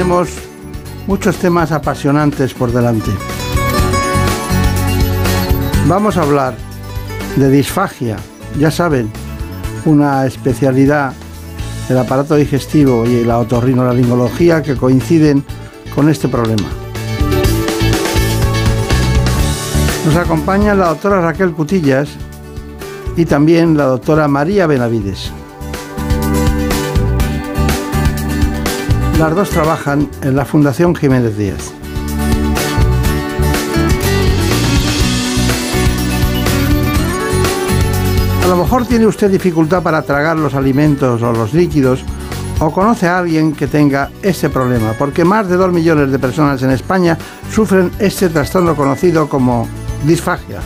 Tenemos muchos temas apasionantes por delante. Vamos a hablar de disfagia, ya saben, una especialidad del aparato digestivo y la otorrinolaringología que coinciden con este problema. Nos acompaña la doctora Raquel Cutillas y también la doctora María Benavides. Las dos trabajan en la Fundación Jiménez Díaz. A lo mejor tiene usted dificultad para tragar los alimentos o los líquidos o conoce a alguien que tenga ese problema, porque más de 2 millones de personas en España sufren este trastorno conocido como disfagia.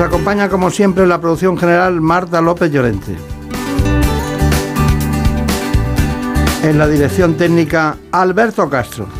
Nos acompaña como siempre la producción general Marta López Llorente. En la dirección técnica Alberto Castro.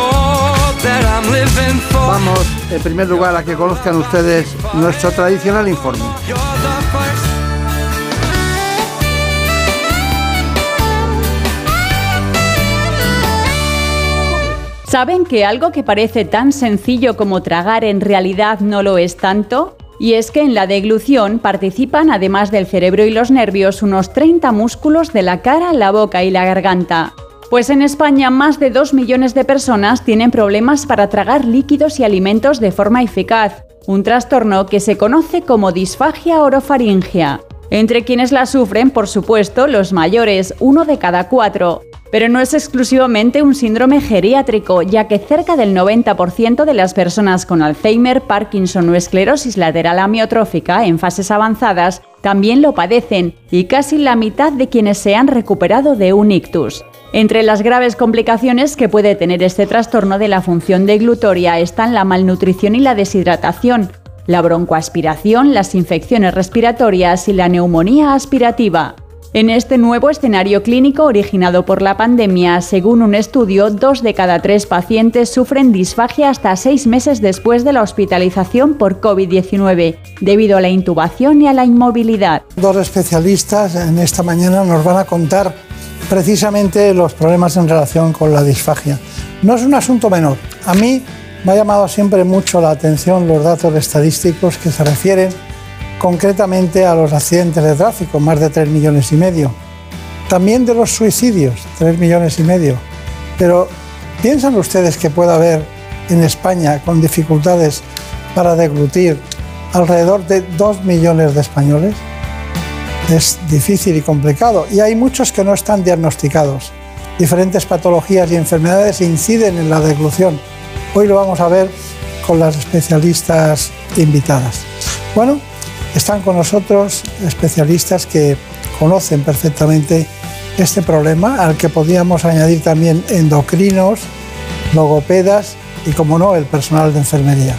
Vamos, en primer lugar, a que conozcan ustedes nuestro tradicional informe. ¿Saben que algo que parece tan sencillo como tragar en realidad no lo es tanto? Y es que en la deglución participan, además del cerebro y los nervios, unos 30 músculos de la cara, la boca y la garganta. Pues en España más de 2 millones de personas tienen problemas para tragar líquidos y alimentos de forma eficaz, un trastorno que se conoce como disfagia orofaringia. Entre quienes la sufren, por supuesto, los mayores, uno de cada cuatro, pero no es exclusivamente un síndrome geriátrico, ya que cerca del 90% de las personas con Alzheimer, Parkinson o esclerosis lateral amiotrófica en fases avanzadas también lo padecen y casi la mitad de quienes se han recuperado de un ictus. Entre las graves complicaciones que puede tener este trastorno de la función deglutoria están la malnutrición y la deshidratación, la broncoaspiración, las infecciones respiratorias y la neumonía aspirativa. En este nuevo escenario clínico originado por la pandemia, según un estudio, dos de cada tres pacientes sufren disfagia hasta seis meses después de la hospitalización por COVID-19, debido a la intubación y a la inmovilidad. Dos especialistas en esta mañana nos van a contar precisamente los problemas en relación con la disfagia. No es un asunto menor. A mí me ha llamado siempre mucho la atención los datos estadísticos que se refieren concretamente a los accidentes de tráfico, más de 3 millones y medio. También de los suicidios, 3 millones y medio. Pero ¿piensan ustedes que puede haber en España con dificultades para deglutir alrededor de 2 millones de españoles? Es difícil y complicado y hay muchos que no están diagnosticados. Diferentes patologías y enfermedades inciden en la deglución. Hoy lo vamos a ver con las especialistas invitadas. Bueno, están con nosotros especialistas que conocen perfectamente este problema, al que podríamos añadir también endocrinos, logopedas y, como no, el personal de enfermería.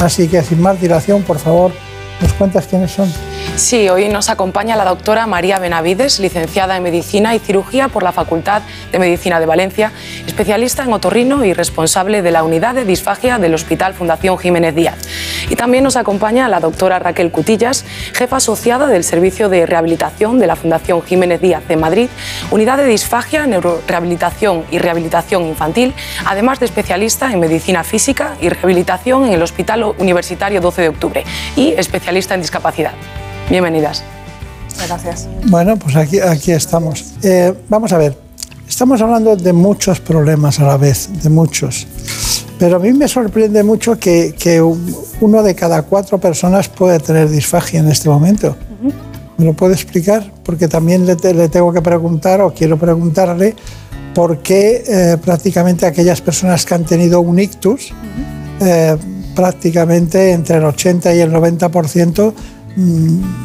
Así que, sin más dilación, por favor, ¿nos cuentas quiénes son? Sí, hoy nos acompaña la doctora María Benavides, licenciada en Medicina y Cirugía por la Facultad de Medicina de Valencia, especialista en otorrino y responsable de la unidad de disfagia del Hospital Fundación Jiménez Díaz. Y también nos acompaña la doctora Raquel Cutillas, jefa asociada del Servicio de Rehabilitación de la Fundación Jiménez Díaz de Madrid, unidad de disfagia, neurorehabilitación y rehabilitación infantil, además de especialista en Medicina Física y Rehabilitación en el Hospital Universitario 12 de Octubre y especialista en discapacidad. Bienvenidas. Gracias. Bueno, pues aquí, aquí estamos. Eh, vamos a ver, estamos hablando de muchos problemas a la vez, de muchos. Pero a mí me sorprende mucho que, que uno de cada cuatro personas puede tener disfagia en este momento. ¿Me lo puede explicar? Porque también le, le, tengo que preguntar o quiero preguntarle por qué eh, prácticamente aquellas personas que han tenido un ictus, eh, prácticamente entre el 80 y el 90% Mm,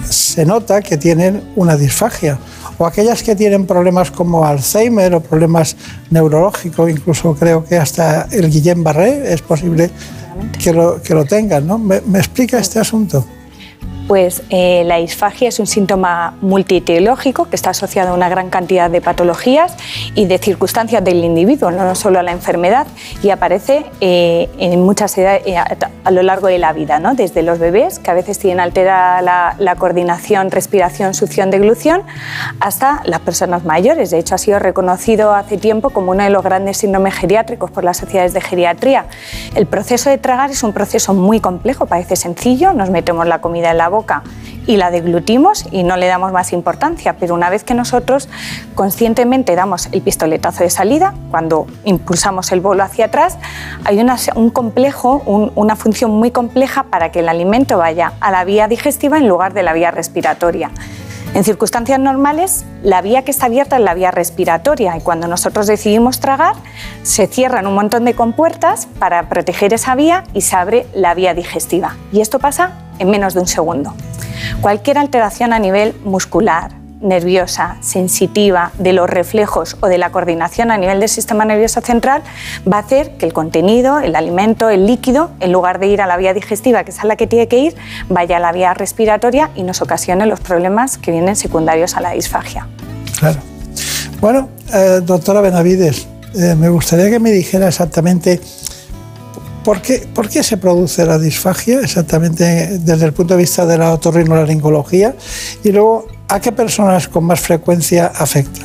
se nota que tienen una disfagia. O aquellas que tienen problemas como Alzheimer o problemas neurológicos, incluso creo que hasta el Guillain-Barré es posible que lo, que lo tengan. ¿no? ¿Me, ¿Me explica este asunto? Pues eh, la disfagia es un síntoma multietiológico que está asociado a una gran cantidad de patologías y de circunstancias del individuo, no solo a la enfermedad, y aparece eh, en muchas edades eh, a, lo largo de la vida, ¿no? desde los bebés, que a veces tienen alterada la, la, coordinación, respiración, succión, deglución, hasta las personas mayores. De hecho, ha sido reconocido hace tiempo como uno de los grandes síndromes geriátricos por las sociedades de geriatría. El proceso de tragar es un proceso muy complejo, parece sencillo, nos metemos la comida en la boca y la deglutimos y no le damos más importancia, pero una vez que nosotros conscientemente damos el pistoletazo de salida, cuando impulsamos el bolo hacia atrás, hay un complejo, una función muy compleja para que el alimento vaya a la vía digestiva en lugar de la vía respiratoria. En circunstancias normales, la vía que está abierta es la vía respiratoria y cuando nosotros decidimos tragar, se cierran un montón de compuertas para proteger esa vía y se abre la vía digestiva. Y esto pasa en menos de un segundo. Cualquier alteración a nivel muscular, nerviosa, sensitiva, de los reflejos o de la coordinación a nivel del sistema nervioso central va a hacer que el contenido, el alimento, el líquido, en lugar de ir a la vía digestiva, que es a la que tiene que ir, vaya a la vía respiratoria y nos ocasione los problemas que vienen secundarios a la disfagia. Claro. Bueno, eh, doctora Benavides, eh, me gustaría que me dijera exactamente ¿Por qué, ¿Por qué, se produce la disfagia exactamente desde el punto de vista de la otorrinolaringología? Y luego, ¿a qué personas con más frecuencia afecta?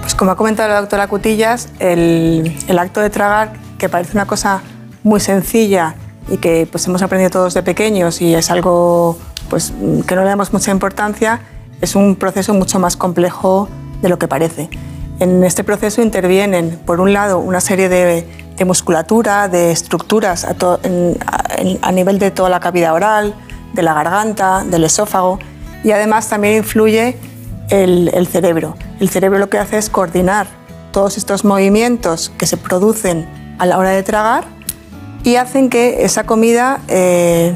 Pues como ha comentado la doctora Cutillas, el, acto de tragar, que parece una cosa muy sencilla y que pues, hemos aprendido todos de pequeños y es algo pues, que no le damos mucha importancia, es un proceso mucho más complejo de lo que parece. En este proceso intervienen, por un lado, una serie de musculatura, de estructuras a, a, nivel de toda la cavidad oral, de la garganta, del esófago y además también influye el, el, cerebro. El cerebro lo que hace es coordinar todos estos movimientos que se producen a la hora de tragar y hacen que esa comida eh,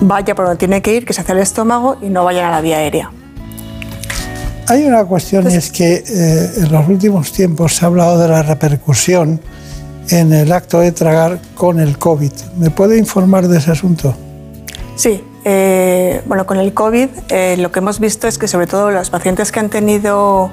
vaya por donde tiene que ir, que se hace al estómago y no vaya a la vía aérea. Hay una cuestión y es que eh, en los últimos tiempos se ha hablado de la repercusión en el acto de tragar con el COVID. ¿Me puede informar de ese asunto? Sí, eh, bueno, con el COVID eh, lo que hemos visto es que sobre todo los pacientes que han tenido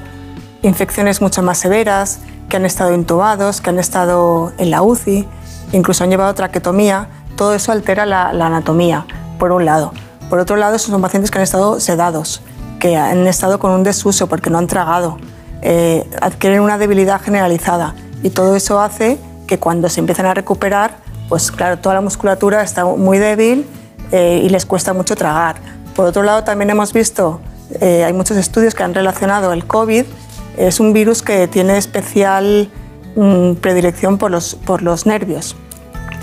infecciones mucho más severas, que han estado intubados, que han estado en la UCI, incluso han llevado traquetomía, todo eso altera la, anatomía, por un lado. Por otro lado, son pacientes que han estado sedados, que han estado con un desuso porque no han tragado, eh, adquieren una debilidad generalizada y todo eso hace que cuando se empiezan a recuperar, pues claro, toda la musculatura está muy débil eh, y les cuesta mucho tragar. Por otro lado, también hemos visto, eh, hay muchos estudios que han relacionado el COVID, es un virus que tiene especial mm, predilección por los, por los nervios.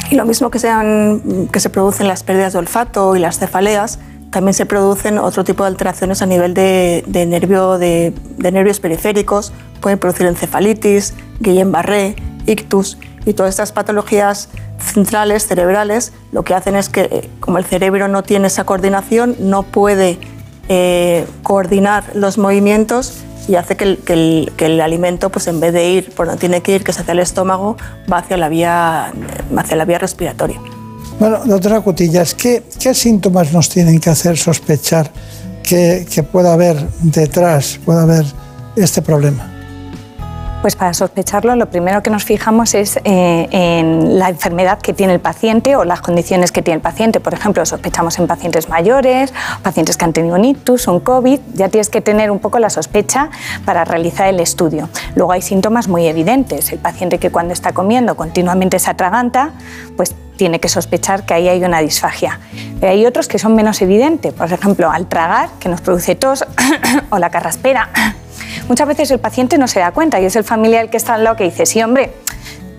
Y lo mismo que, sean, que se producen las pérdidas de olfato y las cefaleas, también se producen otro tipo de alteraciones a nivel de, de, nervio, de, de nervios periféricos, pueden producir encefalitis, Guillain-Barré, ictus, y todas estas patologías centrales, cerebrales, lo que hacen es que, eh, como el cerebro no tiene esa coordinación, no puede eh, coordinar los movimientos y hace que el, que, el, alimento, pues en vez de ir por donde tiene que ir, que es hacia el estómago, va hacia la vía, hacia la vía respiratoria. Bueno, doctora Cutillas, ¿qué, ¿qué síntomas nos tienen que hacer sospechar que, que pueda haber detrás, pueda haber este problema? Pues para sospecharlo, lo primero que nos fijamos es eh, en la enfermedad que tiene el paciente o las condiciones que tiene el paciente. Por ejemplo, sospechamos en pacientes mayores, pacientes que han tenido un ictus, un COVID. Ya tienes que tener un poco la sospecha para realizar el estudio. Luego hay síntomas muy evidentes. El paciente que cuando está comiendo continuamente se atraganta, pues tiene que sospechar que ahí hay una disfagia. Pero hay otros que son menos evidentes. Por ejemplo, al tragar, que nos produce tos, o la carraspera Muchas veces el paciente no se da cuenta y es el familiar que está al lado que dice, sí, hombre,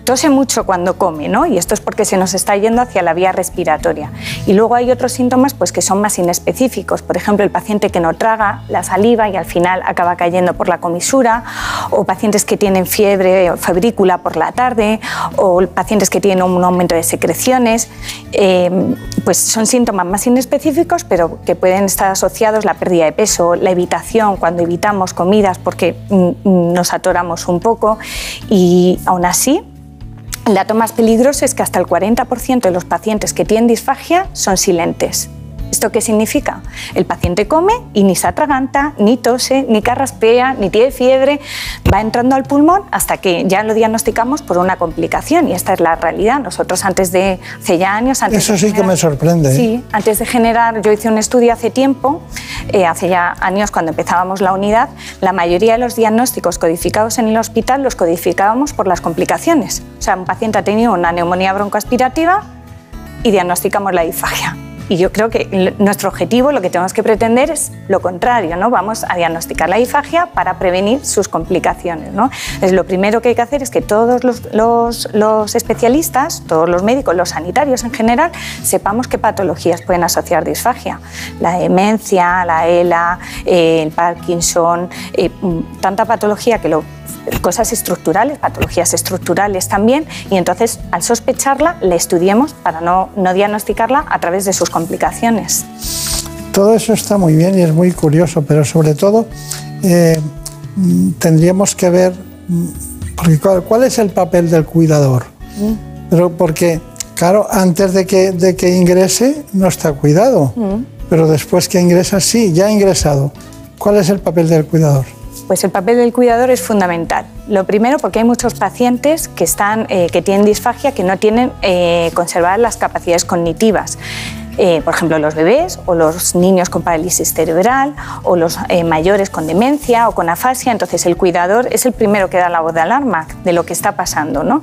tose mucho cuando come, ¿no? Y esto es porque se nos está yendo hacia la vía respiratoria. Y luego hay otros síntomas pues, que son más inespecíficos. Por ejemplo, el paciente que no traga la saliva y al final acaba cayendo por la comisura, o pacientes que tienen fiebre o febrícula por la tarde, o pacientes que tienen un aumento de secreciones. Em, pues son síntomas más inespecíficos, pero que pueden estar asociados la pérdida de peso, la evitación, cuando evitamos comidas porque mm, mm, nos atoramos un poco. Y aún así, el dato más peligroso es que hasta el 40% de los pacientes que tienen disfagia son silentes. ¿Esto qué significa? El paciente come y ni se atraganta, ni tose, ni carraspea, ni tiene fiebre, va entrando al pulmón hasta que ya lo diagnosticamos por una complicación y esta es la realidad. Nosotros antes de, hace ya años... Antes Eso sí que me sorprende. ¿eh? Sí, antes de generar, yo hice un estudio hace tiempo, eh, hace ya años cuando empezábamos la unidad, la mayoría de los diagnósticos codificados en el hospital los codificábamos por las complicaciones. O sea, un paciente ha tenido una neumonía broncoaspirativa y diagnosticamos la disfagia. Y yo creo que nuestro objetivo, lo que tenemos que pretender es lo contrario, ¿no? Vamos a diagnosticar la disfagia para prevenir sus complicaciones, ¿no? Entonces, lo primero que hay que hacer es que todos los, especialistas, todos los médicos, los sanitarios en general, sepamos qué patologías pueden asociar disfagia. La demencia, la ELA, eh, el Parkinson, eh, tanta patología que lo cosas estructurales, patologías estructurales también, y entonces al sospecharla le estudiemos para no, no diagnosticarla a través de sus complicaciones. Todo eso está muy bien y es muy curioso, pero sobre todo eh, tendríamos que ver, porque ¿cuál, es el papel del cuidador? Mm. Pero porque, claro, antes de que, de que ingrese no está cuidado, mm. pero después que ingresa sí, ya ha ingresado. ¿Cuál es el papel del cuidador? Pues el papel del cuidador es fundamental. Lo primero porque hay muchos pacientes que, están, eh, que tienen disfagia que no tienen eh, conservar las capacidades cognitivas. Eh, por ejemplo, los bebés o los niños con parálisis cerebral o los eh, mayores con demencia o con afasia. Entonces, el cuidador es el primero que da la voz de alarma de lo que está pasando. ¿no?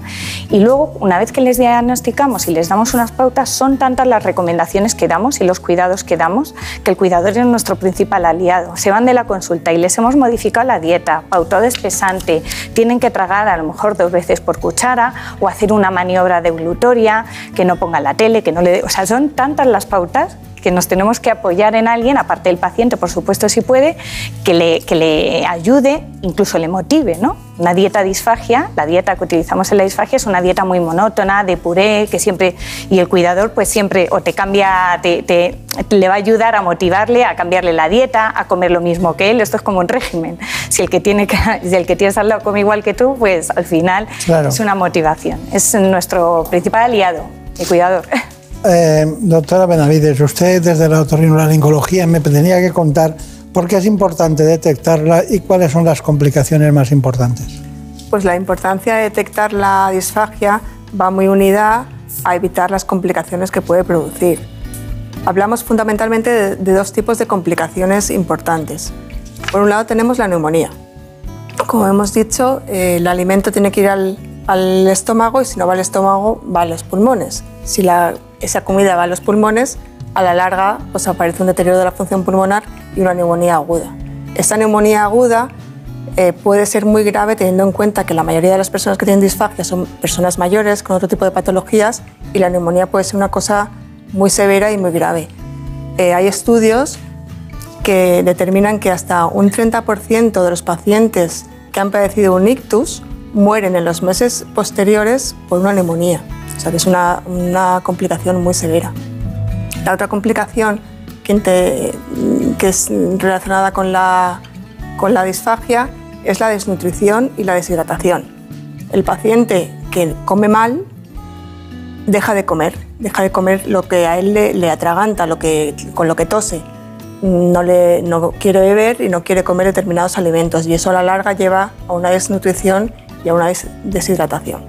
Y luego, una vez que les diagnosticamos y les damos unas pautas, son tantas las recomendaciones que damos y los cuidados que damos que el cuidador es nuestro principal aliado. Se van de la consulta y les hemos modificado la dieta, pautado espesante, tienen que tragar a lo mejor dos veces por cuchara o hacer una maniobra deglutoria, que no ponga la tele, que no le... O sea, son tantas las pautas que nos tenemos que apoyar en alguien, aparte del paciente, por supuesto, si puede, que le, que le ayude, incluso le motive. ¿no? Una dieta disfagia, la dieta que utilizamos en la disfagia es una dieta muy monótona, de puré, que siempre, y el cuidador pues siempre o te cambia, te, le va a ayudar a motivarle, a cambiarle la dieta, a comer lo mismo que él. Esto es como un régimen. Si el que, tiene que, si el que tienes al lado come igual que tú, pues al final es una motivación. Es nuestro principal aliado, el cuidador. Eh, doctora Benavides, usted desde la otorrinolaringología me tenía que contar por qué es importante detectarla y cuáles son las complicaciones más importantes. Pues la importancia de detectar la disfagia va muy unida a evitar las complicaciones que puede producir. Hablamos fundamentalmente de, dos tipos de complicaciones importantes. Por un lado tenemos la neumonía. Como hemos dicho, eh, el alimento tiene que ir al, al estómago y si no va al estómago va a los pulmones. Si la esa comida va a los pulmones, a la larga pues aparece un deterioro de la función pulmonar y una neumonía aguda. Esta neumonía aguda eh, puede ser muy grave teniendo en cuenta que la mayoría de las personas que tienen disfagia son personas mayores con otro tipo de patologías y la neumonía puede ser una cosa muy severa y muy grave. Eh, hay estudios que determinan que hasta un 30% de los pacientes que han padecido un ictus mueren en los meses posteriores por una neumonía. O sea que es una, una complicación muy severa. La otra complicación que, que es relacionada con la, con la disfagia es la desnutrición y la deshidratación. El paciente que come mal deja de comer, deja de comer lo que a él le, le atraganta, lo que, con lo que tose. no, le, no quiere beber y no quiere comer determinados alimentos y eso a la larga lleva a una desnutrición y a una deshidratación.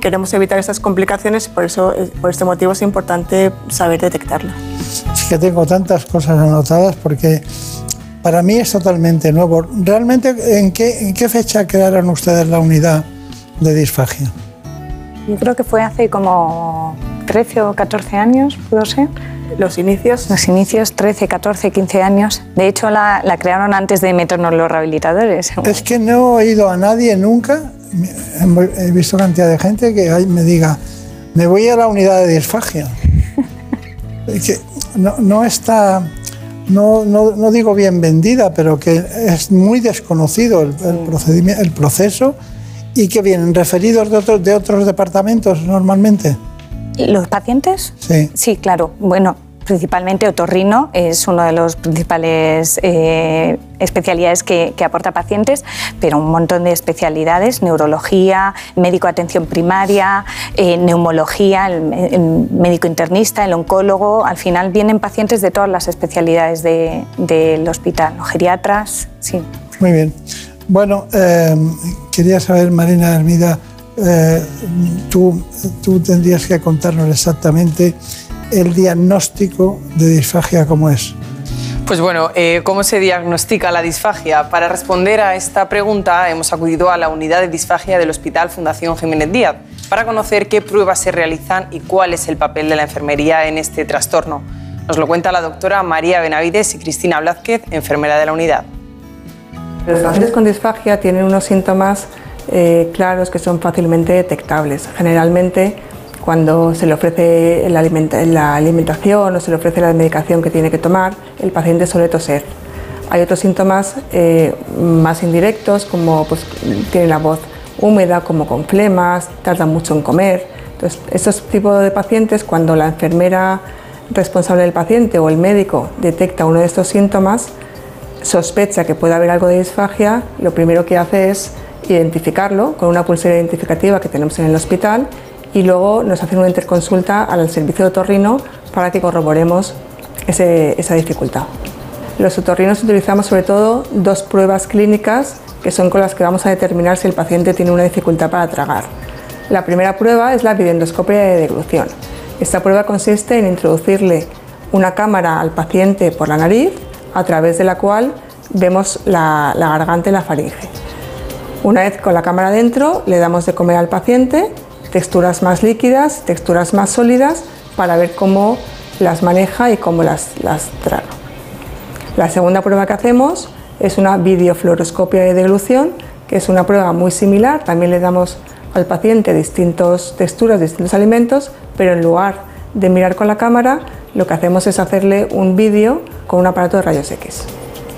Queremos evitar esas complicaciones y por, eso, eh, por este motivo es importante saber detectarlas. Es que tengo tantas cosas anotadas porque para mí es totalmente nuevo. ¿Realmente en qué, en qué fecha crearon ustedes la unidad de disfagia? Yo creo que fue hace como 13 o 14 años, pudo ser. Los inicios. Los inicios, 13, 14, 15 años. De hecho, la, la crearon antes de meternos los rehabilitadores. Es que no he oído a nadie nunca, he visto cantidad de gente que me diga, me voy a la unidad de disfagia. que no, no está, no, no, no, digo bien vendida, pero que es muy desconocido el, el, procedimiento, el proceso y que vienen referidos de otros, de otros departamentos normalmente. ¿Los pacientes? Sí. Sí, claro. Bueno, principalmente otorrino es uno de los principales eh, especialidades que, que, aporta pacientes, pero un montón de especialidades, neurología, médico de atención primaria, eh, neumología, el, el, médico internista, el oncólogo, al final vienen pacientes de todas las especialidades de, del hospital, ¿no? geriatras, sí. Muy bien. Bueno, eh, quería saber, Marina Hermida, eh, tú, tú tendrías que contarnos exactamente el diagnóstico de disfagia cómo es. Pues bueno, eh, ¿cómo se diagnostica la disfagia? Para responder a esta pregunta hemos acudido a la unidad de disfagia del Hospital Fundación Jiménez Díaz para conocer qué pruebas se realizan y cuál es el papel de la enfermería en este trastorno. Nos lo cuenta la doctora María Benavides y Cristina Blázquez, enfermera de la unidad. Los pacientes con disfagia tienen unos síntomas eh, claros que son fácilmente detectables. Generalmente, cuando se le ofrece la, alimenta la, alimentación o se le ofrece la medicación que tiene que tomar, el paciente suele toser. Hay otros síntomas eh, más indirectos, como pues, tiene la voz húmeda, como con flemas, tardan mucho en comer. Entonces, estos tipos de pacientes, cuando la enfermera responsable del paciente o el médico detecta uno de estos síntomas, sospecha que puede haber algo de disfagia, lo primero que hace es identificarlo con una pulsera identificativa que tenemos en el hospital y luego nos hacen una interconsulta al servicio de otorrino para que corroboremos esa dificultad. Los otorrinos utilizamos sobre todo dos pruebas clínicas que son con las que vamos a determinar si el paciente tiene una dificultad para tragar. La primera prueba es la videoendoscopia de deglución. Esta prueba consiste en introducirle una cámara al paciente por la nariz a través de la cual vemos la garganta y la faringe. Una vez con la cámara dentro, le damos de comer al paciente texturas más líquidas, texturas más sólidas, para ver cómo las maneja y cómo las, traga. La segunda prueba que hacemos es una videofluoroscopia de deglución, que es una prueba muy similar. También le damos al paciente distintas texturas, distintos alimentos, pero en lugar de mirar con la cámara, lo que hacemos es hacerle un vídeo con un aparato de rayos X.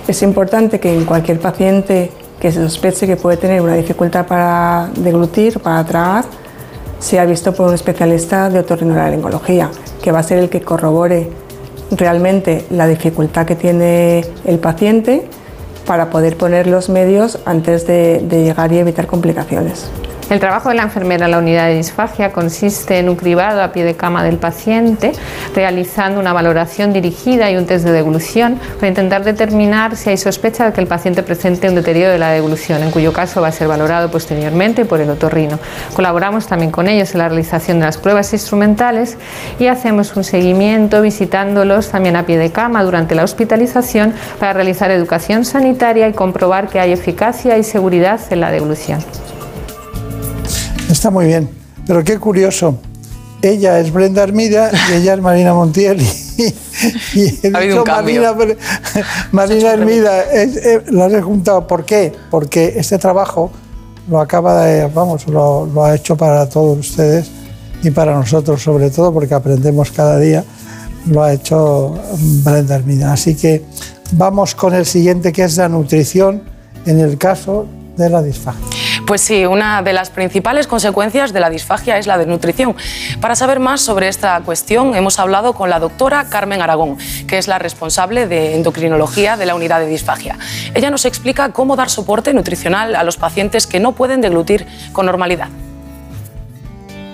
Es importante que en cualquier paciente que se sospeche que puede tener una dificultad para deglutir, para tragar, sea visto por un especialista de otorrinolaringología, que va a ser el que corrobore realmente la dificultad que tiene el paciente para poder poner los medios antes de, de llegar y evitar complicaciones. El trabajo de la enfermera en la unidad de disfagia consiste en un cribado a pie de cama del paciente, realizando una valoración dirigida y un test de deglución para intentar determinar si hay sospecha de que el paciente presente un deterioro de la deglución, en cuyo caso va a ser valorado posteriormente por el otorrino. Colaboramos también con ellos en la realización de las pruebas instrumentales y hacemos un seguimiento visitándolos también a pie de cama durante la hospitalización para realizar educación sanitaria y comprobar que hay eficacia y seguridad en la deglución. Está muy bien, pero qué curioso. Ella es Brenda Hermida y ella es Marina Montiel. Y, ha Marina, Marina Hermida, es, eh, lo has juntado. ¿Por qué? Porque este trabajo lo acaba de, vamos, lo, lo ha hecho para todos ustedes y para nosotros sobre todo, porque aprendemos cada día. Lo ha hecho Brenda Hermida. Así que vamos con el siguiente, que es la nutrición en el caso de la disfagia. Pues sí, una de las principales consecuencias de la disfagia es la desnutrición. Para saber más sobre esta cuestión, hemos hablado con la doctora Carmen Aragón, que es la responsable de endocrinología de la unidad de disfagia. Ella nos explica cómo dar soporte nutricional a los pacientes que no pueden deglutir con normalidad.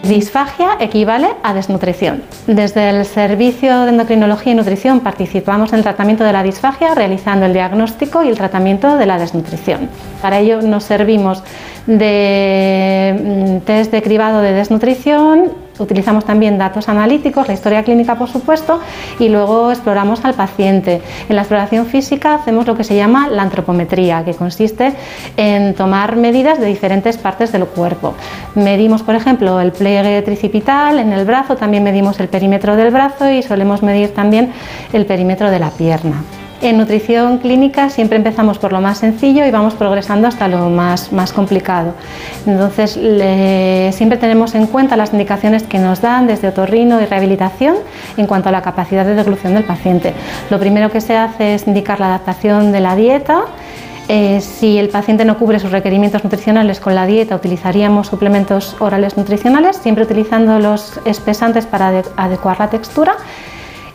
Disfagia equivale a desnutrición. Desde el Servicio de Endocrinología y Nutrición participamos en el tratamiento de la disfagia realizando el diagnóstico y el tratamiento de la desnutrición. Para ello nos servimos de mm, test de cribado de desnutrición, utilizamos también datos analíticos, la historia clínica por supuesto, y luego exploramos al paciente. En la exploración física hacemos lo que se llama la antropometría, que consiste en tomar medidas de diferentes partes del cuerpo. Medimos, por ejemplo, el pliegue tricipital en el brazo, también medimos el perímetro del brazo y solemos medir también el perímetro de la pierna. En nutrición clínica siempre empezamos por lo más sencillo y vamos progresando hasta lo más, más complicado. Entonces, siempre tenemos en cuenta las indicaciones que nos dan desde otorrino y rehabilitación en cuanto a la capacidad de deglución del paciente. Lo primero que se hace es indicar la adaptación de la dieta. Eh, si el paciente no cubre sus requerimientos nutricionales con la dieta, utilizaríamos suplementos orales nutricionales, siempre utilizando los espesantes para adecuar la textura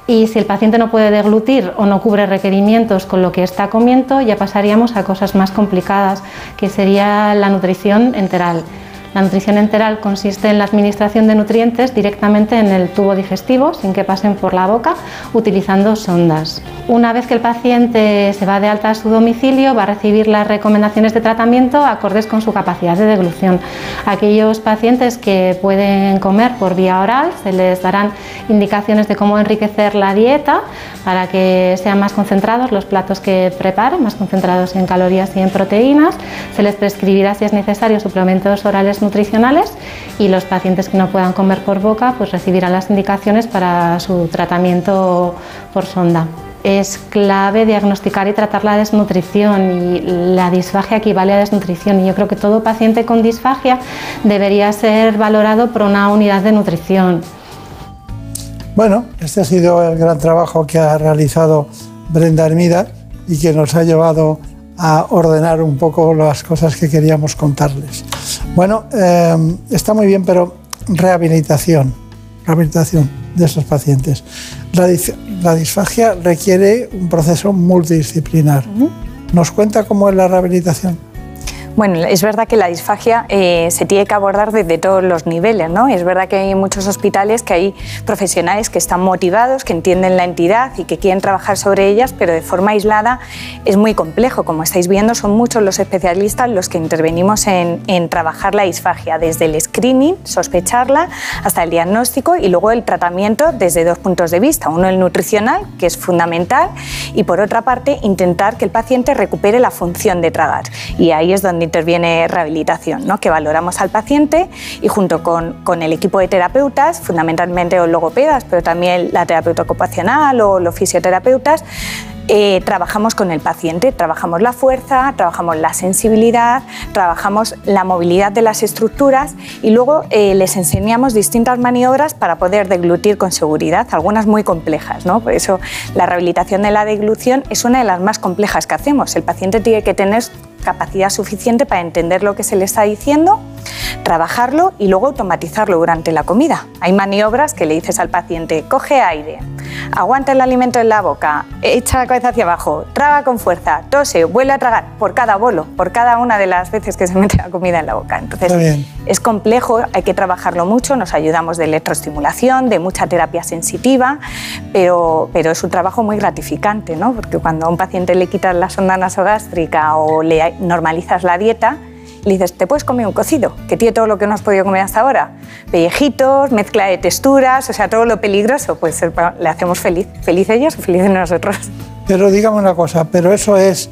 y si el paciente no puede deglutir o no cubre requerimientos con lo que está comiendo, ya pasaríamos a cosas más complicadas, que sería la nutrición enteral. La nutrición enteral consiste en la administración de nutrientes directamente en el tubo digestivo, sin que pasen por la boca, utilizando sondas. Una vez que el paciente se va de alta a su domicilio, va a recibir las recomendaciones de tratamiento acordes con su capacidad de deglución. Aquellos pacientes que pueden comer por vía oral, se les darán indicaciones de cómo enriquecer la dieta para que sean más concentrados los platos que preparen, más concentrados en calorías y en proteínas. Se les prescribirá, si es necesario, suplementos orales nutricionales y los pacientes que no puedan comer por boca pues recibirán las indicaciones para su tratamiento por sonda. Es clave diagnosticar y tratar la desnutrición y la disfagia equivale a desnutrición y yo creo que todo paciente con disfagia debería ser valorado por una unidad de nutrición. Bueno, este ha sido el gran trabajo que ha realizado Brenda Hermida y que nos ha llevado a ordenar un poco las cosas que queríamos contarles. Bueno, eh, está muy bien, pero rehabilitación, rehabilitación de esos pacientes. La, disfagia requiere un proceso multidisciplinar. ¿Nos cuenta cómo es la rehabilitación? Bueno, es verdad que la disfagia eh, se tiene que abordar desde todos los niveles, ¿no? Es verdad que hay muchos hospitales que hay profesionales que están motivados, que entienden la entidad y que quieren trabajar sobre ellas, pero de forma aislada es muy complejo. Como estáis viendo, son muchos los especialistas los que intervenimos en, en trabajar la disfagia, desde el screening, sospecharla, hasta el diagnóstico y luego el tratamiento desde dos puntos de vista. Uno, el nutricional, que es fundamental, y por otra parte, intentar que el paciente recupere la función de tragar. Y ahí es donde interviene rehabilitación, ¿no? que valoramos al paciente y junto con, con, el equipo de terapeutas, fundamentalmente los logopedas, pero también la terapeuta ocupacional o los fisioterapeutas, eh, trabajamos con el paciente, trabajamos la fuerza, trabajamos la sensibilidad, trabajamos la movilidad de las estructuras y luego eh, les enseñamos distintas maniobras para poder deglutir con seguridad, algunas muy complejas. ¿no? Por eso la rehabilitación de la deglución es una de las más complejas que hacemos. El paciente tiene que tener capacidad suficiente para entender lo que se le está diciendo, trabajarlo y luego automatizarlo durante la comida. Hay maniobras que le dices al paciente, coge aire, aguanta el alimento en la boca, echa la cabeza hacia abajo, traga con fuerza, tose, vuelve a tragar por cada bolo, por cada una de las veces que se mete la comida en la boca. Entonces es complejo, hay que trabajarlo mucho, nos ayudamos de electroestimulación, de mucha terapia sensitiva, pero, pero es un trabajo muy gratificante, ¿no? porque cuando a un paciente le quitas la sonda nasogástrica o le normalizas la dieta, le dices, te puedes comer un cocido, que tiene todo lo que no has podido comer hasta ahora. Pellejitos, mezcla de texturas, o sea, todo lo peligroso, pues le hacemos feliz. Feliz ellos y felices nosotros. Pero dígame una cosa, ¿pero eso es,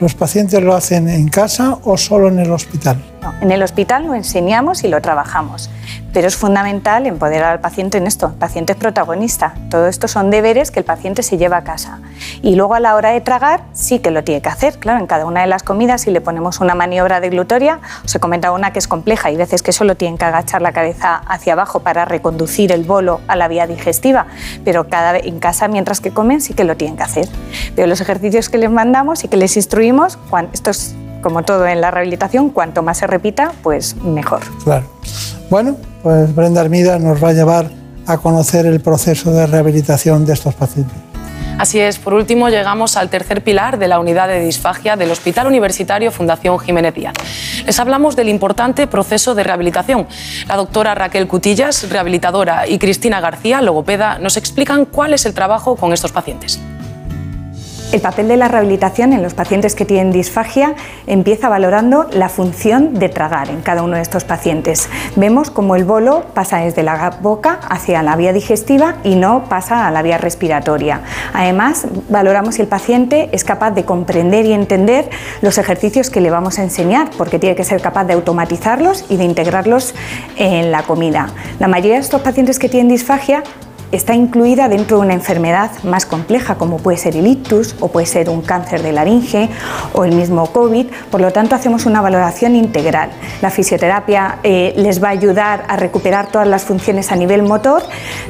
los pacientes lo hacen en casa o solo en el hospital? En el hospital lo enseñamos y lo trabajamos, pero es fundamental empoderar al paciente en esto. El paciente es protagonista. Todo esto son deberes que el paciente se lleva a casa. Y luego a la hora de tragar sí que lo tiene que hacer. Claro, en cada una de las comidas si le ponemos una maniobra deglutoria, os he comentado una que es compleja y veces que solo tienen que agachar la cabeza hacia abajo para reconducir el bolo a la vía digestiva, pero cada, en casa mientras que comen sí que lo tienen que hacer. Pero los ejercicios que les mandamos y que les instruimos, estos como todo en la rehabilitación, cuanto más se repita, pues mejor. Claro. Bueno, pues Brenda Armida nos va a llevar a conocer el proceso de rehabilitación de estos pacientes. Así es, por último llegamos al tercer pilar de la unidad de disfagia del Hospital Universitario Fundación Jiménez Díaz. Les hablamos del importante proceso de rehabilitación. La doctora Raquel Cutillas, rehabilitadora, y Cristina García, logopeda, nos explican cuál es el trabajo con estos pacientes. El papel de la rehabilitación en los pacientes que tienen disfagia empieza valorando la función de tragar en cada uno de estos pacientes. Vemos cómo el bolo pasa desde la boca hacia la vía digestiva y no pasa a la vía respiratoria. Además, valoramos si el paciente es capaz de comprender y entender los ejercicios que le vamos a enseñar, porque tiene que ser capaz de automatizarlos y de integrarlos en la comida. La mayoría de estos pacientes que tienen disfagia está incluida dentro de una enfermedad más compleja como puede ser el ictus o puede ser un cáncer de laringe o el mismo COVID. Por lo tanto, hacemos una valoración integral. La fisioterapia eh, les va a ayudar a recuperar todas las funciones a nivel motor.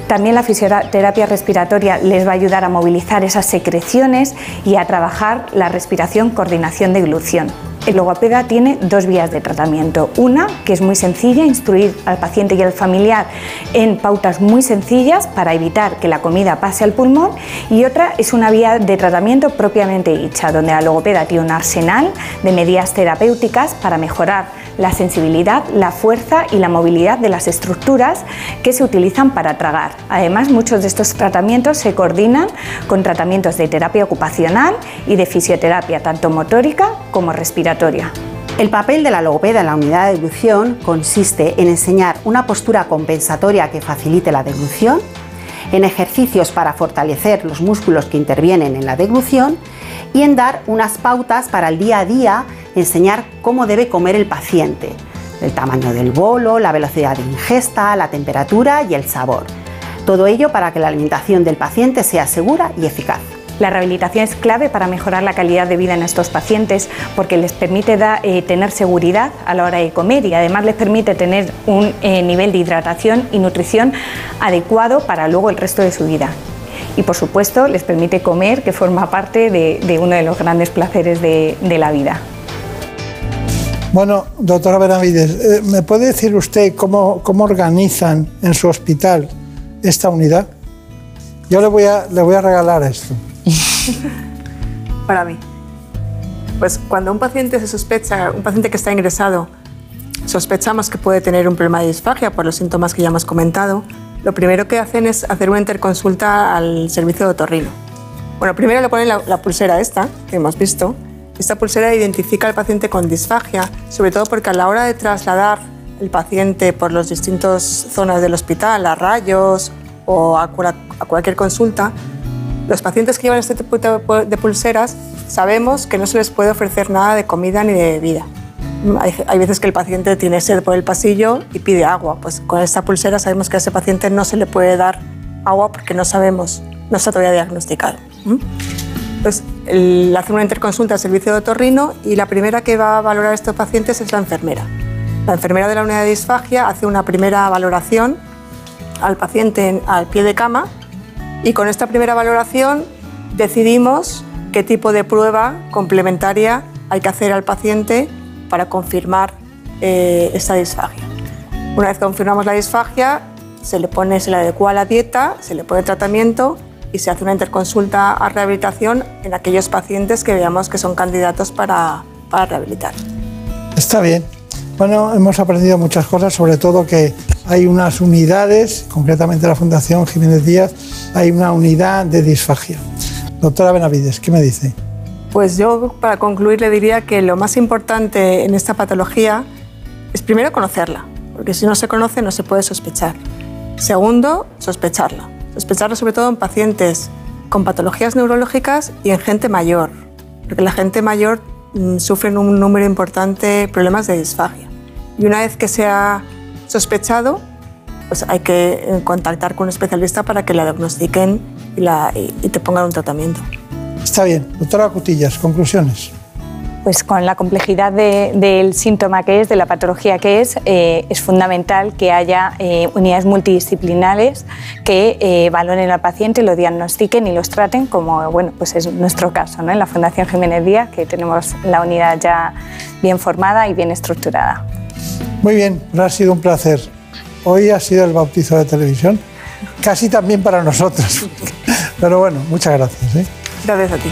También la fisioterapia respiratoria les va a ayudar a movilizar esas secreciones y a trabajar la respiración, coordinación de glución. El logopeda tiene dos vías de tratamiento. Una, que es muy sencilla, instruir al paciente y al familiar en pautas muy sencillas para evitar que la comida pase al pulmón. Y otra es una vía de tratamiento propiamente dicha, donde la logopeda tiene un arsenal de medidas terapéuticas para mejorar la sensibilidad, la fuerza y la movilidad de las estructuras que se utilizan para tragar. Además, muchos de estos tratamientos se coordinan con tratamientos de terapia ocupacional y de fisioterapia, tanto motórica como respiratoria. El papel de la logopeda en la unidad de deglución consiste en enseñar una postura compensatoria que facilite la deglución, en ejercicios para fortalecer los músculos que intervienen en la deglución y en dar unas pautas para el día a día enseñar cómo debe comer el paciente, el tamaño del bolo, la velocidad de ingesta, la temperatura y el sabor. Todo ello para que la alimentación del paciente sea segura y eficaz. La rehabilitación es clave para mejorar la calidad de vida en estos pacientes porque les permite eh, tener seguridad a la hora de comer y además les permite tener un eh, nivel de hidratación y nutrición adecuado para luego el resto de su vida y por supuesto les permite comer, que forma parte de, uno de los grandes placeres de la vida. Bueno, doctora Benavides, eh, ¿me puede decir usted cómo, organizan en su hospital esta unidad? Yo le voy a, le voy a regalar esto. Para mí. Pues cuando un paciente se sospecha, un paciente que está ingresado, sospechamos que puede tener un problema de disfagia por los síntomas que ya hemos comentado, lo primero que hacen es hacer una interconsulta al servicio de otorrino. Bueno, primero le ponen la pulsera esta, que hemos visto, esta pulsera identifica al paciente con disfagia, sobre todo porque a la hora de trasladar el paciente por las distintas zonas del hospital, a rayos o a, cualquier consulta, los pacientes que llevan este tipo de pulseras sabemos que no se les puede ofrecer nada de comida ni de bebida. Hay, veces que el paciente tiene sed por el pasillo y pide agua. Pues con esta pulsera sabemos que a ese paciente no se le puede dar agua porque no sabemos, no está todavía diagnosticado. Pues le hace una interconsulta al servicio de otorrino y la primera que va a valorar a estos pacientes es la enfermera. La enfermera de la unidad de disfagia hace una primera valoración al paciente al pie de cama y con esta primera valoración decidimos qué tipo de prueba complementaria hay que hacer al paciente para confirmar eh, esta disfagia. Una vez confirmamos la disfagia, se le pone, se le adecua la dieta, se le pone tratamiento y se hace una interconsulta a rehabilitación en aquellos pacientes que veamos que son candidatos para, para rehabilitar. Está bien. Bueno, hemos aprendido muchas cosas, sobre todo que hay unas unidades, concretamente la Fundación Jiménez Díaz, hay una unidad de disfagia. Doctora Benavides, ¿qué me dice? Pues yo, para concluir, le diría que lo más importante en esta patología es primero conocerla, porque si no se conoce no se puede sospechar. Segundo, sospecharla sospecharlo sobre todo en pacientes con patologías neurológicas y en gente mayor, porque la gente mayor mm, sufre un número importante de problemas de disfagia. Y una vez que se ha sospechado, pues hay que eh, contactar con un especialista para que la diagnostiquen y, la, y te pongan un tratamiento. Está bien. Doctora Cutillas, conclusiones pues con la complejidad del síntoma que es, de la patología que es, eh, es fundamental que haya eh, unidades multidisciplinares que eh, valoren al paciente, lo diagnostiquen y los traten, como bueno, pues es nuestro caso, ¿no? en la Fundación Jiménez Díaz, que tenemos la unidad ya bien formada y bien estructurada. Muy bien, ha sido un placer. Hoy ha sido el bautizo de televisión, casi también para nosotros. Pero bueno, muchas gracias. ¿eh? Gracias a ti.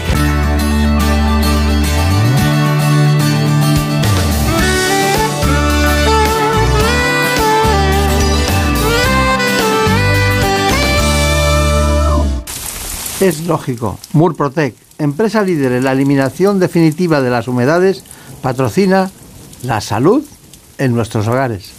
Es lógico, Murprotec, empresa líder en la eliminación definitiva de las humedades, patrocina la salud en nuestros hogares.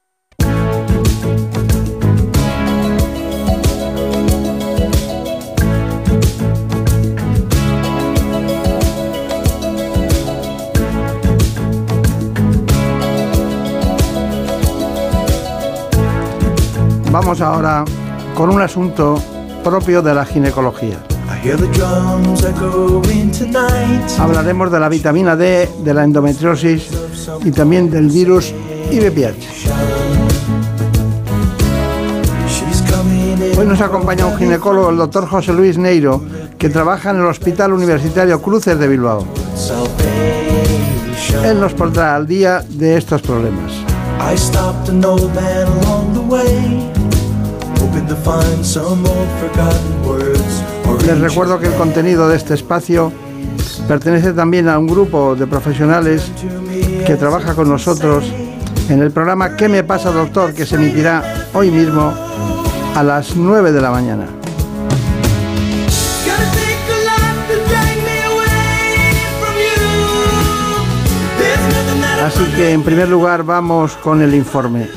Vamos ahora con un asunto propio de la ginecología. Hablaremos de la vitamina D, de la endometriosis y también del virus IBPH. Hoy nos acompaña un ginecólogo, el doctor José Luis Neiro, que trabaja en el Hospital Universitario Cruces de Bilbao. Él nos pondrá al día de estos problemas. Les recuerdo que el contenido de este espacio pertenece también a un grupo de profesionales que trabaja con nosotros en el programa ¿Qué me pasa doctor? que se emitirá hoy mismo a las 9 de la mañana. Así que en primer lugar vamos con el informe.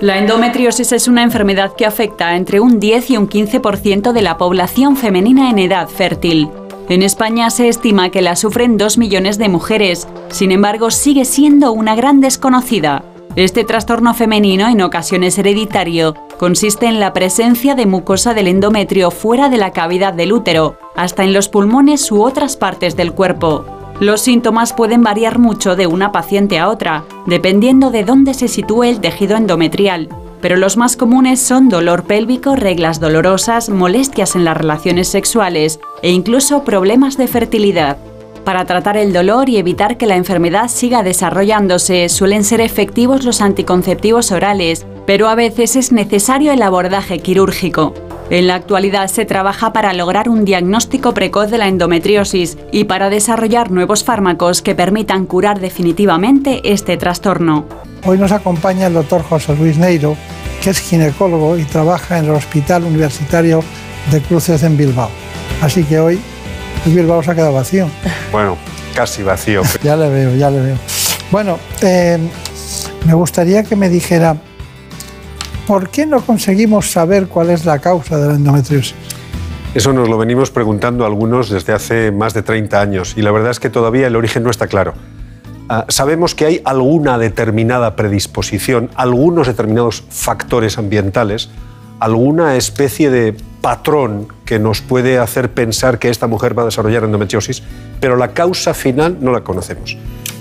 La endometriosis es una enfermedad que afecta a entre un 10 y un 15% de la población femenina en edad fértil. En España se estima que la sufren 2 millones de mujeres, sin embargo sigue siendo una gran desconocida. Este trastorno femenino, en ocasiones hereditario, consiste en la presencia de mucosa del endometrio fuera de la cavidad del útero, hasta en los pulmones u otras partes del cuerpo. Los síntomas pueden variar mucho de una paciente a otra, dependiendo de dónde se sitúe el tejido endometrial, pero los más comunes son dolor pélvico, reglas dolorosas, molestias en las relaciones sexuales e incluso problemas de fertilidad. Para tratar el dolor y evitar que la enfermedad siga desarrollándose, suelen ser efectivos los anticonceptivos orales, pero a veces es necesario el abordaje quirúrgico. En la actualidad se trabaja para lograr un diagnóstico precoz de la endometriosis y para desarrollar nuevos fármacos que permitan curar definitivamente este trastorno. Hoy nos acompaña el doctor José Luis Neiro, que es ginecólogo y trabaja en el Hospital Universitario de Cruces en Bilbao. Así que hoy Bilbao se ha quedado vacío. Bueno, casi vacío. Ya le veo, ya le veo. Bueno, eh, me gustaría que me dijera, ¿por qué no conseguimos saber cuál es la causa de la endometriosis? Eso nos lo venimos preguntando algunos desde hace más de 30 años y la verdad es que todavía el origen no está claro. Ah, sabemos que hay alguna determinada predisposición, algunos determinados factores ambientales, alguna especie de patrón que nos puede hacer pensar que esta mujer va a desarrollar endometriosis, pero la causa final no la conocemos.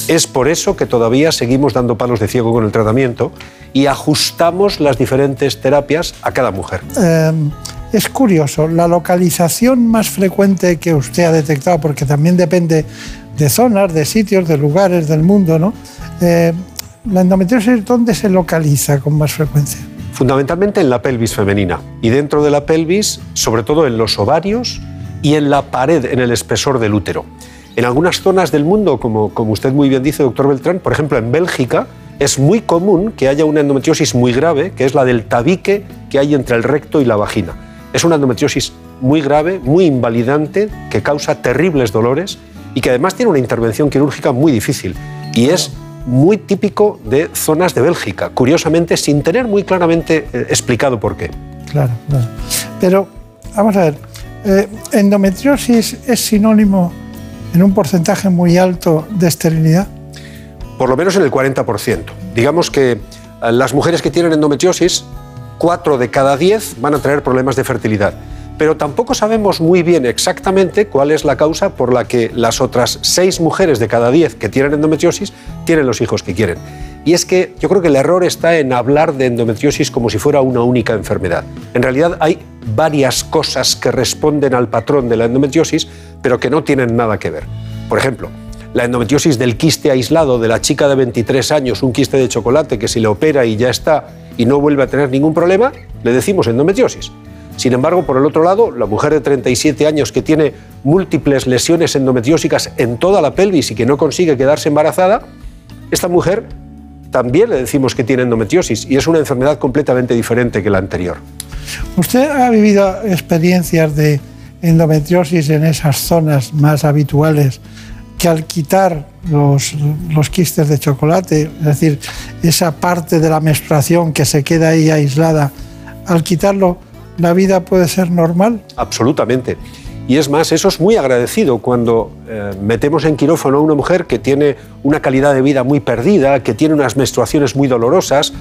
Es por eso que todavía seguimos dando palos de ciego con el tratamiento y ajustamos las diferentes terapias a cada mujer. Eh, es curioso, la localización más frecuente que usted ha detectado, porque también depende de zonas, de sitios, de lugares del mundo, ¿no? Eh, ¿La endometriosis dónde se localiza con más frecuencia? Fundamentalmente en la pelvis femenina y dentro de la pelvis, sobre todo en los ovarios y en la pared, en el espesor del útero. En algunas zonas del mundo, como, como usted muy bien dice, doctor Beltrán, por ejemplo en Bélgica, es muy común que haya una endometriosis muy grave, que es la del tabique que hay entre el recto y la vagina. Es una endometriosis muy grave, muy invalidante, que causa terribles dolores y que además tiene una intervención quirúrgica muy difícil. Y es muy típico de zonas de Bélgica, curiosamente sin tener muy claramente eh, explicado por qué. Claro, claro. Pero, vamos a ver, eh, ¿endometriosis es sinónimo en un porcentaje muy alto de esterilidad? Por lo menos en el 40%. Digamos que eh, las mujeres que tienen endometriosis 4 de cada 10 van a tener problemas de fertilidad. Pero tampoco sabemos muy bien exactamente cuál es la causa por la que las otras 6 mujeres de cada 10 que tienen endometriosis tienen los hijos que quieren. Y es que yo creo que el error está en hablar de endometriosis como si fuera una única enfermedad. En realidad hay varias cosas que responden al patrón de la endometriosis, pero que no tienen nada que ver. Por ejemplo, la endometriosis del quiste aislado de la chica de 23 años, un quiste de chocolate que si le opera y ya está y no vuelve a tener ningún problema, le decimos endometriosis. Sin embargo, por el otro lado, la mujer de 37 años que tiene múltiples lesiones endometriósicas en toda la pelvis y que no consigue quedarse embarazada, esta mujer también le decimos que tiene endometriosis y es una enfermedad completamente diferente que la anterior. ¿Usted ha vivido experiencias de endometriosis en esas zonas más habituales que al quitar los, los quistes de chocolate, es decir, esa parte de la menstruación que se queda ahí aislada, al quitarlo, la vida puede ser normal? Absolutamente. Y es más, eso es muy agradecido cuando eh, metemos en quirófano a una mujer que tiene una calidad de vida muy perdida, que tiene unas menstruaciones muy dolorosas,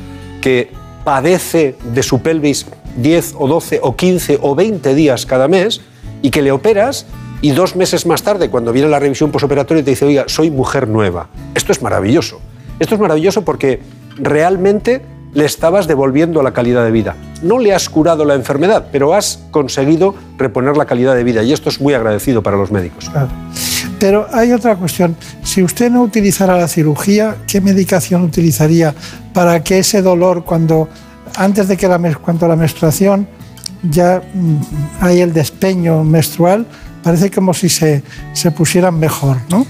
que padece de su pelvis 10 o 12 o 15 o 20 días cada mes y que le operas y dos meses más tarde, cuando viene la revisión posoperatoria, te dice, oiga, soy mujer nueva. Esto es maravilloso. Esto es maravilloso porque realmente le estabas devolviendo la calidad de vida. No le has curado la enfermedad, pero has conseguido reponer la calidad de vida y esto es muy agradecido para los médicos. Claro. Pero hay otra cuestión. Si usted no utilizara la cirugía, ¿qué medicación utilizaría para que ese dolor, cuando antes de que la, cuando la menstruación ya mm, hay el despeño menstrual, parece como si se, se pusieran mejor, ¿no?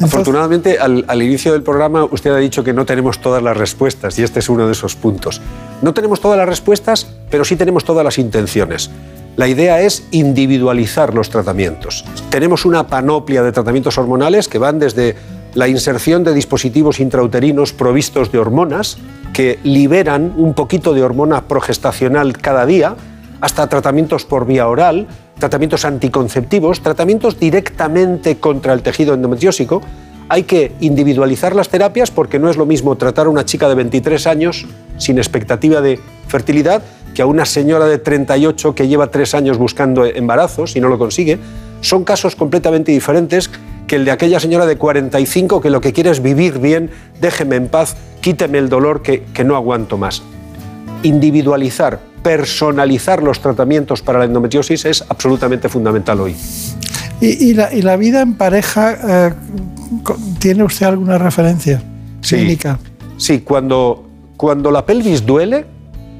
Afortunadamente, al, al inicio del programa usted ha dicho que no tenemos todas las respuestas y este es uno de esos puntos. No tenemos todas las respuestas, pero sí tenemos todas las intenciones. La idea es individualizar los tratamientos. Tenemos una panoplia de tratamientos hormonales que van desde la inserción de dispositivos intrauterinos provistos de hormonas que liberan un poquito de hormona progestacional cada día, hasta tratamientos por vía oral, tratamientos anticonceptivos, tratamientos directamente contra el tejido endometriósico. Hay que individualizar las terapias porque no es lo mismo tratar a una chica de 23 años sin expectativa de fertilidad que a una señora de 38 que lleva tres años buscando embarazos y no lo consigue. Son casos completamente diferentes que el de aquella señora de 45 que lo que quiere es vivir bien, déjeme en paz, quíteme el dolor que, que no aguanto más. Individualizar, personalizar los tratamientos para la endometriosis es absolutamente fundamental hoy. ¿Y, y la, y la vida en pareja, eh, tiene usted alguna referencia clínica? Sí, cuando, cuando la pelvis duele,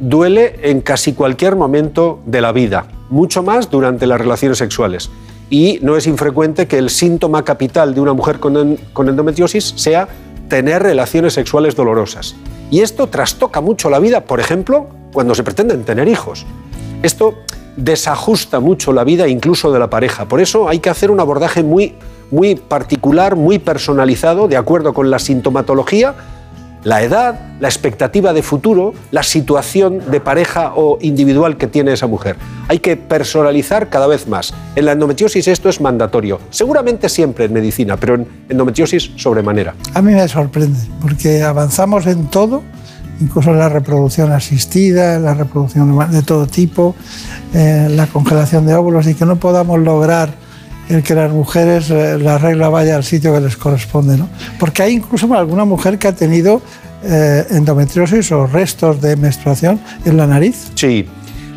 duele en casi cualquier momento de la vida, mucho más durante las relaciones sexuales. Y no es infrecuente que el síntoma capital de una mujer con, en- con endometriosis sea tener relaciones sexuales dolorosas. Y esto trastoca mucho la vida, por ejemplo, cuando se pretenden tener hijos. Esto desajusta mucho la vida incluso de la pareja. Por eso hay que hacer un abordaje muy, muy particular, muy personalizado, de acuerdo con la sintomatología, la edad, la expectativa de futuro, la situación de pareja o individual que tiene esa mujer. Hay que personalizar cada vez más. En la endometriosis esto es mandatorio. Seguramente siempre en medicina, pero en endometriosis sobremanera. A mí me sorprende, porque avanzamos en todo, incluso en la reproducción asistida, en la reproducción de todo tipo, eh, la congelación de óvulos, y que no podamos lograr el que las mujeres, eh, la regla vaya al sitio que les corresponde. ¿no? Porque hay incluso alguna mujer que ha tenido eh, endometriosis o restos de menstruación en la nariz. Sí.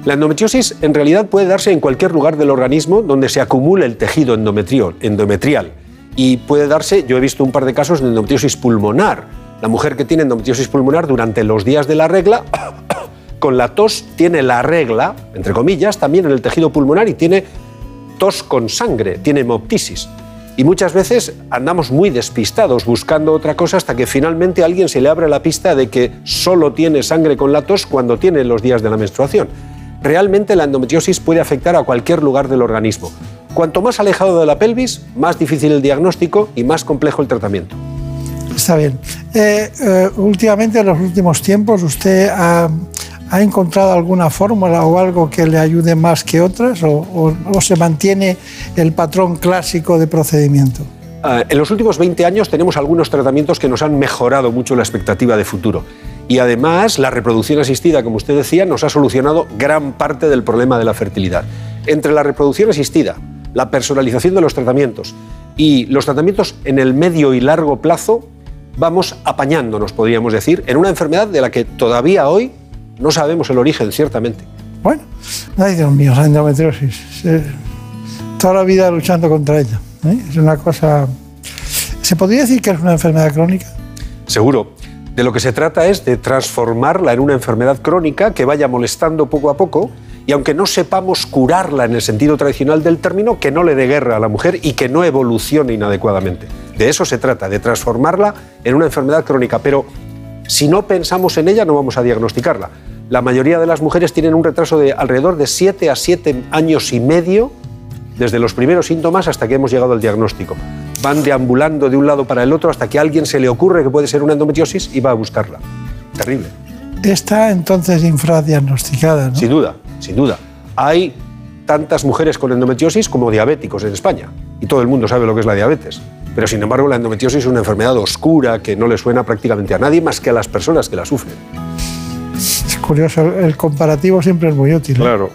La endometriosis en realidad puede darse en cualquier lugar del organismo donde se acumule el tejido endometrial. Y puede darse, yo he visto un par de casos de endometriosis pulmonar. La mujer que tiene endometriosis pulmonar durante los días de la regla, con la tos tiene la regla, entre comillas, también en el tejido pulmonar y tiene tos con sangre, tiene hemoptisis. Y muchas veces andamos muy despistados buscando otra cosa hasta que finalmente alguien se le abre la pista de que solo tiene sangre con la tos cuando tiene los días de la menstruación. Realmente la endometriosis puede afectar a cualquier lugar del organismo. Cuanto más alejado de la pelvis, más difícil el diagnóstico y más complejo el tratamiento. Está bien. Eh, eh, últimamente, en los últimos tiempos, ¿usted ha, ha encontrado alguna fórmula o algo que le ayude más que otras o, o- o se mantiene el patrón clásico de procedimiento? Ah, en los últimos 20 años tenemos algunos tratamientos que nos han mejorado mucho la expectativa de futuro. Y además, la reproducción asistida, como usted decía, nos ha solucionado gran parte del problema de la fertilidad. Entre la reproducción asistida, la personalización de los tratamientos y los tratamientos en el medio y largo plazo, vamos apañándonos, podríamos decir, en una enfermedad de la que todavía hoy no sabemos el origen, ciertamente. Bueno, ay Dios mío, la endometriosis. Toda la vida luchando contra ella. ¿eh? Es una cosa... ¿Se podría decir que es una enfermedad crónica? Seguro. De lo que se trata es de transformarla en una enfermedad crónica que vaya molestando poco a poco y aunque no sepamos curarla en el sentido tradicional del término, que no le dé guerra a la mujer y que no evolucione inadecuadamente. De eso se trata, de transformarla en una enfermedad crónica. Pero si no pensamos en ella, no vamos a diagnosticarla. La mayoría de las mujeres tienen un retraso de alrededor de 7 a 7 años y medio desde los primeros síntomas hasta que hemos llegado al diagnóstico. Van deambulando de un lado para el otro hasta que a alguien se le ocurre que puede ser una endometriosis y va a buscarla. Terrible. Está entonces infradiagnosticada, ¿no? Sin duda, sin duda. Hay tantas mujeres con endometriosis como diabéticos en España. Y todo el mundo sabe lo que es la diabetes. Pero sin embargo, la endometriosis es una enfermedad oscura que no le suena prácticamente a nadie más que a las personas que la sufren. Es curioso, el comparativo siempre es muy útil. ¿eh? Claro.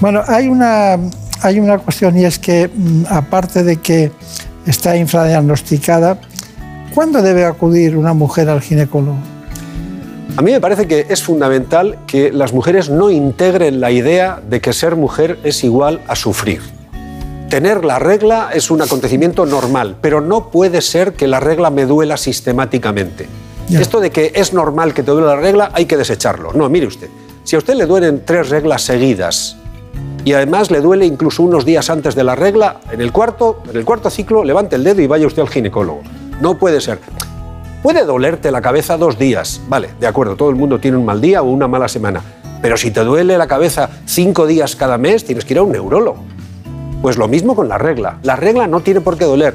Bueno, hay una, hay una cuestión y es que, mm, aparte de que está infradiagnosticada, ¿cuándo debe acudir una mujer al ginecólogo? A mí me parece que es fundamental que las mujeres no integren la idea de que ser mujer es igual a sufrir. Tener la regla es un acontecimiento normal, pero no puede ser que la regla me duela sistemáticamente. Esto de que es normal que te duele la regla hay que desecharlo. No, mire usted, si a usted le duelen tres reglas seguidas y además le duele incluso unos días antes de la regla, en el cuarto, en el cuarto ciclo, levante el dedo y vaya usted al ginecólogo. No puede ser. Puede dolerte la cabeza dos días, vale, de acuerdo, todo el mundo tiene un mal día o una mala semana, pero si te duele la cabeza cinco días cada mes, tienes que ir a un neurólogo. Pues lo mismo con la regla. La regla no tiene por qué doler.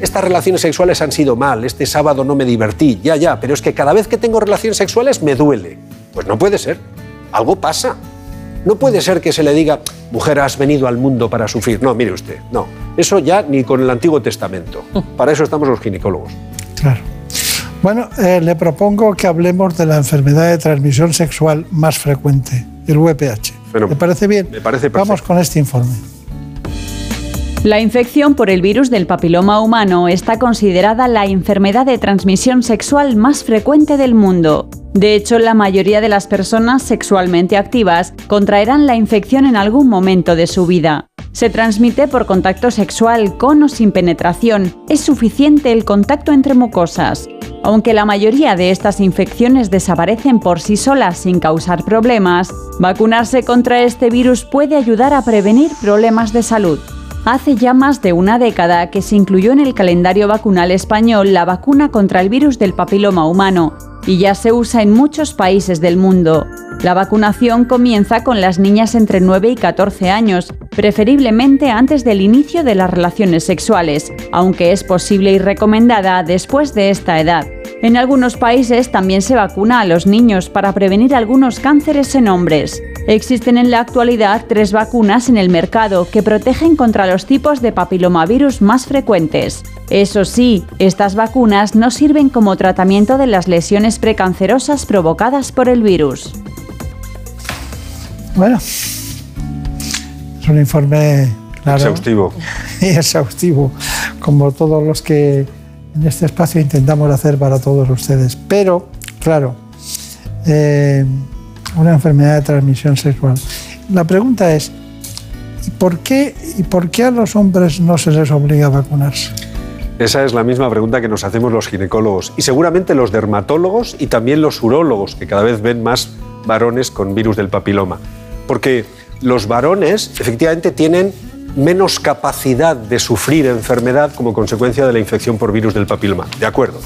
Estas relaciones sexuales han sido mal, este sábado no me divertí, ya, ya, pero es que cada vez que tengo relaciones sexuales me duele. Pues no puede ser. Algo pasa. No puede ser que se le diga, mujer, has venido al mundo para sufrir. No, mire usted, no. Eso ya ni con el Antiguo Testamento. Para eso estamos los ginecólogos. Claro. Bueno, eh, le propongo que hablemos de la enfermedad de transmisión sexual más frecuente, el VPH. ¿Le parece bien? Me parece Vamos con este informe. La infección por el virus del papiloma humano está considerada la enfermedad de transmisión sexual más frecuente del mundo. De hecho, la mayoría de las personas sexualmente activas contraerán la infección en algún momento de su vida. Se transmite por contacto sexual con o sin penetración. Es suficiente el contacto entre mucosas. Aunque la mayoría de estas infecciones desaparecen por sí solas sin causar problemas, vacunarse contra este virus puede ayudar a prevenir problemas de salud. Hace ya más de una década que se incluyó en el calendario vacunal español la vacuna contra el virus del papiloma humano y ya se usa en muchos países del mundo. La vacunación comienza con las niñas entre 9 y 14 años, preferiblemente antes del inicio de las relaciones sexuales, aunque es posible y recomendada después de esta edad. En algunos países también se vacuna a los niños para prevenir algunos cánceres en hombres. Existen en la actualidad tres vacunas en el mercado que protegen contra los tipos de papilomavirus más frecuentes. Eso sí, estas vacunas no sirven como tratamiento de las lesiones precancerosas provocadas por el virus. Bueno, es un informe claro Exhaustivo. y exhaustivo, como todos los que en este espacio intentamos hacer para todos ustedes. Pero, claro, eh, una enfermedad de transmisión sexual. La pregunta es, ¿y por qué, y por qué a los hombres no se les obliga a vacunarse? Esa es la misma pregunta que nos hacemos los ginecólogos y seguramente los dermatólogos y también los urólogos, que cada vez ven más varones con virus del papiloma. Porque los varones efectivamente tienen menos capacidad de sufrir enfermedad como consecuencia de la infección por virus del papiloma. De acuerdo.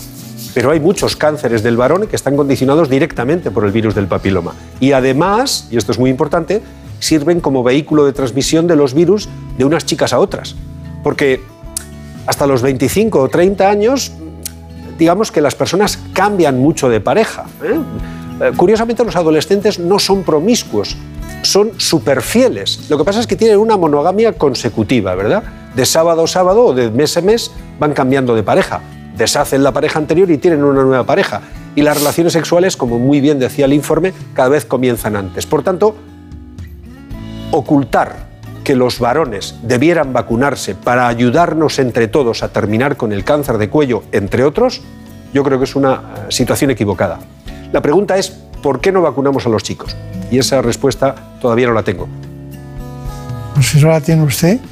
Pero hay muchos cánceres del varón que están condicionados directamente por el virus del papiloma. Y además, y esto es muy importante, sirven como vehículo de transmisión de los virus de unas chicas a otras. Porque hasta los 25 o 30 años, digamos que las personas cambian mucho de pareja. ¿eh? Eh, Curiosamente, los adolescentes no son promiscuos, son superfieles. Lo que pasa es que tienen una monogamia consecutiva, ¿verdad? De sábado a sábado o de mes a mes van cambiando de pareja. Deshacen la pareja anterior y tienen una nueva pareja. Y las relaciones sexuales, como muy bien decía el informe, cada vez comienzan antes. Por tanto, ocultar que los varones debieran vacunarse para ayudarnos entre todos a terminar con el cáncer de cuello, entre otros, yo creo que es una eh, situación equivocada. La pregunta es, ¿por qué no vacunamos a los chicos? Y esa respuesta todavía no la tengo. Pues si no la tiene usted.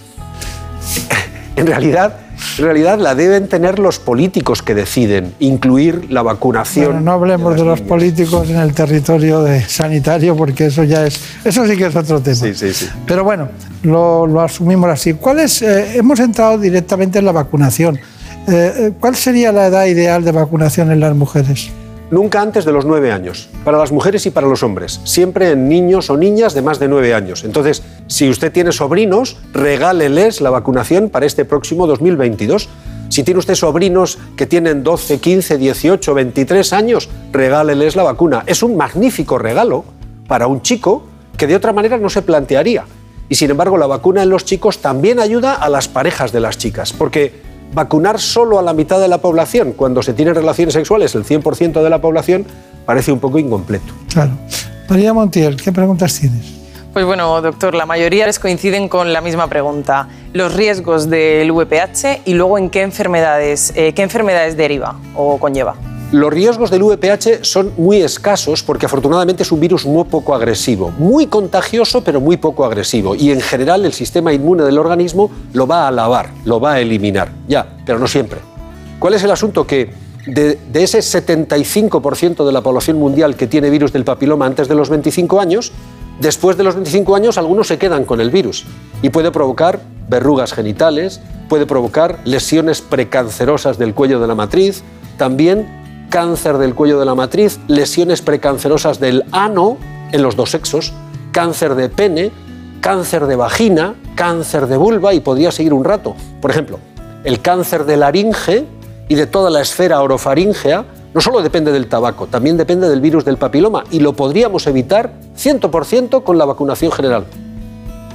En realidad, en realidad la deben tener los políticos que deciden incluir la vacunación. Bueno, no hablemos de, los políticos en el territorio de sanitario porque eso ya es, eso sí que es otro tema. Sí, sí, sí. Pero bueno, lo, lo asumimos así. ¿Cuál es, eh, hemos entrado directamente en la vacunación. Eh, eh, ¿Cuál sería la edad ideal de vacunación en las mujeres? Nunca antes de los nueve años, para las mujeres y para los hombres, siempre en niños o niñas de más de nueve años. Entonces, si usted tiene sobrinos, regáleles la vacunación para este próximo 2022. Si tiene usted sobrinos que tienen 12, 15, 18, 23 años, regáleles la vacuna. Es un magnífico regalo para un chico que de otra manera no se plantearía. Y sin embargo, la vacuna en los chicos también ayuda a las parejas de las chicas, porque vacunar solo a la mitad de la población cuando se tienen relaciones sexuales el 100% de la población parece un poco incompleto. Claro. María Montiel, ¿qué preguntas tienes? Pues bueno, doctor, la mayoría les coinciden con la misma pregunta. Los riesgos del VPH y luego en qué enfermedades, eh, qué enfermedades deriva o conlleva. Los riesgos del VPH son muy escasos porque afortunadamente es un virus muy poco agresivo, muy contagioso pero muy poco agresivo y en general el sistema inmune del organismo lo va a lavar, lo va a eliminar, ya, pero no siempre. ¿Cuál es el asunto? Que de, de ese 75% de la población mundial que tiene virus del papiloma antes de los 25 años, después de los 25 años algunos se quedan con el virus y puede provocar verrugas genitales, puede provocar lesiones precancerosas del cuello de la matriz, también cáncer del cuello de la matriz, lesiones precancerosas del ano en los dos sexos, cáncer de pene, cáncer de vagina, cáncer de vulva y podría seguir un rato. Por ejemplo, el cáncer de laringe y de toda la esfera orofaringea no solo depende del tabaco, también depende del virus del papiloma y lo podríamos evitar 100% con la vacunación general.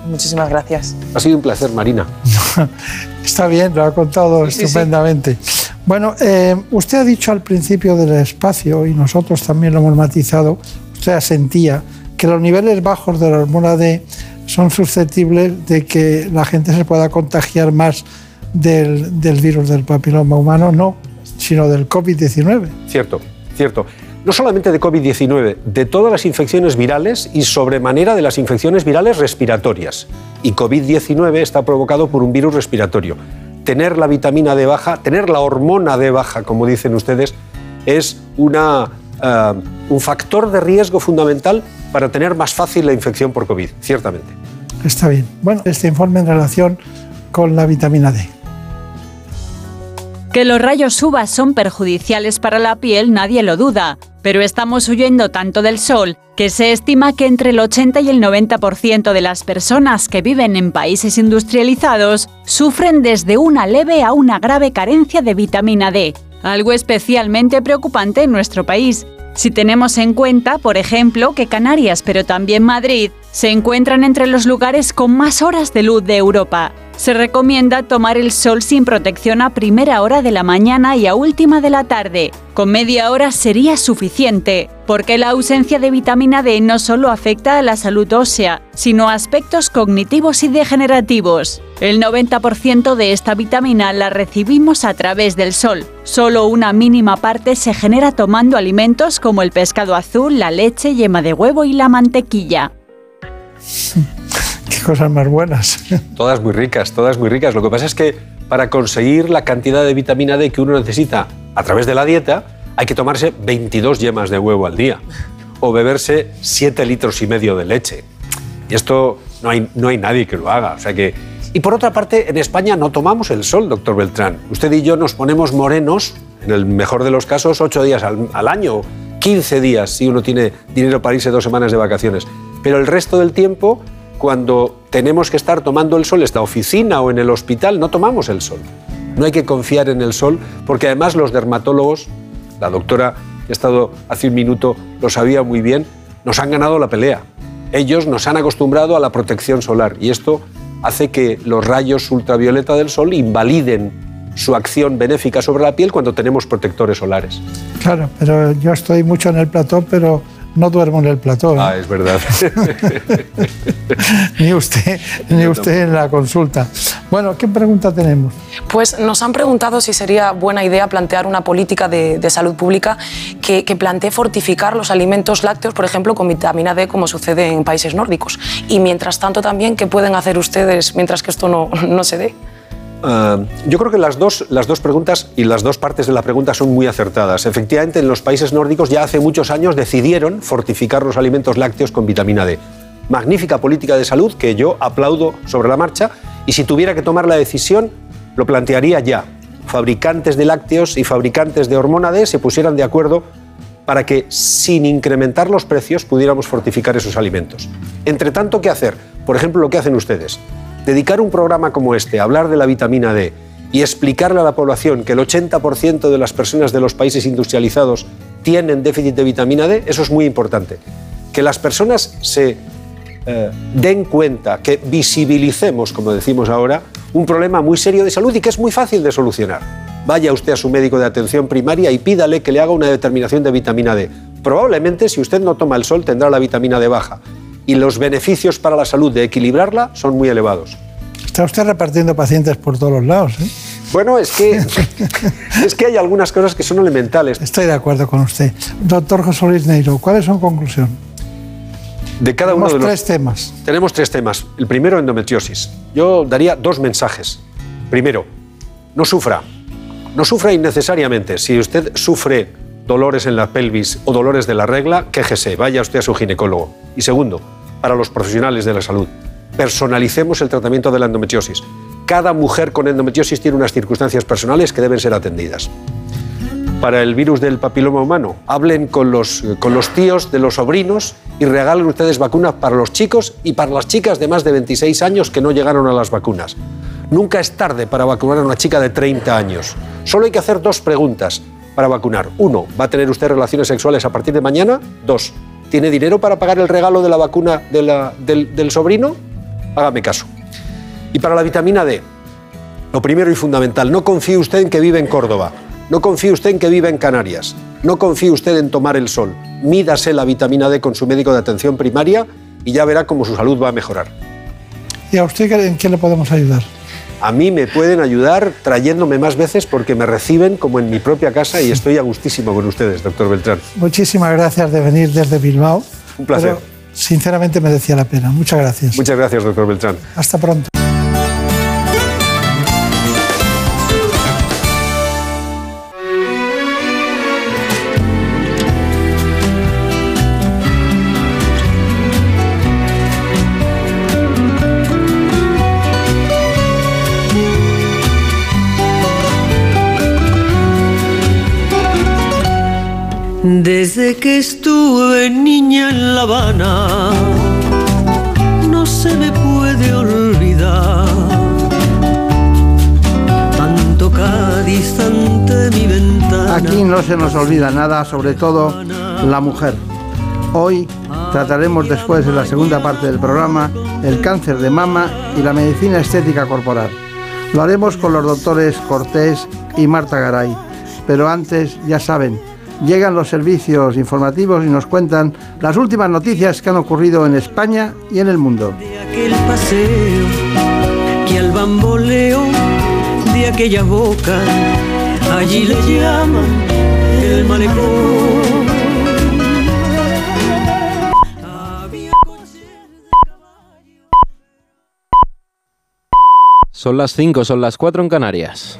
Muchísimas gracias. Ha sido un placer, Marina. Está bien, lo ha contado Sí, sí, sí. estupendamente. Bueno, eh, usted ha dicho al principio del espacio, y nosotros también lo hemos matizado, usted asentía que los niveles bajos de la hormona D son susceptibles de que la gente se pueda contagiar más del, del virus del papiloma humano, no, sino del COVID-19. Cierto, cierto. No solamente de COVID-19, de todas las infecciones virales y sobremanera de las infecciones virales respiratorias. Y COVID-19 está provocado por un virus respiratorio. Tener la vitamina D baja, tener la hormona D baja, como dicen ustedes, es una, eh, un factor de riesgo fundamental para tener más fácil la infección por COVID, ciertamente. Está bien. Bueno, este informe en relación con la vitamina D. Que los rayos UVA son perjudiciales para la piel nadie lo duda, pero estamos huyendo tanto del sol que se estima que entre el 80 y el 90% de las personas que viven en países industrializados sufren desde una leve a una grave carencia de vitamina D, algo especialmente preocupante en nuestro país. Si tenemos en cuenta, por ejemplo, que Canarias, pero también Madrid, se encuentran entre los lugares con más horas de luz de Europa. Se recomienda tomar el sol sin protección a primera hora de la mañana y a última de la tarde. Con media hora sería suficiente, porque la ausencia de vitamina D no solo afecta a la salud ósea, sino a aspectos cognitivos y degenerativos. El 90% de esta vitamina la recibimos a través del sol. Solo una mínima parte se genera tomando alimentos como el pescado azul, la leche, yema de huevo y la mantequilla. Qué cosas más buenas. Todas muy ricas, todas muy ricas. Lo que pasa es que para conseguir la cantidad de vitamina D que uno necesita a través de la dieta, hay que tomarse 22 yemas de huevo al día o beberse 7 litros y medio de leche. Y esto no hay, no hay nadie que lo haga. O sea que... Y por otra parte, en España no tomamos el sol, doctor Beltrán. Usted y yo nos ponemos morenos, en el mejor de los casos, 8 días al, al año, 15 días si uno tiene dinero para irse dos semanas de vacaciones. Pero el resto del tiempo, cuando tenemos que estar tomando el sol en la oficina o en el hospital, no tomamos el sol. No hay que confiar en el sol, porque además los dermatólogos, la doctora que ha estado hace un minuto lo sabía muy bien, nos han ganado la pelea. Ellos nos han acostumbrado a la protección solar y esto hace que los rayos ultravioleta del sol invaliden su acción benéfica sobre la piel cuando tenemos protectores solares. Claro, pero yo estoy mucho en el plató, pero no duermo en el plató. ¿eh? Ah, es verdad. ni usted, ni usted en la consulta. Bueno, ¿qué pregunta tenemos? Pues nos han preguntado si sería buena idea plantear una política de, de salud pública que, que, plantee fortificar los alimentos lácteos, por ejemplo, con vitamina D, como sucede en países nórdicos. Y mientras tanto también, ¿qué pueden hacer ustedes mientras que esto no, no se dé? Uh, yo creo que las dos, las dos preguntas y las dos partes de la pregunta son muy acertadas. Efectivamente, en los países nórdicos ya hace muchos años decidieron fortificar los alimentos lácteos con vitamina D. Magnífica política de salud que yo aplaudo sobre la marcha y si tuviera que tomar la decisión lo plantearía ya. Fabricantes de lácteos y fabricantes de hormona D se pusieran de acuerdo para que sin incrementar los precios pudiéramos fortificar esos alimentos. Entre tanto, ¿qué hacer? Por ejemplo, lo que hacen ustedes dedicar un programa como este a hablar de la vitamina D y explicarle a la población que el 80% de las personas de los países industrializados tienen déficit de vitamina D, eso es muy importante. Que las personas se eh, den cuenta, que visibilicemos, como decimos ahora, un problema muy serio de salud y que es muy fácil de solucionar. Vaya usted a su médico de atención primaria y pídale que le haga una determinación de vitamina D. Probablemente si usted no toma el sol tendrá la vitamina D baja y los beneficios para la salud de equilibrarla son muy elevados. Está usted repartiendo pacientes por todos los lados. ¿eh? Bueno, es que, es que hay algunas cosas que son elementales. Estoy de acuerdo con usted. Doctor José Luis Neiro, ¿cuál es su conclusión? De cada Tenemos uno de los tres temas. Tenemos tres temas. El primero, endometriosis. Yo daría dos mensajes. Primero, no sufra. No sufra innecesariamente. Si usted sufre dolores en la pelvis o dolores de la regla, quéjese, vaya usted a su ginecólogo. Y segundo, para los profesionales de la salud, personalicemos el tratamiento de la endometriosis. Cada mujer con endometriosis tiene unas circunstancias personales que deben ser atendidas. Para el virus del papiloma humano, hablen con los, con los tíos de los sobrinos y regalen ustedes vacunas para los chicos y para las chicas de más de 26 años que no llegaron a las vacunas. Nunca es tarde para vacunar a una chica de 30 años. Solo hay que hacer dos preguntas para vacunar. Uno, ¿va a tener usted relaciones sexuales a partir de mañana? Dos, ¿tiene dinero para pagar el regalo de la vacuna del, del sobrino? Hágame caso. Y para la vitamina D, lo primero y fundamental, no confíe usted en que vive en Córdoba, no confíe usted en que vive en Canarias, no confíe usted en tomar el sol. Mídase la vitamina D con su médico de atención primaria y ya verá cómo su salud va a mejorar. ¿Y a usted en qué le podemos ayudar? A mí me pueden ayudar trayéndome más veces porque me reciben como en mi propia casa y estoy a gustísimo con ustedes, doctor Beltrán. Muchísimas gracias de venir desde Bilbao. Un placer. Pero, sinceramente merecía la pena. Muchas gracias. Muchas gracias, doctor Beltrán. Hasta pronto. Desde que estuve niña en La Habana, no se me puede olvidar. Tanto Cádiz ante mi ventana. Aquí no se nos olvida nada, sobre todo la mujer. Hoy trataremos después en la segunda parte del programa el cáncer de mama y la medicina estética corporal. Lo haremos con los doctores Cortés y Marta Garay. Pero antes, ya saben, llegan los servicios informativos y nos cuentan las últimas noticias que han ocurrido en España y en el mundo. De aquel paseo y al bamboleo de aquella boca, allí le llaman el malecón. Son las 5, son las 4 en Canarias.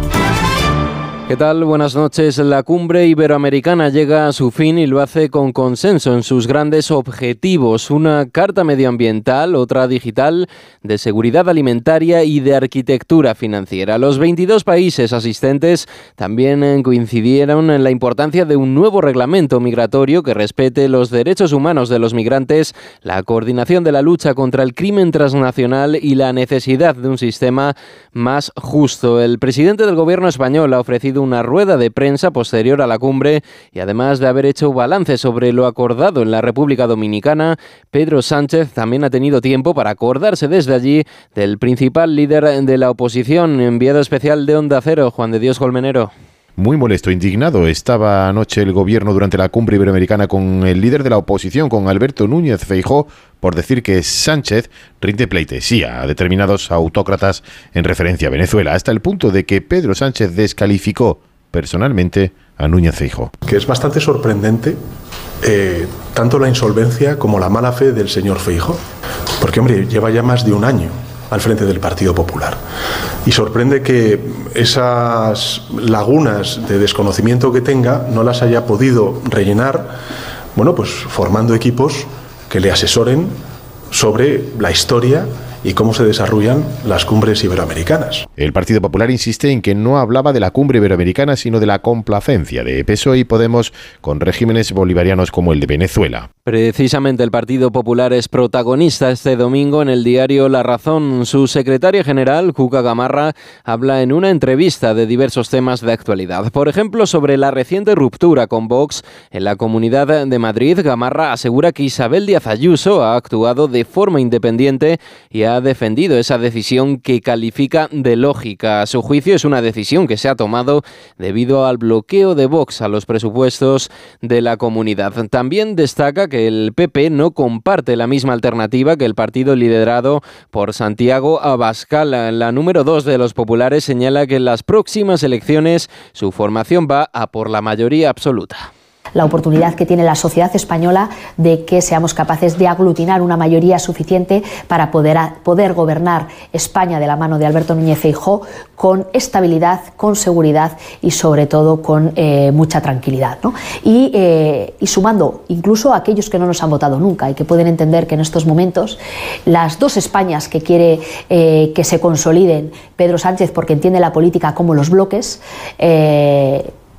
¿Qué tal? Buenas noches. La cumbre iberoamericana llega a su fin y lo hace con consenso en sus grandes objetivos. Una carta medioambiental, otra digital, de seguridad alimentaria y de arquitectura financiera. Los 22 países asistentes también coincidieron en la importancia de un nuevo reglamento migratorio que respete los derechos humanos de los migrantes, la coordinación de la lucha contra el crimen transnacional y la necesidad de un sistema más justo. El presidente del gobierno español ha ofrecido una rueda de prensa posterior a la cumbre y además de haber hecho balance sobre lo acordado en la República Dominicana, Pedro Sánchez también ha tenido tiempo para acordarse desde allí del principal líder de la oposición, enviado especial de Onda Cero, Juan de Dios Colmenero. Muy molesto, indignado estaba anoche el gobierno durante la cumbre iberoamericana con el líder de la oposición, con Alberto Núñez Feijó, por decir que Sánchez rinde pleitesía a determinados autócratas en referencia a Venezuela, hasta el punto de que Pedro Sánchez descalificó personalmente a Núñez Feijó. Que es bastante sorprendente eh, tanto la insolvencia como la mala fe del señor Feijó, porque hombre, lleva ya más de un año al frente del Partido Popular. Y sorprende que esas lagunas de desconocimiento que tenga no las haya podido rellenar, bueno, pues formando equipos que le asesoren sobre la historia y cómo se desarrollan las cumbres iberoamericanas. El Partido Popular insiste en que no hablaba de la cumbre iberoamericana, sino de la complacencia de PSOE y Podemos con regímenes bolivarianos como el de Venezuela. Precisamente el Partido Popular es protagonista este domingo en el diario La Razón. Su secretaria general, Cuca Gamarra, habla en una entrevista de diversos temas de actualidad. Por ejemplo, sobre la reciente ruptura con Vox en la Comunidad de Madrid, Gamarra asegura que Isabel Díaz Ayuso ha actuado de forma independiente y ha defendido esa decisión que califica de lógica. A su juicio es una decisión que se ha tomado debido al bloqueo de Vox a los presupuestos de la comunidad. También destaca que el PP no comparte la misma alternativa que el partido liderado por Santiago Abascal. La número dos de los populares señala que en las próximas elecciones su formación va a por la mayoría absoluta la oportunidad que tiene la sociedad española de que seamos capaces de aglutinar una mayoría suficiente para poder, poder gobernar España de la mano de Alberto Núñez Feijóo con estabilidad, con seguridad y sobre todo con eh, mucha tranquilidad. Eh, y, sumando incluso a aquellos que no nos han votado nunca y que pueden entender que en estos momentos las dos Españas que quiere eh, que se consoliden Pedro Sánchez porque entiende la política como los bloques,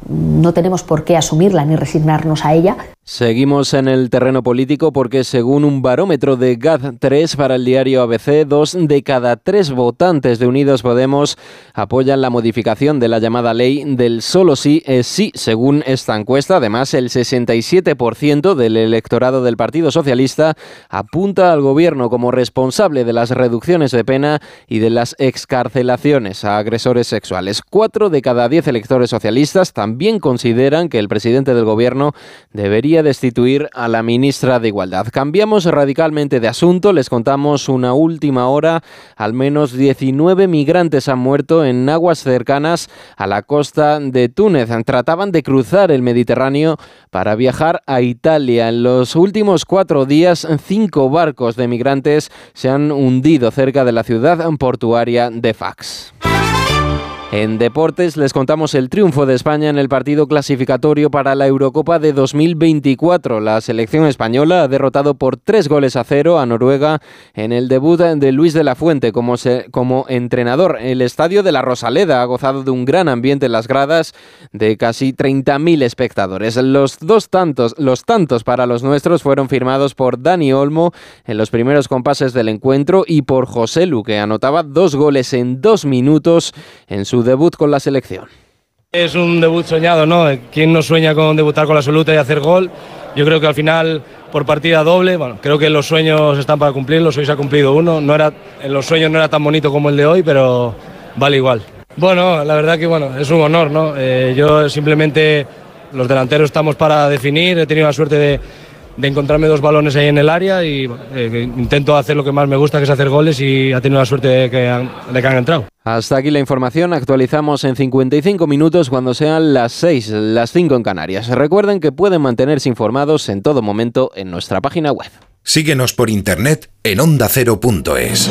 no tenemos por qué asumirla ni resignarnos a ella, Seguimos en el terreno político porque según un barómetro de GAD3 para el diario ABC, dos de cada tres votantes de Unidos Podemos apoyan la modificación de la llamada ley del solo sí es sí, según esta encuesta. Además, el 67% del electorado del Partido Socialista apunta al gobierno como responsable de las reducciones de pena y de las excarcelaciones a agresores sexuales. Cuatro de cada diez electores socialistas también consideran que el presidente del gobierno debería destituir a la ministra de Igualdad. Cambiamos radicalmente de asunto, les contamos una última hora. Al menos 19 migrantes han muerto en aguas cercanas a la costa de Túnez. Trataban de cruzar el Mediterráneo para viajar a Italia. En los últimos cuatro días, cinco barcos de migrantes se han hundido cerca de la ciudad portuaria de Fax. En deportes les contamos el triunfo de España en el partido clasificatorio para la Eurocopa de 2024. La selección española ha derrotado por tres goles a cero a Noruega en el debut de Luis de la Fuente como, como entrenador. El estadio de la Rosaleda ha gozado de un gran ambiente en las gradas de casi 30.000 espectadores. Los dos tantos, los tantos para los nuestros fueron firmados por Dani Olmo en los primeros compases del encuentro y por José Lu, que anotaba dos goles en dos minutos en su debut con la selección. Es un debut soñado, ¿no? ¿Quién no sueña con debutar con la absoluta y hacer gol? Yo creo que al final, por partida doble, bueno, creo que los sueños están para cumplirlos, hoy se ha cumplido uno. No era, en los sueños no era tan bonito como el de hoy, pero vale igual. Bueno, la verdad que bueno, es un honor, ¿no? Eh, yo simplemente, los delanteros estamos para definir, he tenido la suerte de, de encontrarme dos balones ahí en el área y eh, intento hacer lo que más me gusta, que es hacer goles y ha tenido la suerte de que han, de que han entrado. Hasta aquí la información. Actualizamos en 55 minutos cuando sean las 6, las 5 en Canarias. Recuerden que pueden mantenerse informados en todo momento en nuestra página web. Síguenos por internet en ondacero.es.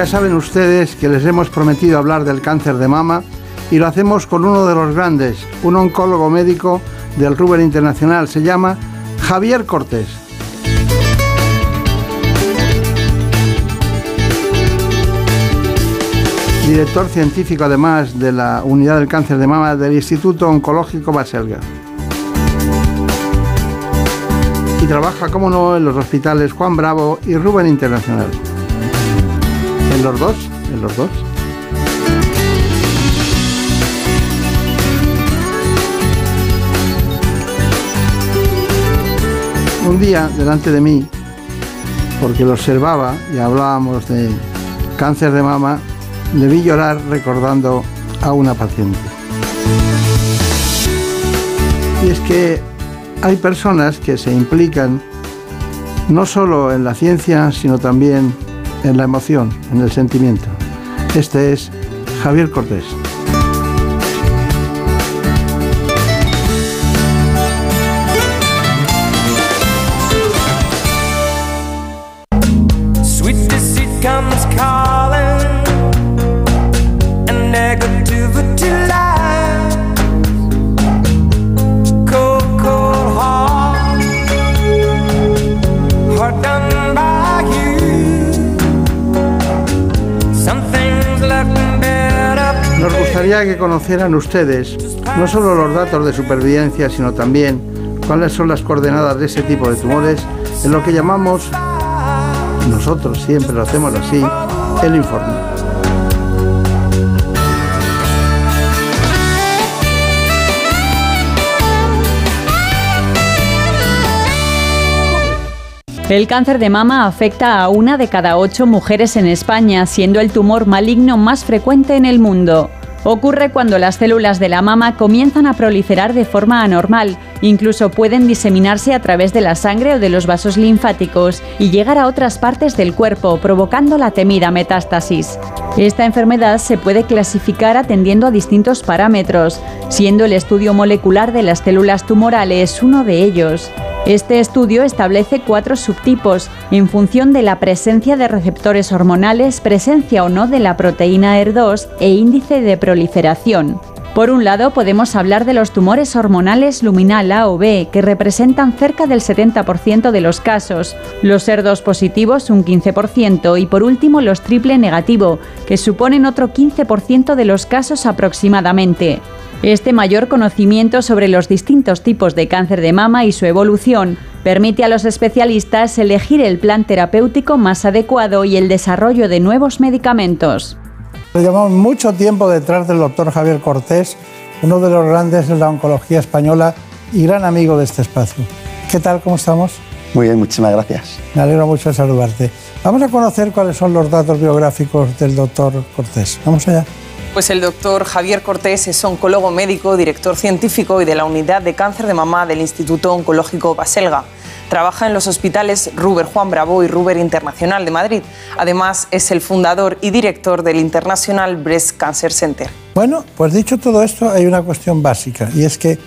Ya saben ustedes que les hemos prometido hablar del cáncer de mama y lo hacemos con uno de los grandes, un oncólogo médico del Ruber Internacional. Se llama Javier Cortés. Director científico además de la Unidad del Cáncer de Mama del Instituto Oncológico Baselga. Y trabaja, como no, en los hospitales Juan Bravo y Ruben Internacional. En los dos, en los dos. Un día, delante de mí, porque lo observaba y hablábamos de cáncer de mama, le vi llorar recordando a una paciente. Y es que hay personas que se implican no solo en la ciencia, sino también en la emoción, en el sentimiento. Este es Javier Cortés. Gustaría que conocieran ustedes no solo los datos de supervivencia, sino también cuáles son las coordenadas de ese tipo de tumores en lo que llamamos, nosotros siempre lo hacemos así, el informe. El cáncer de mama afecta a una de cada ocho mujeres en España, siendo el tumor maligno más frecuente en el mundo. Ocurre cuando las células de la mama comienzan a proliferar de forma anormal, incluso pueden diseminarse a través de la sangre o de los vasos linfáticos y llegar a otras partes del cuerpo, provocando la temida metástasis. Esta enfermedad se puede clasificar atendiendo a distintos parámetros, siendo el estudio molecular de las células tumorales uno de ellos. Este estudio establece cuatro subtipos en función de la presencia de receptores hormonales, presencia o no de la proteína ER2 e índice de proliferación. Por un lado, podemos hablar de los tumores hormonales luminal A o B, que representan cerca del 70% de los casos, los ER2 positivos un 15% y por último los triple negativo, que suponen otro 15% de los casos aproximadamente. Este mayor conocimiento sobre los distintos tipos de cáncer de mama y su evolución permite a los especialistas elegir el plan terapéutico más adecuado y el desarrollo de nuevos medicamentos. Llevamos mucho tiempo detrás del doctor Javier Cortés, uno de los grandes de la oncología española y gran amigo de este espacio. ¿Qué tal? ¿Cómo estamos? Muy bien, muchísimas gracias. Me alegro mucho de saludarte. Vamos a conocer cuáles son los datos biográficos del doctor Cortés. Vamos allá. Pues el doctor Javier Cortés es oncólogo médico, director científico y de la unidad de cáncer de mamá del Instituto Oncológico Baselga. Trabaja en los hospitales Ruber Juan Bravo y Ruber Internacional de Madrid. Además, es el fundador y director del International Breast Cancer Center. Bueno, pues dicho todo esto, hay una cuestión básica y es que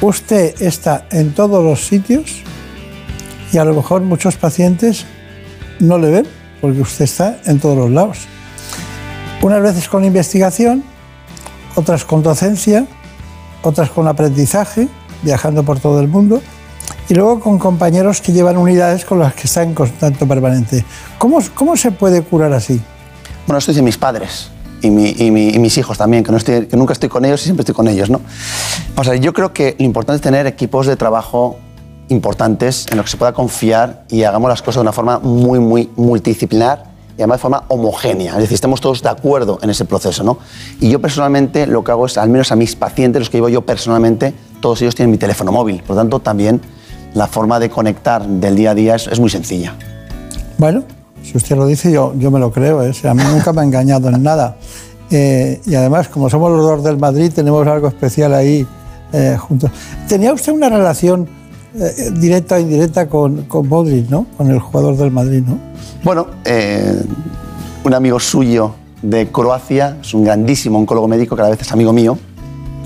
usted está en todos los sitios y a lo mejor muchos pacientes no le ven porque usted está en todos los lados. Unas veces con investigación, otras con docencia, otras con aprendizaje, viajando por todo el mundo, y luego con compañeros que llevan unidades con las que está en contacto permanente. ¿Cómo, cómo se puede curar así? Bueno, esto dicen mis padres y, mi- y mi- y mis hijos también, que, no estoy- que nunca estoy con ellos y siempre estoy con ellos. ¿no? Vamos a ver, yo creo que lo importante es tener equipos de trabajo importantes en los que se pueda confiar y hagamos las cosas de una forma muy, muy multidisciplinar y además de forma homogénea. Es decir, estemos todos de acuerdo en ese proceso. ¿no? Y yo personalmente lo que hago es, al menos a mis pacientes, los que llevo yo personalmente, todos ellos tienen mi teléfono móvil. Por lo tanto, también la forma de conectar del día a día es, es muy sencilla. Bueno, si usted lo dice, yo, yo me lo creo. ¿eh? O sea, a mí nunca me ha engañado en nada. Eh, y además, como somos los dos del Madrid, tenemos algo especial ahí eh, juntos. ¿Tenía usted una relación eh, directa o indirecta con, con Modric, ¿no? Con el jugador del Madrid, ¿no? Bueno, un amigo suyo de Croacia, es un grandísimo oncólogo médico que a la vez es amigo mío,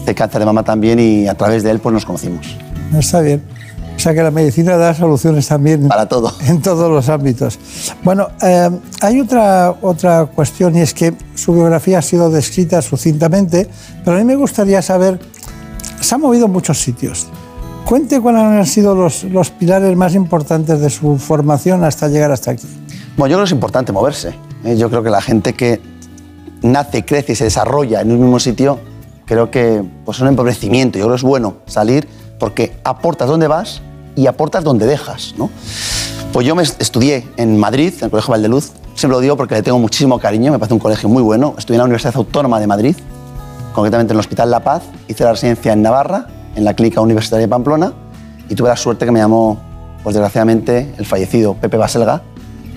de cáncer de mama también y a través de él pues nos conocimos. Está bien. O sea que la medicina da soluciones también Para todo. en todos los ámbitos. Bueno, eh, hay otra, otra cuestión y es que su biografía ha sido descrita sucintamente, pero a mí me gustaría saber, se ha movido en muchos sitios. Cuente cuáles han sido los, los pilares más importantes de su formación hasta llegar hasta aquí. Bueno, yo creo que es importante moverse. ¿eh? Yo creo que la gente que nace, crece y se desarrolla en un mismo sitio, creo que pues, es un empobrecimiento. Yo creo que es bueno salir porque aportas donde vas y aportas donde dejas. ¿no? Pues yo me estudié en Madrid, en el Colegio Valdeluz. Siempre lo digo porque le tengo muchísimo cariño, me parece un colegio muy bueno. Estudié en la Universidad Autónoma de Madrid, concretamente en el Hospital La Paz. Hice la residencia en Navarra, en la Clínica Universitaria de Pamplona, y tuve la suerte que me llamó, pues desgraciadamente, el fallecido Pepe Baselga,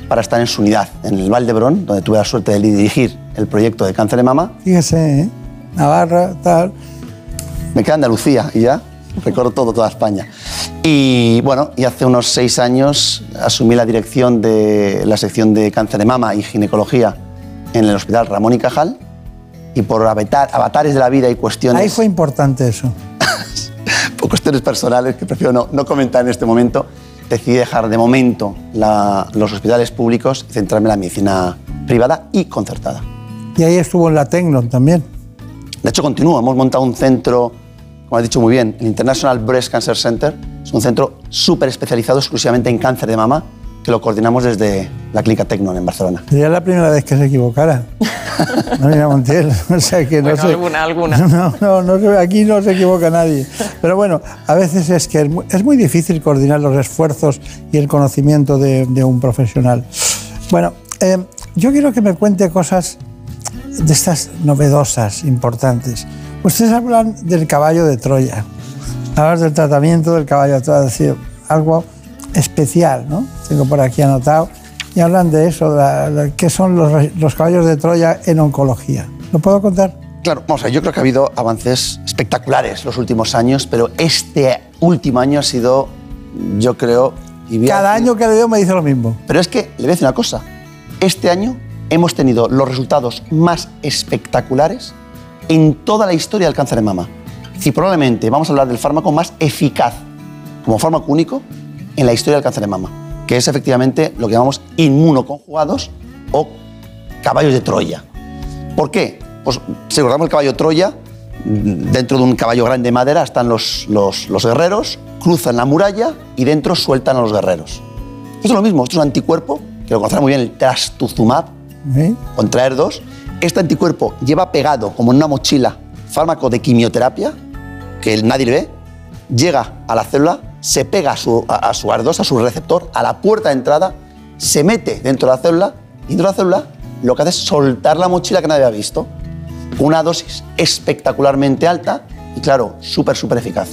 para estar en su unidad, en el Valdebrón, donde tuve la suerte de dirigir el proyecto de cáncer de mama. Fíjese, ¿eh? Navarra, tal. Me queda Andalucía y ya recorro todo, toda España. Y bueno, y hace unos seis años asumí la dirección de la sección de cáncer de mama y ginecología en el Hospital Ramón y Cajal. Y por avatar- avatares de la vida y cuestiones, Ahí fue importante eso. por cuestiones personales que prefiero no, no comentar en este momento, decidí dejar de momento la- los hospitales públicos y centrarme en la medicina privada y concertada. Y ahí estuvo en la Tecnon también. De hecho, continúa. Hemos montado un centro, como has dicho muy bien, el International Breast Cancer Center. Es un centro súper especializado exclusivamente en cáncer de mama, que lo coordinamos desde la Clínica Tecnon en Barcelona. Sería la primera vez que se equivocara. Montiel. O sea que no Bueno, sé. alguna, alguna. No, no, no aquí no se equivoca nadie. Pero bueno, a veces es que es muy, es muy difícil coordinar los esfuerzos y el conocimiento de, de un profesional. Bueno, eh, yo quiero que me cuente cosas de estas novedosas, importantes. Ustedes hablan del caballo de Troya. Hablan del tratamiento del caballo de Troya, es decir, algo especial, ¿no? Tengo por aquí anotado. Y hablan de eso, la- la- qué son los, caballos de Troya en oncología. ¿Lo puedo contar? Claro, vamos a ver, yo creo que ha habido avances espectaculares los últimos años, pero este último año ha sido, yo creo... y Cada año que le veo me dice lo mismo. Pero es que le voy a decir una cosa. Este año hemos tenido los resultados más espectaculares en toda la historia del cáncer de mama. Y probablemente vamos a hablar del fármaco más eficaz como fármaco único en la historia del cáncer de mama, que es efectivamente lo que llamamos inmunoconjugados o caballos de Troya. ¿Por qué? Pues si recordamos el caballo de Troya, dentro de un caballo grande de madera están los, los, los guerreros, cruzan la muralla y dentro sueltan a los guerreros. Esto es lo mismo, esto es un anticuerpo, que lo conocerá muy bien el trastuzumab, ¿Eh? contra ER2. Este anticuerpo lleva pegado, como en una mochila, fármaco de quimioterapia, que nadie le ve, llega a la célula, se pega a su, a, a su AR2, a su receptor, a la puerta de entrada, se mete dentro de la célula, y dentro de la célula lo que hace es soltar la mochila que nadie había visto. Una dosis espectacularmente alta y, claro, súper, súper eficaz.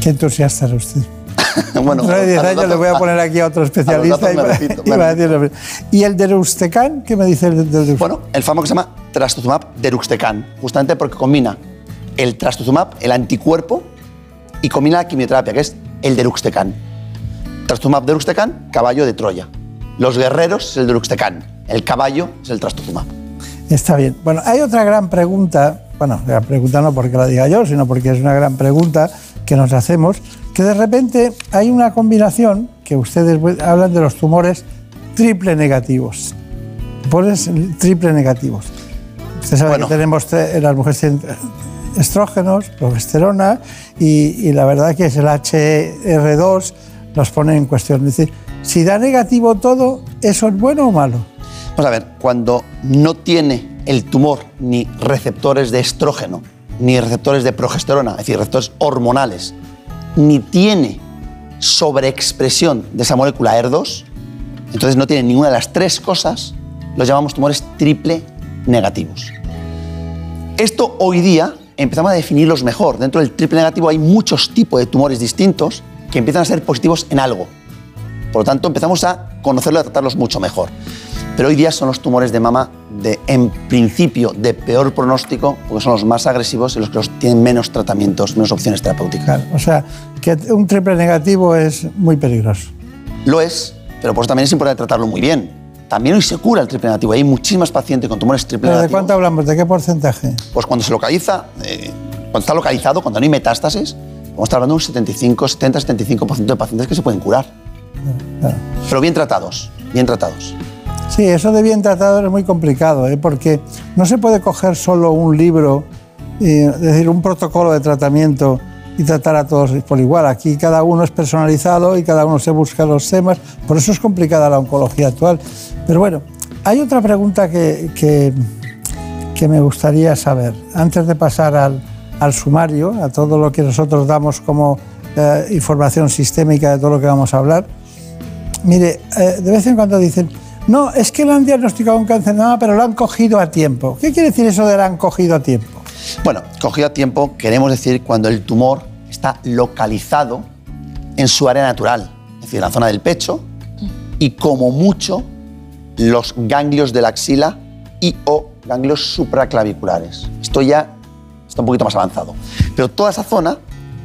Qué entusiasta usted. bueno, Dentro de 10 a los años le voy a poner aquí a otro especialista. y me va- repito, y me va a decir lo mismo. ¿Y el deruxtecan? ¿Qué me dice el del deruxtecan? Bueno, el fármaco se llama trastuzumab deruxtecan, justamente porque combina el trastuzumab, el anticuerpo, y combina la quimioterapia, que es el deruxtecan. Trastuzumab deruxtecan, caballo de Troya. Los guerreros es el deruxtecan, el caballo es el trastuzumab. Está bien. Bueno, hay otra gran pregunta, bueno, gran pregunta no porque la diga yo, sino porque es una gran pregunta que nos hacemos, que de repente hay una combinación, que ustedes hablan de los tumores triple negativos. Tumores triple negativos. Usted sabe que tenemos, tre- las mujeres tienen estrógenos, progesterona, y, y la verdad que es el HR2 los pone en cuestión. Es decir, si da negativo todo, ¿eso es bueno o malo? Vamos a ver, cuando no tiene el tumor ni receptores de estrógeno, ni receptores de progesterona, es decir, receptores hormonales, ni tiene sobreexpresión de esa molécula ER2, entonces no tiene ninguna de las tres cosas, los llamamos tumores triple negativos. Esto hoy día empezamos a definirlos mejor. Dentro del triple negativo hay muchos tipos de tumores distintos que empiezan a ser positivos en algo. Por lo tanto, empezamos a conocerlos y a tratarlos mucho mejor. Pero hoy día son los tumores de mama de, en principio, de peor pronóstico, porque son los más agresivos y los que los tienen menos tratamientos, menos opciones terapéuticas. O sea, que un triple negativo es muy peligroso. Lo es, pero por eso también es importante tratarlo muy bien. También hoy se cura el triple negativo. Hay muchísimas pacientes con tumores triple ¿Pero ¿De negativos. cuánto hablamos? ¿De qué porcentaje? Pues cuando se localiza, eh, cuando está localizado, cuando no hay metástasis, vamos a estar hablando de un 75, 70, 75% de pacientes que se pueden curar. Pero bien tratados, bien tratados. Sí, eso de bien tratado es muy complicado, ¿eh? porque no se puede coger solo un libro, y, es decir, un protocolo de tratamiento y tratar a todos por igual. Aquí cada uno es personalizado y cada uno se busca los temas, por eso es complicada la oncología actual. Pero bueno, hay otra pregunta que, que, que me gustaría saber, antes de pasar al, al sumario, a todo lo que nosotros damos como eh, información sistémica de todo lo que vamos a hablar. Mire, eh, de vez en cuando dicen, no, es que le han diagnosticado un cáncer de mama, pero lo han cogido a tiempo. ¿Qué quiere decir eso de lo han cogido a tiempo? Bueno, cogido a tiempo queremos decir cuando el tumor está localizado en su área natural, es decir, en la zona del pecho y como mucho los ganglios de la axila y o ganglios supraclaviculares. Esto ya está un poquito más avanzado. Pero toda esa zona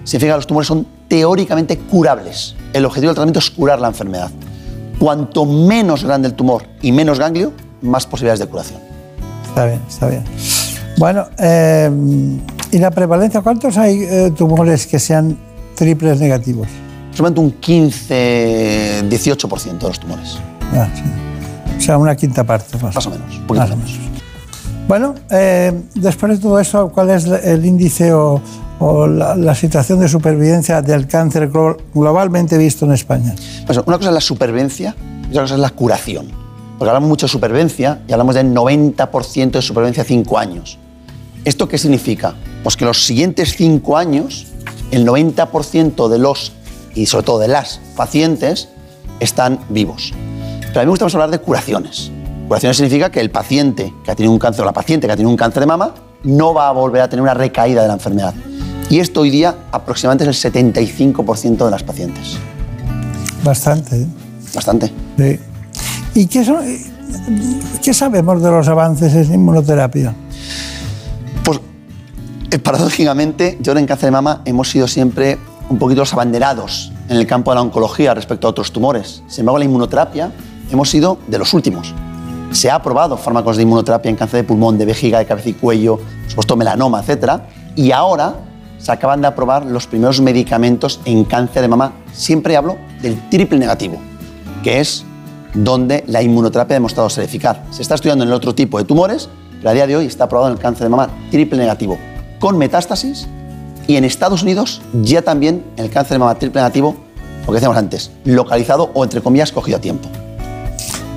significa que los tumores son teóricamente curables. El objetivo del tratamiento es curar la enfermedad. Cuanto menos grande el tumor y menos ganglio, más posibilidades de curación. Está bien, está bien. Bueno, eh, ¿y la prevalencia? ¿Cuántos hay eh, tumores que sean triples negativos? Solamente un 15-18% de los tumores. Ah, sí. O sea, una quinta parte. Más, Más o menos. Más o menos. Bueno, eh, después de todo eso, ¿cuál es el índice o, o la, la situación de supervivencia del cáncer glo- globalmente visto en España? Pues una cosa es la supervivencia y otra cosa es la curación. Porque hablamos mucho de supervivencia y hablamos del 90% de supervivencia a 5 años. ¿Esto qué significa? Pues que los siguientes 5 años, el 90% de los, y sobre todo de las pacientes, están vivos. Pero a mí me gusta más hablar de curaciones. Curaciones significa que el paciente que ha tenido un cáncer o la paciente que ha tenido un cáncer de mama no va a volver a tener una recaída de la enfermedad. Y esto hoy día aproximadamente es el 75% de las pacientes. Bastante. ¿eh? Bastante. Sí. ¿Y qué, son- qué sabemos de los avances en inmunoterapia? Pues eh, paradójicamente, yo en cáncer de mama hemos sido siempre un poquito los abanderados en el campo de la oncología respecto a otros tumores. Sin embargo, la inmunoterapia hemos sido de los últimos. Se ha aprobado fármacos de inmunoterapia en cáncer de pulmón, de vejiga, de cabeza y cuello, por supuesto melanoma, etc. Y ahora se acaban de aprobar los primeros medicamentos en cáncer de mama. Siempre hablo del triple negativo, que es donde la inmunoterapia ha demostrado ser eficaz. Se está estudiando en el otro tipo de tumores, pero a día de hoy está aprobado en el cáncer de mama triple negativo, con metástasis, y en Estados Unidos ya también el cáncer de mama triple negativo, lo que decíamos antes, localizado o entre comillas cogido a tiempo.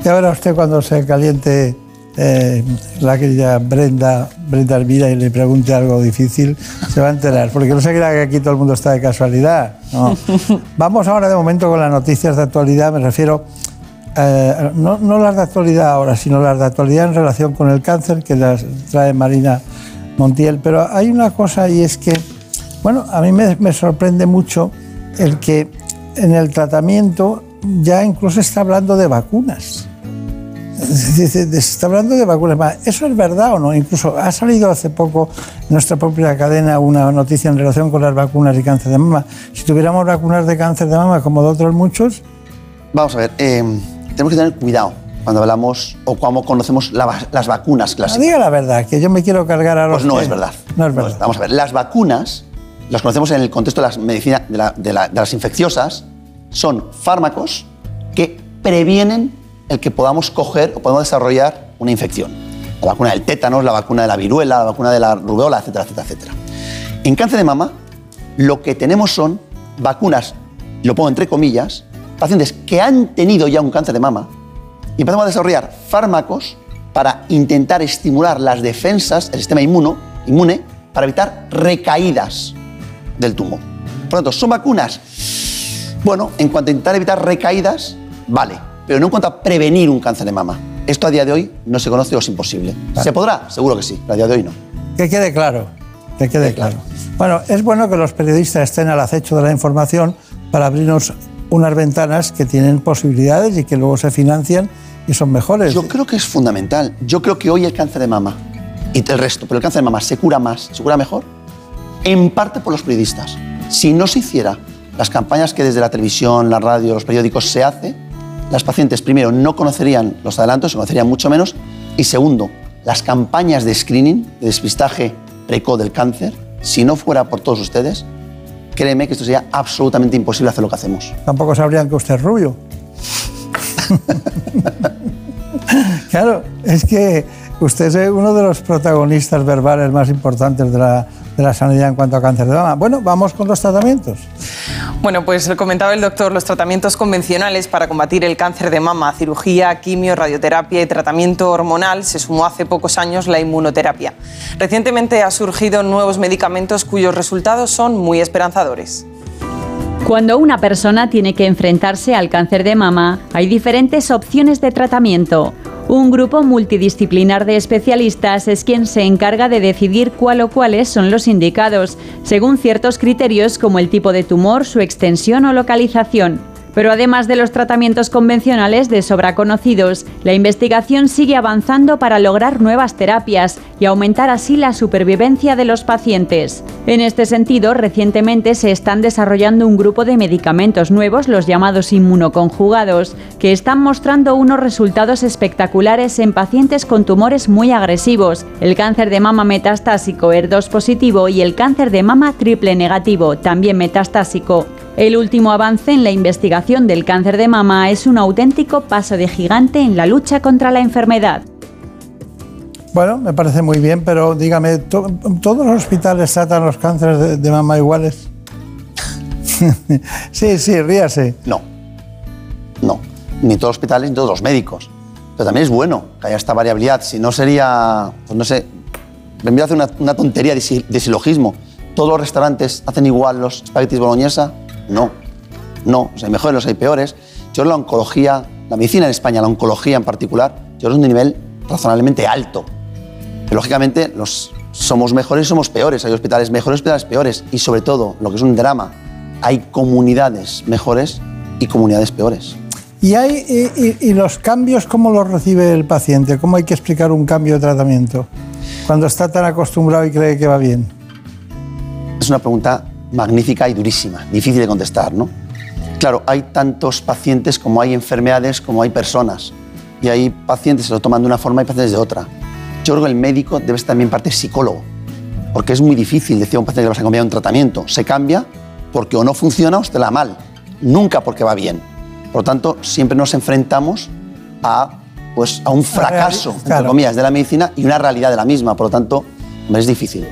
Ya verá usted cuando se caliente eh, la querida Brenda, Brenda Elvira y le pregunte algo difícil, se va a enterar, porque no se crea que aquí todo el mundo está de casualidad. no. Vamos ahora de momento con las noticias de actualidad, me refiero, eh, no, no las de actualidad ahora, sino las de actualidad en relación con el cáncer que las trae Marina Montiel. Pero hay una cosa y es que, bueno, a mí me, me sorprende mucho el que en el tratamiento ya incluso está hablando de vacunas. Se está hablando de vacunas. ¿Eso es verdad o no? Incluso ha salido hace poco en nuestra propia cadena una noticia en relación con las vacunas y cáncer de mama. Si tuviéramos vacunas de cáncer de mama como de otros muchos, Vamos a ver, eh, tenemos que tener cuidado cuando hablamos o cuando conocemos la las vacunas clásicas. diga la verdad, que yo me quiero cargar a los Pues no que- es verdad. No es verdad. Vamos a ver, las vacunas, las conocemos en el contexto de las medicina, de, la- de la- de las infecciosas, son fármacos que previenen el que podamos coger o podamos desarrollar una infección. La vacuna del tétanos, la vacuna de la viruela, la vacuna de la rubeola, etcétera, etcétera, etcétera. En cáncer de mama, lo que tenemos son vacunas, lo pongo entre comillas, pacientes que han tenido ya un cáncer de mama y empezamos a desarrollar fármacos para intentar estimular las defensas, el sistema inmuno, inmune, para evitar recaídas del tumor. Por lo tanto, son vacunas, bueno, en cuanto a intentar evitar recaídas, vale, pero no en cuanto a prevenir un cáncer de mama. Esto a día de hoy no se conoce o es imposible. ¿Se podrá? Seguro que sí, pero a día de hoy no. que quede claro. Que quede claro. Bueno, es bueno que los periodistas estén al acecho de la información para abrirnos unas ventanas que tienen posibilidades y que luego se financian y son mejores. Yo creo que es fundamental. Yo creo que hoy el cáncer de mama y el resto, pero el cáncer de mama se cura más, se cura mejor, en parte por los periodistas. Si no se hiciera las campañas que desde la televisión, la radio, los periódicos se hace, las pacientes primero no conocerían los adelantos, se conocerían mucho menos, y segundo, las campañas de screening, de despistaje precoz del cáncer, si no fuera por todos ustedes, créeme que esto sería absolutamente imposible hacer lo que hacemos. Tampoco sabrían que usted es rubio. claro, es que usted es uno de los protagonistas verbales más importantes de la, de la sanidad en cuanto a cáncer de mama. Bueno, vamos con los tratamientos. Bueno, pues comentaba el doctor, los tratamientos convencionales para combatir el cáncer de mama, cirugía, quimio, radioterapia y tratamiento hormonal, se sumó hace pocos años la inmunoterapia. Recientemente ha surgido nuevos medicamentos cuyos resultados son muy esperanzadores. Cuando una persona tiene que enfrentarse al cáncer de mama, hay diferentes opciones de tratamiento. Un grupo multidisciplinar de especialistas es quien se encarga de decidir cuál o cuáles son los indicados, según ciertos criterios como el tipo de tumor, su extensión o localización. Pero además de los tratamientos convencionales de sobra conocidos, la investigación sigue avanzando para lograr nuevas terapias y aumentar así la supervivencia de los pacientes. En este sentido, recientemente se están desarrollando un grupo de medicamentos nuevos, los llamados inmunoconjugados, que están mostrando unos resultados espectaculares en pacientes con tumores muy agresivos, el cáncer de mama metastásico ER2 positivo y el cáncer de mama triple negativo, también metastásico. El último avance en la investigación del cáncer de mama es un auténtico paso de gigante en la lucha contra la enfermedad. Bueno, me parece muy bien, pero dígame, ¿to- ¿todos los hospitales tratan los cánceres de, de mama iguales? sí, sí, ríase. No, no. Ni todos los hospitales, ni todos los médicos. Pero también es bueno que haya esta variabilidad. Si no sería, pues no sé, de hacer una, una tontería de, si- de silogismo, ¿todos los restaurantes hacen igual los espaguetis boloñesa? No, no. O sea, hay mejores, los hay peores. Yo la oncología, la medicina en España, la oncología en particular, yo es un nivel razonablemente alto. Pero, lógicamente, los, somos mejores y somos peores. Hay hospitales mejores, hospitales peores. Y sobre todo, lo que es un drama, hay comunidades mejores y comunidades peores. ¿Y, hay, y, y- y los cambios cómo los recibe el paciente? ¿Cómo hay que explicar un cambio de tratamiento cuando está tan acostumbrado y cree que va bien? Es una pregunta magnífica y durísima, difícil de contestar, ¿no? Claro, hay tantos pacientes como hay enfermedades, como hay personas. Y hay pacientes que lo toman de una forma y pacientes de otra. Yo creo que el médico debe ser también parte psicólogo, porque es muy difícil decir a un paciente que vas a cambiar un tratamiento. Se cambia porque o no funciona o está la mal, nunca porque va bien. Por lo tanto, siempre nos enfrentamos a, pues, a un fracaso, entre comillas, de la medicina y una realidad de la misma. Por lo tanto, es difícil.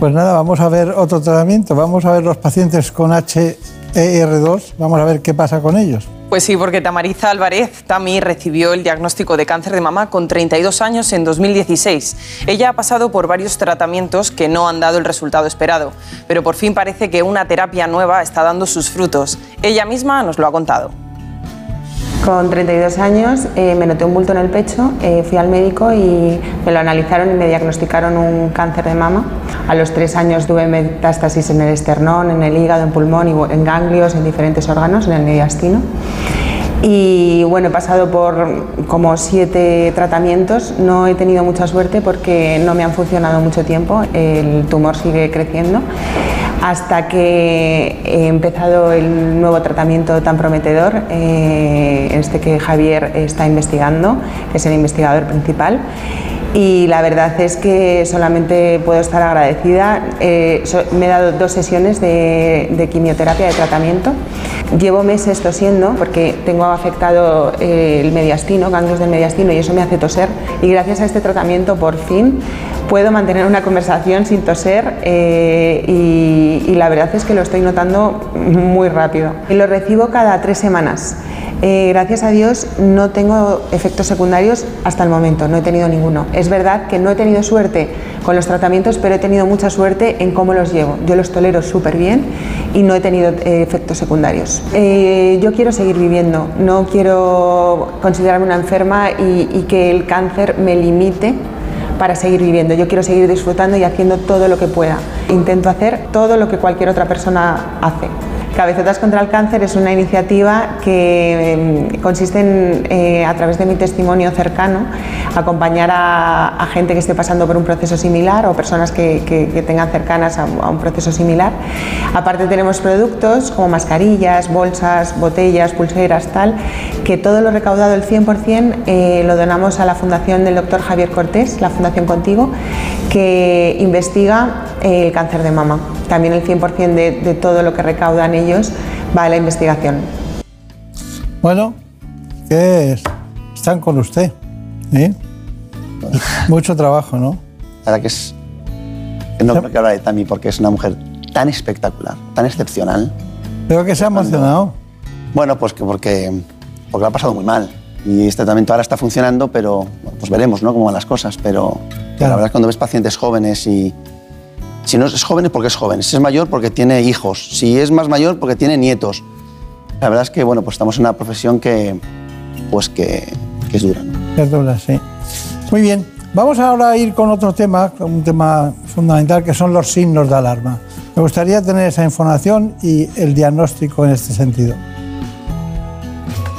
Pues nada, vamos a ver otro tratamiento. Vamos a ver los pacientes con HER2. Vamos a ver qué pasa con ellos. Pues sí, porque Tamariza Álvarez, Tami, recibió el diagnóstico de cáncer de mama con 32 años en 2016. Ella ha pasado por varios tratamientos que no han dado el resultado esperado, pero por fin parece que una terapia nueva está dando sus frutos. Ella misma nos lo ha contado. Con 32 años eh, me noté un bulto en el pecho, eh, fui al médico y me lo analizaron y me diagnosticaron un cáncer de mama. A los tres años tuve metástasis en el esternón, en el hígado, en pulmón y en ganglios, en diferentes órganos, en el mediastino. Y bueno, he pasado por como siete tratamientos, no he tenido mucha suerte porque no me han funcionado mucho tiempo, el tumor sigue creciendo hasta que he empezado el nuevo tratamiento tan prometedor, eh, este que Javier está investigando, es el investigador principal. Y la verdad es que solamente puedo estar agradecida. Eh, so- me he dado dos sesiones de, de quimioterapia de tratamiento. Llevo meses tosiendo porque tengo afectado eh, el mediastino, ganglios del mediastino, y eso me hace toser. Y gracias a este tratamiento, por fin, puedo mantener una conversación sin toser eh, y, y la verdad es que lo estoy notando muy rápido. Y lo recibo cada tres semanas. Eh, gracias a Dios no tengo efectos secundarios hasta el momento, no he tenido ninguno. Es verdad que no he tenido suerte con los tratamientos, pero he tenido mucha suerte en cómo los llevo. Yo los tolero súper bien y no he tenido eh, efectos secundarios. Eh, yo quiero seguir viviendo, no quiero considerarme una enferma y, y que el cáncer me limite para seguir viviendo. Yo quiero seguir disfrutando y haciendo todo lo que pueda. Intento hacer todo lo que cualquier otra persona hace. Cabezotas contra el Cáncer es una iniciativa que eh, consiste en, eh, a través de mi testimonio cercano, acompañar a, a gente que esté pasando por un proceso similar o personas que, que- que tengan cercanas a, a un proceso similar. Aparte tenemos productos como mascarillas, bolsas, botellas, pulseras, tal, que todo lo recaudado, el 100%, eh, lo donamos a la fundación del doctor Javier Cortés, la Fundación Contigo, que investiga eh, el cáncer de mama. También el 100% de, de todo lo que recaudan ellos va a la investigación. Bueno, que es- están con usted. ¿eh? Mucho trabajo, ¿no? La verdad que es. no creo que hablar de Tami porque es una mujer tan espectacular, tan excepcional. Veo que se ha emocionado. Bueno, pues que porque, porque lo ha pasado muy mal. Y este tratamiento ahora está funcionando, pero pues veremos ¿no? cómo van las cosas. Pero la verdad es que cuando ves pacientes jóvenes y. Si no es joven es porque es joven, si es mayor porque tiene hijos, si es más mayor porque tiene nietos. La verdad es que bueno, pues estamos en una profesión que, pues que, que es dura. ¿no? Es dura, sí. Muy bien, vamos ahora a ir con otro tema, un tema fundamental, que son los signos de alarma. Me gustaría tener esa información y el diagnóstico en este sentido.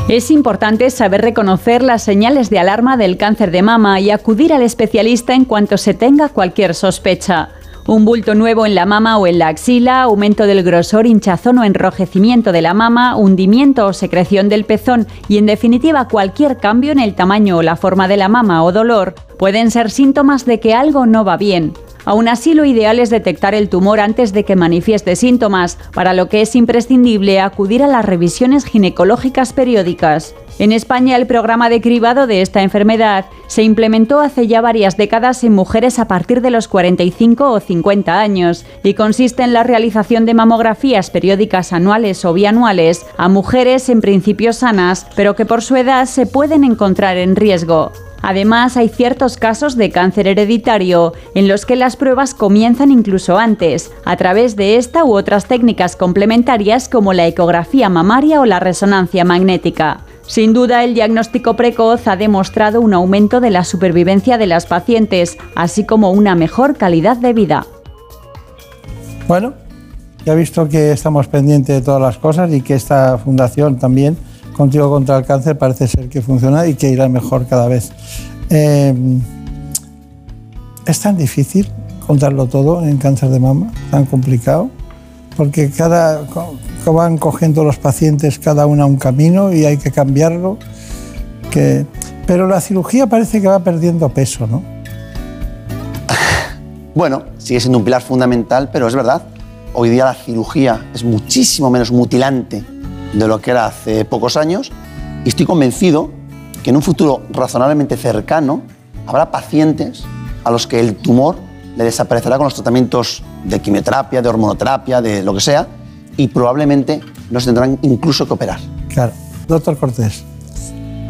Es importante saber reconocer las señales de alarma del cáncer de mama y acudir al especialista en cuanto se tenga cualquier sospecha. Un bulto nuevo en la mama o en la axila, aumento del grosor, hinchazón o enrojecimiento de la mama, hundimiento o secreción del pezón y en definitiva cualquier cambio en el tamaño o la forma de la mama o dolor pueden ser síntomas de que algo no va bien. Aún así, lo ideal es detectar el tumor antes de que manifieste síntomas, para lo que es imprescindible acudir a las revisiones ginecológicas periódicas. En España, el programa de cribado de esta enfermedad se implementó hace ya varias décadas en mujeres a partir de los 45 o 50 años y consiste en la realización de mamografías periódicas anuales o bianuales a mujeres en principio sanas, pero que por su edad se pueden encontrar en riesgo. Además, hay ciertos casos de cáncer hereditario en los que las pruebas comienzan incluso antes, a través de esta u otras técnicas complementarias como la ecografía mamaria o la resonancia magnética. Sin duda, el diagnóstico precoz ha demostrado un aumento de la supervivencia de las pacientes, así como una mejor calidad de vida. Bueno, ya he visto que estamos pendientes de todas las cosas y que esta fundación también, Contigo contra el Cáncer, parece ser que funciona y que irá mejor cada vez. Eh, ¿Es tan difícil contarlo todo en cáncer de mama? ¿Tan complicado? Porque cada, van cogiendo los pacientes cada una un camino y hay que cambiarlo. Pero la cirugía parece que va perdiendo peso, ¿no? Bueno, sigue siendo un pilar fundamental, pero es verdad. Hoy día la cirugía es muchísimo menos mutilante de lo que era hace pocos años y estoy convencido que en un futuro razonablemente cercano habrá pacientes a los que el tumor le desaparecerá con los tratamientos de quimioterapia, de hormonoterapia, de lo que sea, y probablemente no se tendrán incluso que operar. Claro. Doctor Cortés,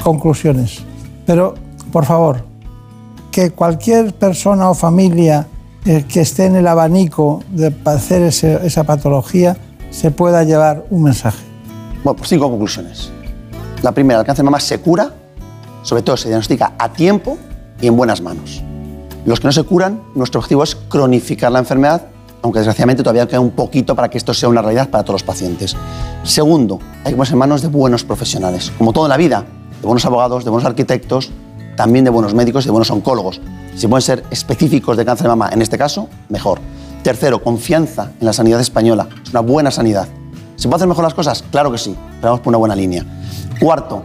conclusiones. Pero, por favor, que cualquier persona o familia eh, que esté en el abanico de ese- esa patología se pueda llevar un mensaje. Bueno, pues cinco conclusiones. La primera, el cáncer de mama se cura, sobre todo se diagnostica a tiempo y en buenas manos. Los que no se curan, nuestro objetivo es cronificar la enfermedad, aunque desgraciadamente todavía queda un poquito para que esto sea una realidad para todos los pacientes. Segundo, hay que ponerse en manos de buenos profesionales, como todo en la vida, de buenos abogados, de buenos arquitectos, también de buenos médicos y de buenos oncólogos. Si pueden ser específicos de cáncer de mama, en este caso, mejor. Tercero, confianza en la sanidad española. Es una buena sanidad. ¿Se pueden hacer mejor las cosas? Claro que sí, pero vamos por una buena línea. Cuarto,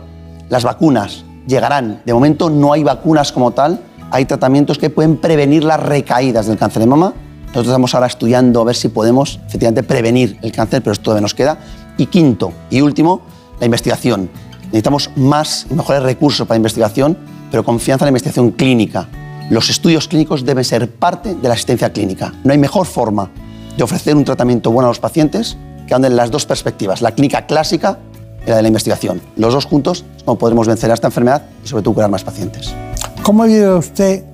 las vacunas llegarán. De momento no hay vacunas como tal, hay tratamientos que pueden prevenir las recaídas del cáncer de mama. Nosotros estamos ahora estudiando a ver si podemos efectivamente prevenir el cáncer, pero esto todavía nos queda. Y quinto y último, la investigación. Necesitamos más y mejores recursos para investigación, pero confianza en la investigación clínica. Los estudios clínicos deben ser parte de la asistencia clínica. No hay mejor forma de ofrecer un tratamiento bueno a los pacientes que anden las dos perspectivas, la clínica clásica y la de la investigación. Los dos juntos es como podremos vencer a esta enfermedad y sobre todo curar más pacientes. ¿Cómo vive usted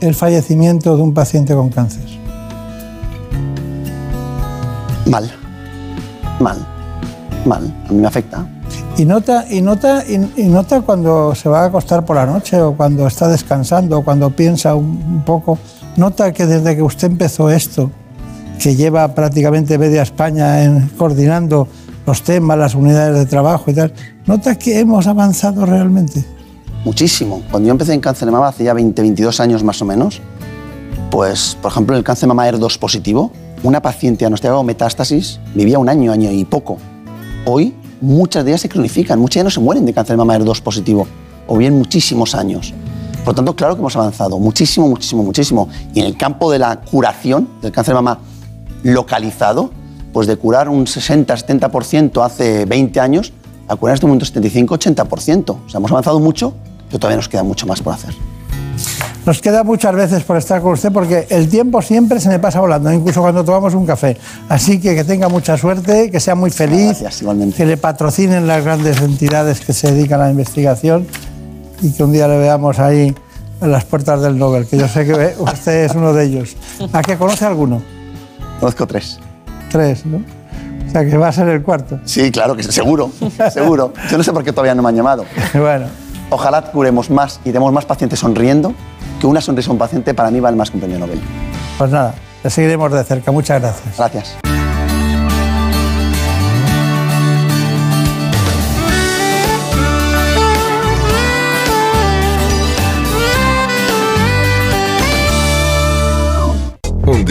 el fallecimiento de un paciente con cáncer? Mal, mal, mal. A mí me afecta. Y nota, y, nota, y, y nota cuando se va a acostar por la noche o cuando está descansando o cuando piensa un, un poco, nota que desde que usted empezó esto que lleva prácticamente media España en, coordinando los temas, las unidades de trabajo y tal, ¿notas que hemos avanzado realmente? Muchísimo. Cuando yo empecé en cáncer de mama hace ya 20, 22 años más o menos, pues, por ejemplo, en el cáncer de mama ER2 positivo, una paciente diagnosticada con metástasis vivía un año, año y poco. Hoy, muchas de ellas se cronifican, muchas ya no se mueren de cáncer de mama ER2 positivo, o bien muchísimos años. Por lo tanto, claro que hemos avanzado muchísimo, muchísimo, muchísimo. Y en el campo de la curación del cáncer de mama localizado, pues de curar un 60-70% hace 20 años, a curar en este momento 75-80%. O sea, hemos avanzado mucho, pero todavía nos queda mucho más por hacer. Nos queda muchas veces por estar con usted porque el tiempo siempre se me pasa volando, incluso cuando tomamos un café. Así que que tenga mucha suerte, que sea muy feliz, que le patrocinen las grandes entidades que se dedican a la investigación y que un día le veamos ahí en las puertas del Nobel, que yo sé que usted es uno de ellos. ¿A qué conoce alguno? Conozco tres. Tres, ¿no? O sea, que va a ser el cuarto. Sí, claro, que seguro, seguro. Yo no sé por qué todavía no me han llamado. Bueno. Ojalá curemos más y demos más pacientes sonriendo, que una sonrisa a un paciente para mí vale más que un premio Nobel. Pues nada, le seguiremos de cerca. Muchas gracias. Gracias.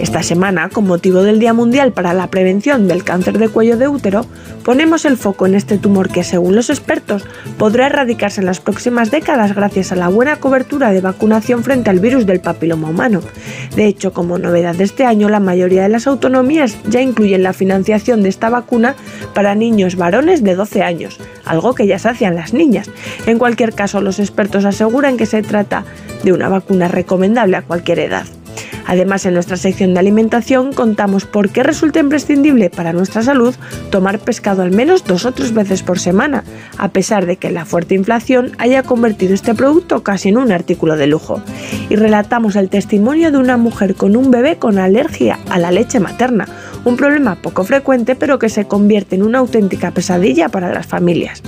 Esta semana, con motivo del Día Mundial para la Prevención del Cáncer de Cuello de Útero, ponemos el foco en este tumor que, según los expertos, podrá erradicarse en las próximas décadas gracias a la buena cobertura de vacunación frente al virus del papiloma humano. De hecho, como novedad de este año, la mayoría de las autonomías ya incluyen la financiación de esta vacuna para niños varones de 12 años, algo que ya se hacían las niñas. En cualquier caso, los expertos aseguran que se trata de una vacuna recomendable a cualquier edad. Además, en nuestra sección de alimentación contamos por qué resulta imprescindible para nuestra salud tomar pescado al menos dos o tres veces por semana, a pesar de que la fuerte inflación haya convertido este producto casi en un artículo de lujo. Y relatamos el testimonio de una mujer con un bebé con alergia a la leche materna, un problema poco frecuente pero que se convierte en una auténtica pesadilla para las familias.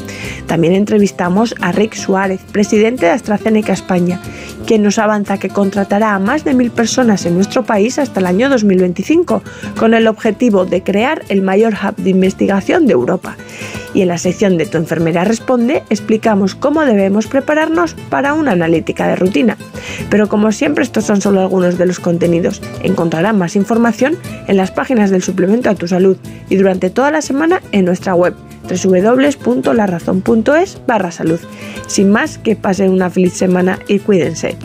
También entrevistamos a Rick Suárez, presidente de AstraZeneca España, quien nos avanza que contratará a más de mil personas en nuestro país hasta el año 2025, con el objetivo de crear el mayor hub de investigación de Europa. Y en la sección de Tu enfermera responde explicamos cómo debemos prepararnos para una analítica de rutina. Pero como siempre estos son solo algunos de los contenidos. Encontrarán más información en las páginas del suplemento a tu salud y durante toda la semana en nuestra web www.larazón.es barra salud. Sin más, que pasen una feliz semana y cuídense.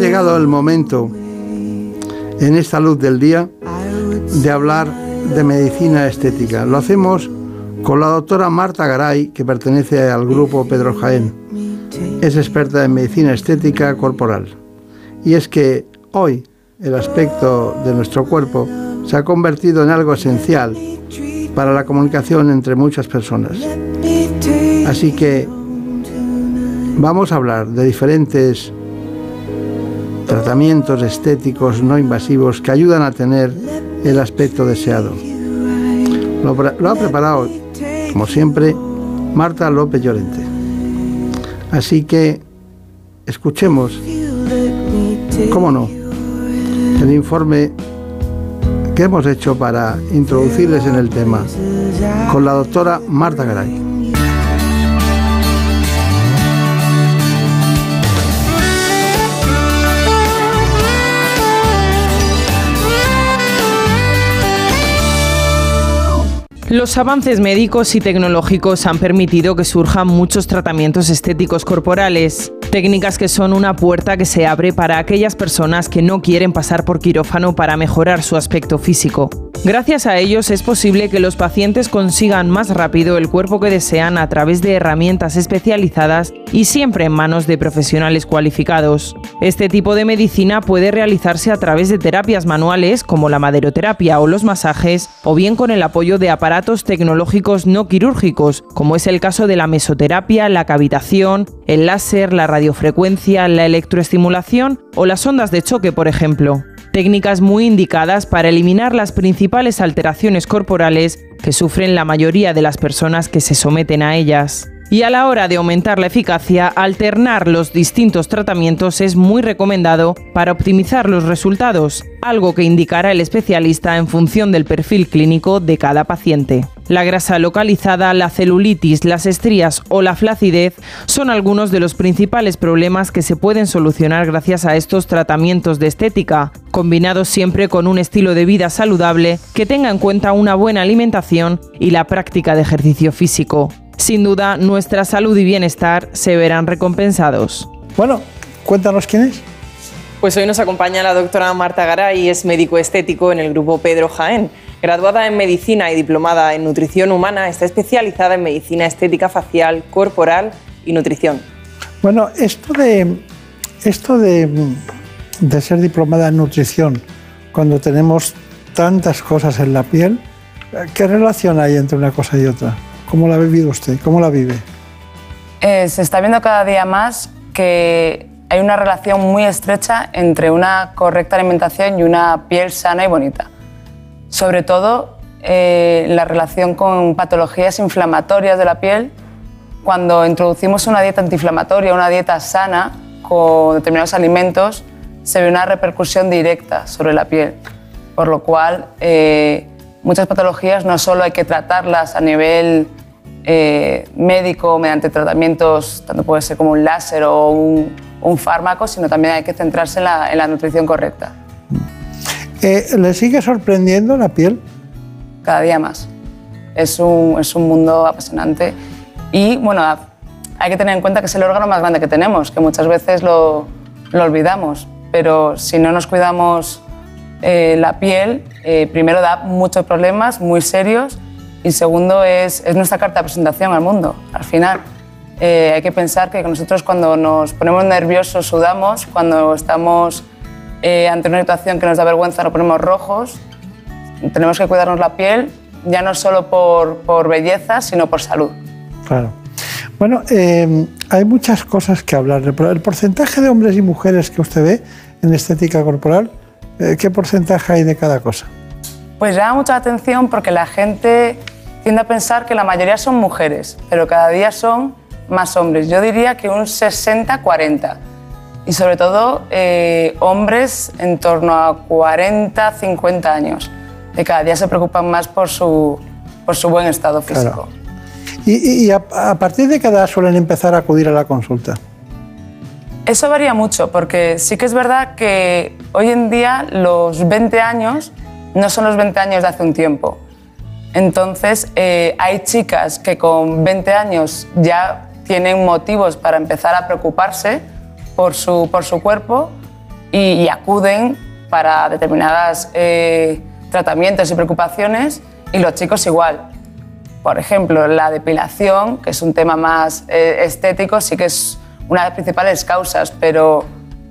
Llegado el momento en esta luz del día de hablar de medicina estética. Lo hacemos con la doctora Marta Garay, que pertenece al grupo Pedro Jaén. Es experta en medicina estética corporal. Y es que hoy el aspecto de nuestro cuerpo se ha convertido en algo esencial para la comunicación entre muchas personas. Así que vamos a hablar de diferentes tratamientos estéticos no invasivos que ayudan a tener el aspecto deseado. Lo, ha preparado, como siempre, Marta López Llorente. Así que escuchemos, cómo no, el informe que hemos hecho para introducirles en el tema con la doctora Marta Garay. Los avances médicos y tecnológicos han permitido que surjan muchos tratamientos estéticos corporales, técnicas que son una puerta que se abre para aquellas personas que no quieren pasar por quirófano para mejorar su aspecto físico. Gracias a ellos es posible que los pacientes consigan más rápido el cuerpo que desean a través de herramientas especializadas y siempre en manos de profesionales cualificados. Este tipo de medicina puede realizarse a través de terapias manuales como la maderoterapia o los masajes, o bien con el apoyo de aparatos tecnológicos no quirúrgicos, como es el caso de la mesoterapia, la cavitación, el láser, la radiofrecuencia, la electroestimulación o las ondas de choque, por ejemplo. Técnicas muy indicadas para eliminar las principales alteraciones corporales que sufren la mayoría de las personas que se someten a ellas. Y a la hora de aumentar la eficacia, alternar los distintos tratamientos es muy recomendado para optimizar los resultados, algo que indicará el especialista en función del perfil clínico de cada paciente. La grasa localizada, la celulitis, las estrías o la flacidez son algunos de los principales problemas que se pueden solucionar gracias a estos tratamientos de estética, combinados siempre con un estilo de vida saludable que tenga en cuenta una buena alimentación y la práctica de ejercicio físico. Sin duda, nuestra salud y bienestar se verán recompensados. Bueno, cuéntanos quién es. Pues hoy nos acompaña la doctora Marta Garay, es médico estético en el grupo Pedro Jaén. Graduada en medicina y diplomada en nutrición humana, está especializada en medicina estética facial, corporal y nutrición. Bueno, esto de esto de, de ser diplomada en nutrición, cuando tenemos tantas cosas en la piel, ¿qué relación hay entre una cosa y otra? ¿Cómo la ha vivido usted? ¿Cómo la vive? Eh, se está viendo cada día más que hay una relación muy estrecha entre una correcta alimentación y una piel sana y bonita. Sobre todo eh, la relación con patologías inflamatorias de la piel. Cuando introducimos una dieta antiinflamatoria, una dieta sana con determinados alimentos, se ve una repercusión directa sobre la piel. Por lo cual, eh, muchas patologías no solo hay que tratarlas a nivel eh, médico mediante tratamientos, tanto puede ser como un láser o un, fármaco, sino también hay que centrarse en la nutrición correcta, Eh, ¿Le sigue sorprendiendo la piel? cada día más. Es un, es un mundo apasionante y bueno, hay que tener en cuenta que es el órgano más grande que tenemos, que muchas veces lo, lo olvidamos, pero si no nos cuidamos eh, la piel, eh, primero da muchos problemas muy serios y segundo es, es nuestra carta de presentación al mundo. Al final hay que pensar que nosotros cuando nos ponemos nerviosos sudamos, cuando estamos eh, ante una situación que nos da vergüenza nos ponemos rojos. Tenemos que cuidarnos la piel ya no solo por, por belleza, sino por salud. Claro. Bueno, eh, hay muchas cosas que hablar. El porcentaje de hombres y mujeres que usted ve en estética corporal, eh, ¿qué porcentaje hay de cada cosa? Pues llama mucha atención porque la gente tiende a pensar que la mayoría son mujeres, pero cada día son más hombres. Yo diría que un 60-40. Y sobre todo eh, hombres en torno a 40-50 años, que cada día se preocupan más por su, por su buen estado físico. ¿Y, y- y a, a partir de qué edad suelen empezar a acudir a la consulta? Eso varía mucho, porque sí que es verdad que hoy en día los 20 años no son los 20 años de hace un tiempo. Entonces, eh, hay chicas que con 20 años ya tienen motivos para empezar a preocuparse por su, por su cuerpo y, y acuden para determinados tratamientos y preocupaciones, y los chicos igual. Por ejemplo, la depilación, que es un tema más eh, estético, sí que es una de las principales causas, pero,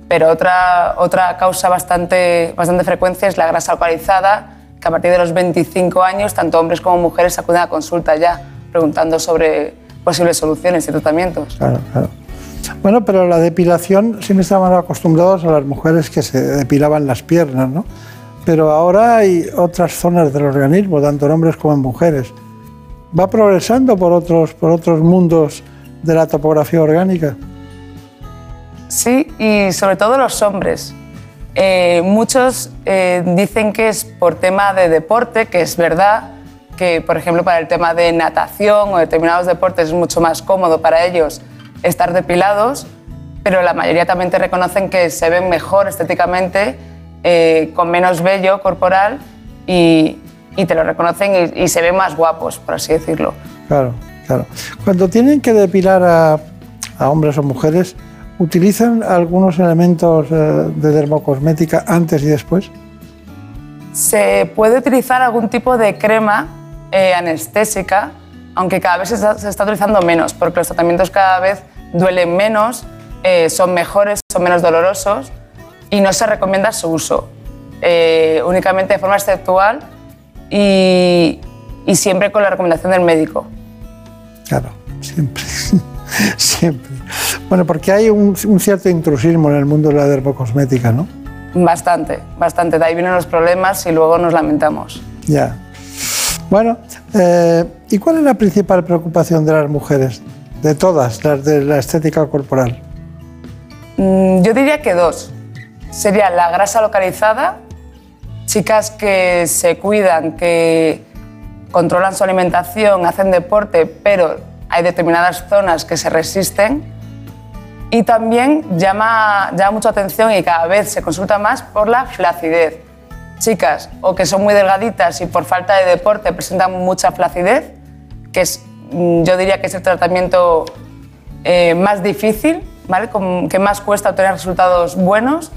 pero otra, otra causa bastante, bastante frecuente es la grasa localizada, que a partir de los 25 años tanto hombres como mujeres acuden a consulta ya, preguntando sobre posibles soluciones y tratamientos. Claro, claro. Bueno, pero la depilación siempre estaban acostumbrados a las mujeres que se depilaban las piernas, ¿no? Pero ahora hay otras zonas del organismo, tanto en hombres como en mujeres. ¿Va progresando por otros, por otros mundos de la topografía orgánica? Sí, y sobre todo los hombres. Eh, muchos eh, dicen que es por tema de deporte, que es verdad, que por ejemplo para el tema de natación o determinados deportes es mucho más cómodo para ellos estar depilados, pero la mayoría también te reconocen que se ven mejor estéticamente, eh, con menos vello corporal y, y te lo reconocen y, y se ven más guapos, por así decirlo. Claro, claro. Cuando tienen que depilar a, a hombres o mujeres, ¿utilizan algunos elementos eh, de dermocosmética antes y después? Se puede utilizar algún tipo de crema eh, anestésica, aunque cada vez se está, se está utilizando menos, porque los tratamientos cada vez duelen menos, eh, son mejores, son menos dolorosos y no se recomienda su uso, eh, únicamente de forma exceptual y, y siempre con la recomendación del médico. Claro, siempre. siempre. Bueno, porque hay un, un cierto intrusismo en el mundo de la dermocosmética, ¿no? Bastante, bastante. De ahí vienen los problemas y luego nos lamentamos. Ya. Bueno, eh, ¿y cuál es la principal preocupación de las mujeres? De todas, las de la estética corporal. Mm, Yo diría que dos. Sería la grasa localizada, chicas que se cuidan, que controlan su alimentación, hacen deporte, pero hay determinadas zonas que se resisten. Y también llama, llama mucho atención y cada vez se consulta más por la flacidez. Chicas o que son muy delgaditas y por falta de deporte presentan mucha flacidez, que es, yo diría que es el tratamiento eh, más difícil, ¿vale? Con- que más cuesta obtener resultados buenos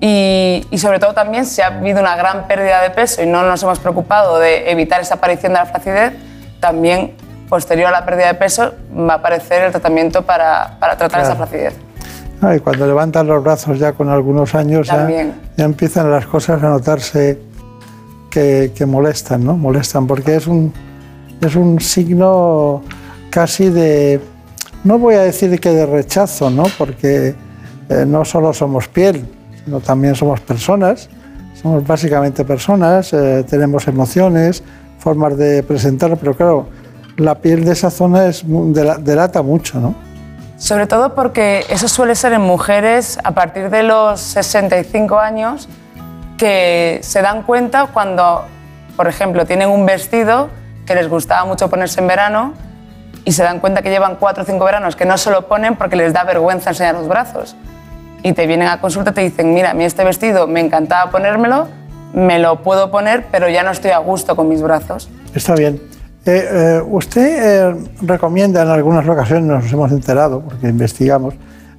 y, y sobre todo también si ha habido una gran pérdida de peso y no nos hemos preocupado de evitar esa aparición de la flacidez, también posterior a la pérdida de peso va a aparecer el tratamiento para, para tratar Claro. esa flacidez. Ah, y cuando levantan los brazos ya con algunos años, ya, ya empiezan las cosas a notarse que, que molestan, ¿no? Molestan, porque es un, es un signo casi de, no voy a decir que de rechazo, ¿no? Porque eh, no solo somos piel, sino también somos personas, somos básicamente personas, eh, tenemos emociones, formas de presentar, pero claro, la piel de esa zona es, delata mucho, ¿no? Sobre todo porque eso suele ser en mujeres a partir de los 65 años que se dan cuenta cuando, por ejemplo, tienen un vestido que les gustaba mucho ponerse en verano y se dan cuenta que llevan cuatro o cinco veranos que no se lo ponen porque les da vergüenza enseñar los brazos. Y te vienen a consulta y te dicen, mira, a mí este vestido me encantaba ponérmelo, me lo puedo poner, pero ya no estoy a gusto con mis brazos. Está bien. Eh, eh, usted eh, recomienda en algunas ocasiones, nos hemos enterado porque investigamos,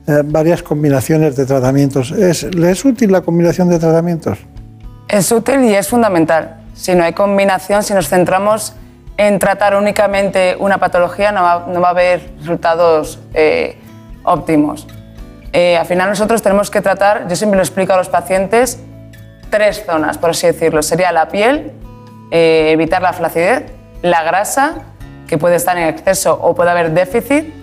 eh, varias combinaciones de tratamientos. ¿Es, ¿Le es útil la combinación de tratamientos? Es útil y es fundamental. Si no hay combinación, si nos centramos en tratar únicamente una patología, no va, a haber resultados eh, óptimos. Eh, al final nosotros tenemos que tratar, yo siempre lo explico a los pacientes, tres zonas, por así decirlo. Sería la piel, eh, evitar la flacidez, la grasa, que puede estar en exceso o puede haber déficit,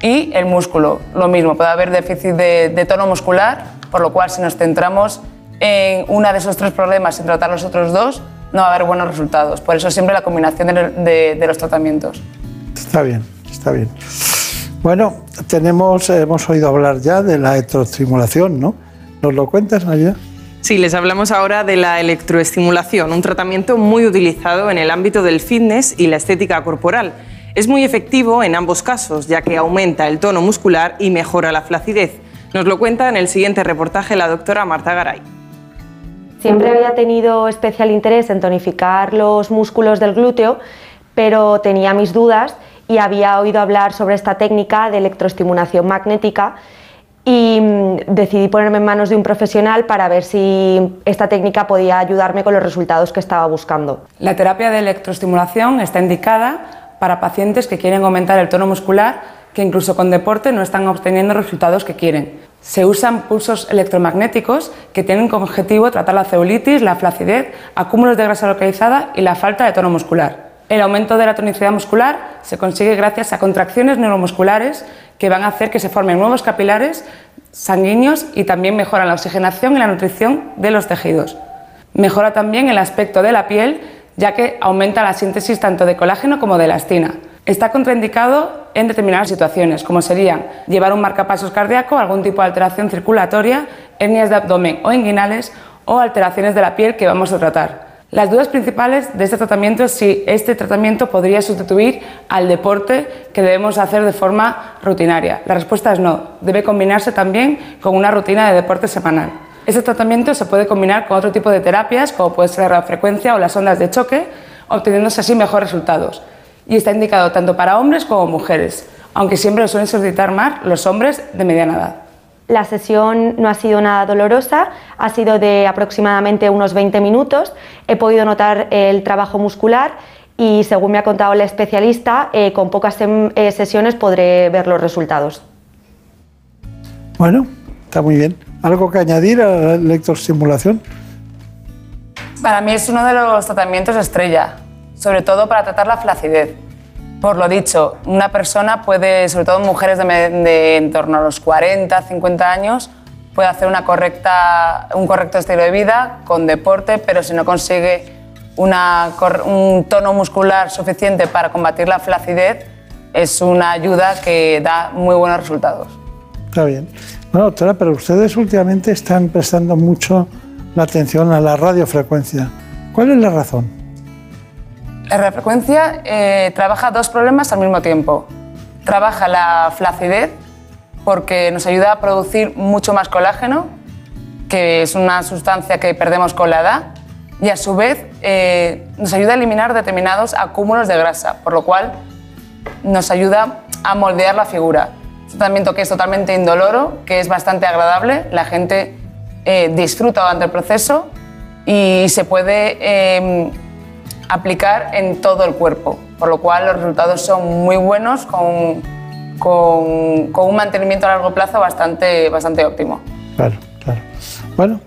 y el músculo, lo mismo, puede haber déficit de, de tono muscular, por lo cual si nos centramos en uno de esos tres problemas sin tratar los otros dos, no va a haber buenos resultados. Por eso siempre la combinación de, de- de los tratamientos. Está bien, está bien. Bueno, tenemos, hemos oído hablar ya de la electroestimulación, ¿no? ¿Nos lo cuentas, Nadia? Sí, les hablamos ahora de la electroestimulación, un tratamiento muy utilizado en el ámbito del fitness y la estética corporal. Es muy efectivo en ambos casos, ya que aumenta el tono muscular y mejora la flacidez. Nos lo cuenta en el siguiente reportaje la doctora Marta Garay. Siempre había tenido especial interés en tonificar los músculos del glúteo, pero tenía mis dudas y había oído hablar sobre esta técnica de electroestimulación magnética y mm, decidí ponerme en manos de un profesional para ver si esta técnica podía ayudarme con los resultados que estaba buscando. La terapia de electroestimulación está indicada para pacientes que quieren aumentar el tono muscular, que incluso con deporte no están obteniendo resultados que quieren. Se usan pulsos electromagnéticos que tienen como objetivo tratar la celulitis, la flacidez, acúmulos de grasa localizada y la falta de tono muscular. El aumento de la tonicidad muscular se consigue gracias a contracciones neuromusculares que van a hacer que se formen nuevos capilares sanguíneos y también mejoran la oxigenación y la nutrición de los tejidos. Mejora también el aspecto de la piel, ya que aumenta la síntesis tanto de colágeno como de elastina. Está contraindicado en determinadas situaciones, como serían llevar un marcapasos cardíaco, algún tipo de alteración circulatoria, hernias de abdomen o inguinales o alteraciones de la piel que vamos a tratar. Las dudas principales de este tratamiento es si este tratamiento podría sustituir al deporte que debemos hacer de forma rutinaria. La respuesta es no, debe combinarse también con una rutina de deporte semanal. Este tratamiento se puede combinar con otro tipo de terapias, como puede ser la radiofrecuencia o las ondas de choque, obteniéndose así mejores resultados. Y está indicado tanto para hombres como mujeres, aunque siempre lo suelen solicitar más los hombres de mediana edad. La sesión no ha sido nada dolorosa, ha sido de aproximadamente unos 20 minutos. He podido notar el trabajo muscular y, según me ha contado la especialista, eh, con pocas eh, sesiones podré ver los resultados. Bueno, está muy bien. ¿Algo que añadir a la electroestimulación? Para mí es uno de los tratamientos estrella, sobre todo para tratar la flacidez. Por lo dicho, una persona puede, sobre todo mujeres de, en torno a los 40, 50 años, puede hacer un correcto estilo de vida con deporte, pero si no consigue un tono muscular suficiente para combatir la flacidez, es una ayuda que da muy buenos resultados. Está bien. Bueno, doctora, pero ustedes últimamente están prestando mucho la atención a la radiofrecuencia. ¿Cuál es la razón? La radiofrecuencia eh, trabaja dos problemas al mismo tiempo. Trabaja la flacidez porque nos ayuda a producir mucho más colágeno, que es una sustancia que perdemos con la edad, y a su vez eh, nos ayuda a eliminar determinados acúmulos de grasa, por lo cual nos ayuda a moldear la figura. Es un tratamiento que es totalmente indoloro, que es bastante agradable, la gente eh, disfruta durante el proceso y se puede eh, aplicar en todo el cuerpo, por lo cual los resultados son muy buenos con, con- con un mantenimiento a largo plazo bastante, bastante óptimo. Claro, claro. Bueno,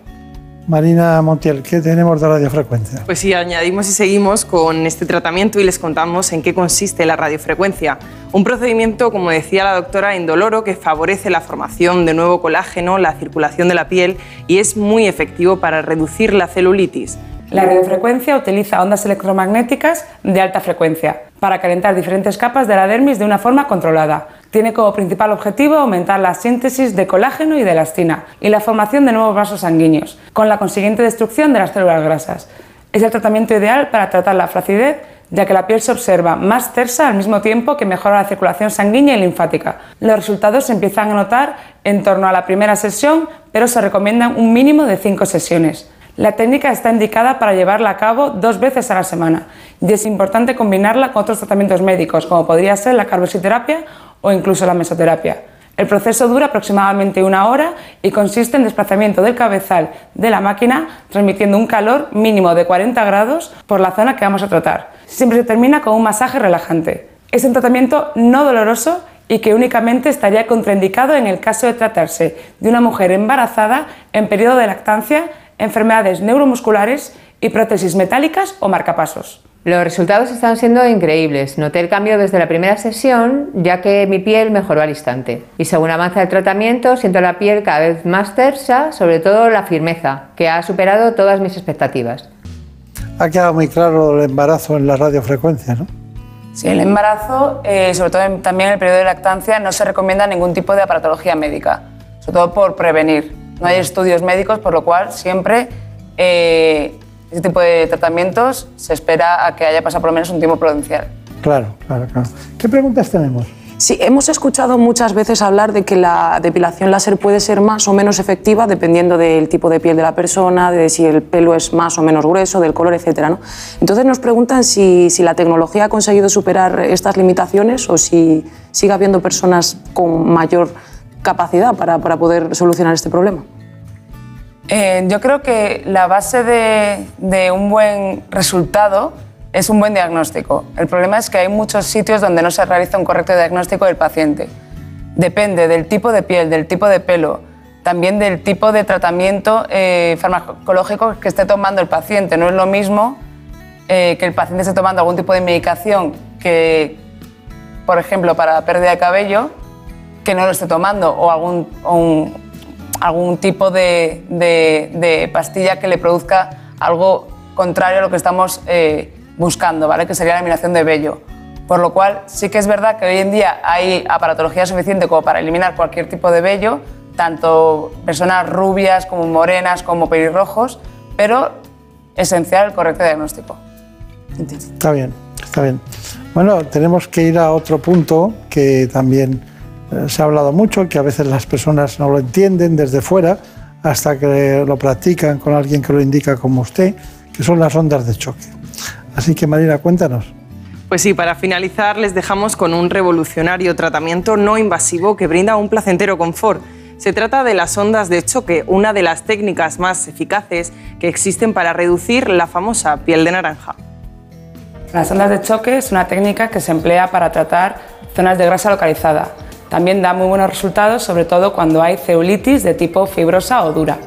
Marina Montiel, ¿qué tenemos de radiofrecuencia? Pues sí, añadimos y seguimos con este tratamiento y les contamos en qué consiste la radiofrecuencia. Un procedimiento, como decía la doctora, indoloro que favorece la formación de nuevo colágeno, la circulación de la piel y es muy efectivo para reducir la celulitis. La radiofrecuencia utiliza ondas electromagnéticas de alta frecuencia para calentar diferentes capas de la dermis de una forma controlada. Tiene como principal objetivo aumentar la síntesis de colágeno y de elastina y la formación de nuevos vasos sanguíneos, con la consiguiente destrucción de las células grasas. Es el tratamiento ideal para tratar la flacidez, ya que la piel se observa más tersa al mismo tiempo que mejora la circulación sanguínea y linfática. Los resultados se empiezan a notar en torno a la primera sesión, pero se recomiendan un mínimo de 5 sesiones. La técnica está indicada para llevarla a cabo dos veces a la semana y es importante combinarla con otros tratamientos médicos, como podría ser la carboxiterapia o incluso la mesoterapia. El proceso dura aproximadamente una hora y consiste en desplazamiento del cabezal de la máquina transmitiendo un calor mínimo de 40 grados por la zona que vamos a tratar. Siempre se termina con un masaje relajante. Es un tratamiento no doloroso y que únicamente estaría contraindicado en el caso de tratarse de una mujer embarazada en periodo de lactancia, enfermedades neuromusculares y prótesis metálicas o marcapasos. Los resultados están siendo increíbles. Noté el cambio desde la primera sesión, ya que mi piel mejoró al instante. Y según avanza el tratamiento, siento la piel cada vez más tersa, sobre todo la firmeza, que ha superado todas mis expectativas. Ha quedado muy claro el embarazo en la radiofrecuencia, ¿no? Sí, el embarazo, eh, sobre todo en- también en el periodo de lactancia, no se recomienda ningún tipo de aparatología médica, sobre todo por prevenir. No hay estudios médicos, por lo cual siempre eh, este tipo de tratamientos se espera a que haya pasado por lo menos un tiempo prudencial. Claro, claro, claro. ¿Qué preguntas tenemos? Sí, hemos escuchado muchas veces hablar de que la depilación láser puede ser más o menos efectiva dependiendo del tipo de piel de la persona, de si el pelo es más o menos grueso, del color, etc. ¿no? Entonces nos preguntan si, si la tecnología ha conseguido superar estas limitaciones o si sigue habiendo personas con mayor capacidad para, para poder solucionar este problema. Eh, yo creo que la base de, un buen resultado es un buen diagnóstico. El problema es que hay muchos sitios donde no se realiza un correcto diagnóstico del paciente. Depende del tipo de piel, del tipo de pelo, también del tipo de tratamiento eh, farmacológico que esté tomando el paciente. No es lo mismo eh, que el paciente esté tomando algún tipo de medicación que, por ejemplo, para pérdida de cabello, que no lo esté tomando, o algún, algún tipo de, de- pastilla que le produzca algo contrario a lo que estamos eh, buscando, ¿vale? que sería la eliminación de vello. Por lo cual, sí que es verdad que hoy en día hay aparatología suficiente como para eliminar cualquier tipo de vello, tanto personas rubias como morenas como pelirrojos, pero esencial el correcto diagnóstico. Está bien, está bien. Bueno, tenemos que ir a otro punto que también se ha hablado mucho, que a veces las personas no lo entienden desde fuera hasta que lo practican con alguien que lo indica como usted, que son las ondas de choque. Así que Marina, cuéntanos. Pues sí, para finalizar les dejamos con un revolucionario tratamiento no invasivo que brinda un placentero confort. Se trata de las ondas de choque, una de las técnicas más eficaces que existen para reducir la famosa piel de naranja. Las ondas de choque es una técnica que se emplea para tratar zonas de grasa localizada. También da muy buenos resultados, sobre todo cuando hay celulitis de tipo fibrosa o dura.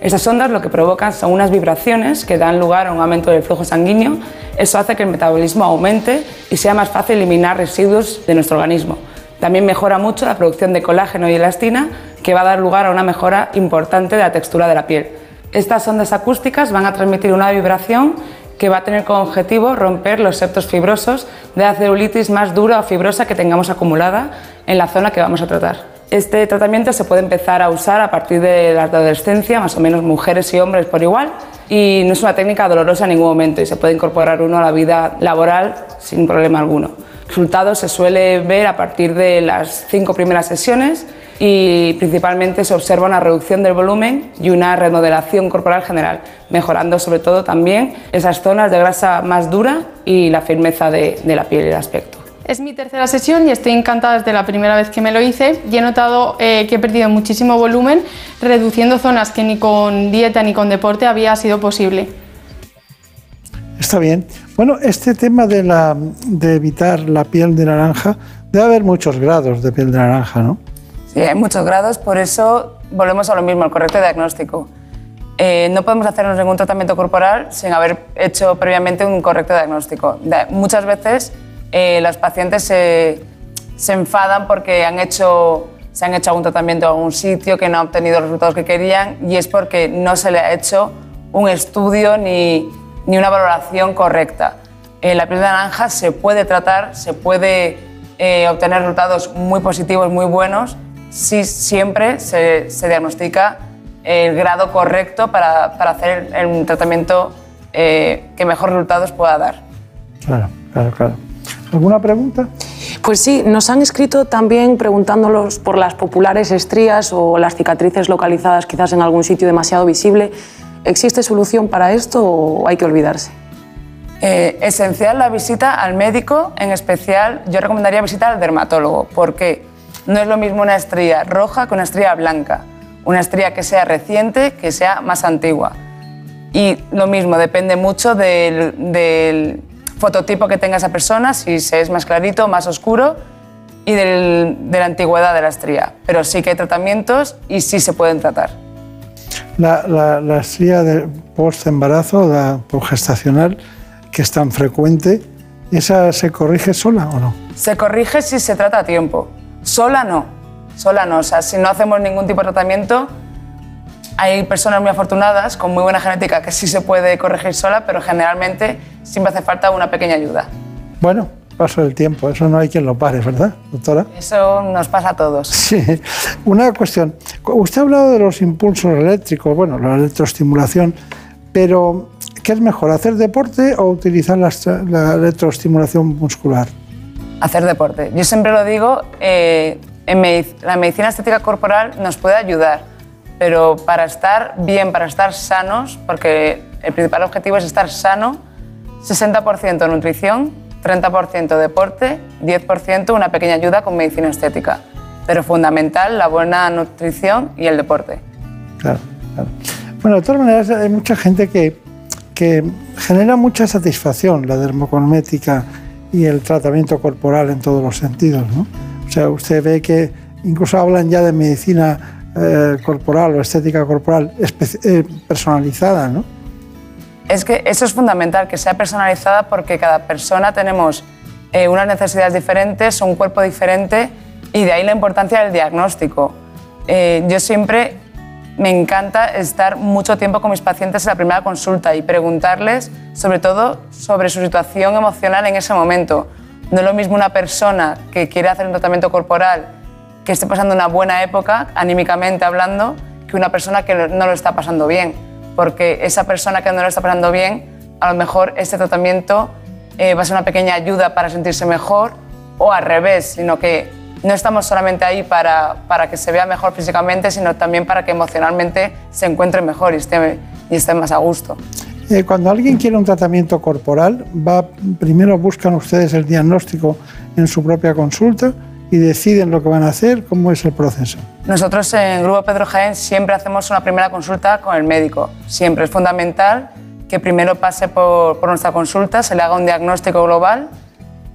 Estas ondas lo que provocan son unas vibraciones que dan lugar a un aumento del flujo sanguíneo. Eso hace que el metabolismo aumente y sea más fácil eliminar residuos de nuestro organismo. También mejora mucho la producción de colágeno y elastina, que va a dar lugar a una mejora importante de la textura de la piel. Estas ondas acústicas van a transmitir una vibración que va a tener como objetivo romper los septos fibrosos de la celulitis más dura o fibrosa que tengamos acumulada en la zona que vamos a tratar. Este tratamiento se puede empezar a usar a partir de la adolescencia, más o menos mujeres y hombres por igual, y no es una técnica dolorosa en ningún momento y se puede incorporar uno a la vida laboral sin problema alguno. Resultados se suele ver a partir de las cinco primeras sesiones y principalmente se observa una reducción del volumen y una remodelación corporal general, mejorando sobre todo también esas zonas de grasa más dura y la firmeza de, de la piel y el aspecto. Es mi tercera sesión y estoy encantada desde la primera vez que me lo hice y he notado eh, que he perdido muchísimo volumen, reduciendo zonas que ni con dieta ni con deporte había sido posible. Está bien. Bueno, este tema de, la, de evitar la piel de naranja, debe haber muchos grados de piel de naranja, ¿no? Sí, hay muchos grados, por eso volvemos a lo mismo, el correcto diagnóstico. Eh, no podemos hacernos ningún tratamiento corporal sin haber hecho previamente un correcto diagnóstico. Muchas veces eh, los pacientes se, se enfadan porque han hecho, se han hecho algún tratamiento en algún sitio que no ha obtenido los resultados que querían y es porque no se le ha hecho un estudio ni, ni una valoración correcta. Eh, la piel de naranja se puede tratar, se puede eh, obtener resultados muy positivos, muy buenos, si siempre se, se diagnostica el grado correcto para, para hacer el, el tratamiento eh, que mejor resultados pueda dar. Claro, claro, claro. ¿Alguna pregunta? Pues sí, nos han escrito también preguntándolos por las populares estrías o las cicatrices localizadas quizás en algún sitio demasiado visible. ¿Existe solución para esto o hay que olvidarse? Eh, esencial la visita al médico, en especial yo recomendaría visitar al dermatólogo, porque no es lo mismo una estría roja que una estría blanca, una estría que sea reciente, que sea más antigua. Y lo mismo, depende mucho del, del fototipo que tenga esa persona, si se es más clarito, más oscuro, y del- de la antigüedad de la estría. Pero sí que hay tratamientos y sí se pueden tratar. La, la, la estría de post-embarazo, la gestacional, que es tan frecuente, ¿esa se corrige sola o no? Se corrige si se trata a tiempo. Sola no. Sola no. O sea, si no hacemos ningún tipo de tratamiento, hay personas muy afortunadas con muy buena genética que sí se puede corregir sola, pero generalmente siempre hace falta una pequeña ayuda. Bueno, paso del tiempo, eso no hay quien lo pare, ¿verdad, doctora? Eso nos pasa a todos. Sí. Una cuestión. Usted ha hablado de los impulsos eléctricos, bueno, la electroestimulación, pero ¿qué es mejor, hacer deporte o utilizar la, la electroestimulación muscular? Hacer deporte. Yo siempre lo digo, eh, la medicina estética corporal nos puede ayudar, pero para estar bien, para estar sanos, porque el principal objetivo es estar sano, 60% nutrición, 30% deporte, 10% una pequeña ayuda con medicina estética. Pero fundamental la buena nutrición y el deporte. Claro, claro. Bueno, de todas maneras, hay mucha gente que, que genera mucha satisfacción la dermocosmética y el tratamiento corporal en todos los sentidos, ¿no? O sea, usted ve que incluso hablan ya de medicina eh, corporal o estética corporal eh, personalizada, ¿no? Es que eso es fundamental, que sea personalizada porque cada persona tenemos eh, unas necesidades diferentes, un cuerpo diferente y de ahí la importancia del diagnóstico. Eh, yo siempre me encanta estar mucho tiempo con mis pacientes en la primera consulta y preguntarles sobre todo sobre su situación emocional en ese momento. No es lo mismo una persona que quiere hacer un tratamiento corporal que esté pasando una buena época, anímicamente hablando, que una persona que no lo está pasando bien. Porque esa persona que no lo está pasando bien, a lo mejor este tratamiento eh, va a ser una pequeña ayuda para sentirse mejor o al revés, sino que no estamos solamente ahí para, para que se vea mejor físicamente, sino también para que emocionalmente se encuentre mejor y esté, y esté más a gusto. Eh, cuando alguien quiere un tratamiento corporal, va, primero buscan ustedes el diagnóstico en su propia consulta y deciden lo que van a hacer, cómo es el proceso. Nosotros en Grupo Pedro Jaén siempre hacemos una primera consulta con el médico. Siempre es fundamental que primero pase por, por nuestra consulta, se le haga un diagnóstico global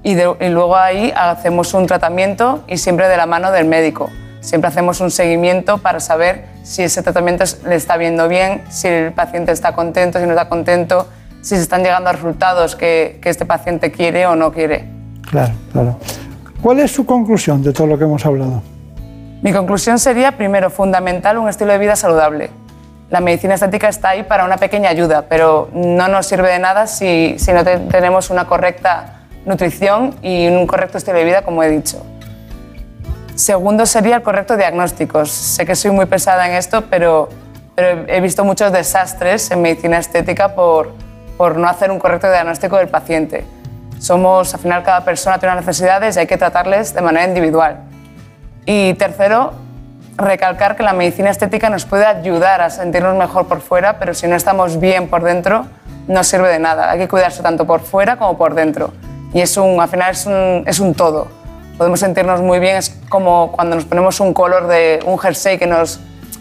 y, de- y luego ahí hacemos un tratamiento y siempre de la mano del médico. Siempre hacemos un seguimiento para saber si ese tratamiento le está viendo bien, si el paciente está contento, si no está contento, si se están llegando a resultados que, que este paciente quiere o no quiere. Claro, claro. ¿Cuál es su conclusión de todo lo que hemos hablado? Mi conclusión sería, primero, fundamental un estilo de vida saludable. La medicina estética está ahí para una pequeña ayuda, pero no nos sirve de nada si, si no te- tenemos una correcta nutrición y un correcto estilo de vida, como he dicho. Segundo sería el correcto diagnóstico. Sé que soy muy pesada en esto, pero, pero he visto muchos desastres en medicina estética por, por no hacer un correcto diagnóstico del paciente. Somos, al final, cada persona tiene unas necesidades y hay que tratarles de manera individual. Y tercero, recalcar que la medicina estética nos puede ayudar a sentirnos mejor por fuera, pero si no estamos bien por dentro, no sirve de nada. Hay que cuidarse tanto por fuera como por dentro. Y es un, al final es un, es un todo. Podemos sentirnos muy bien, es como cuando nos ponemos un color de un jersey que nos,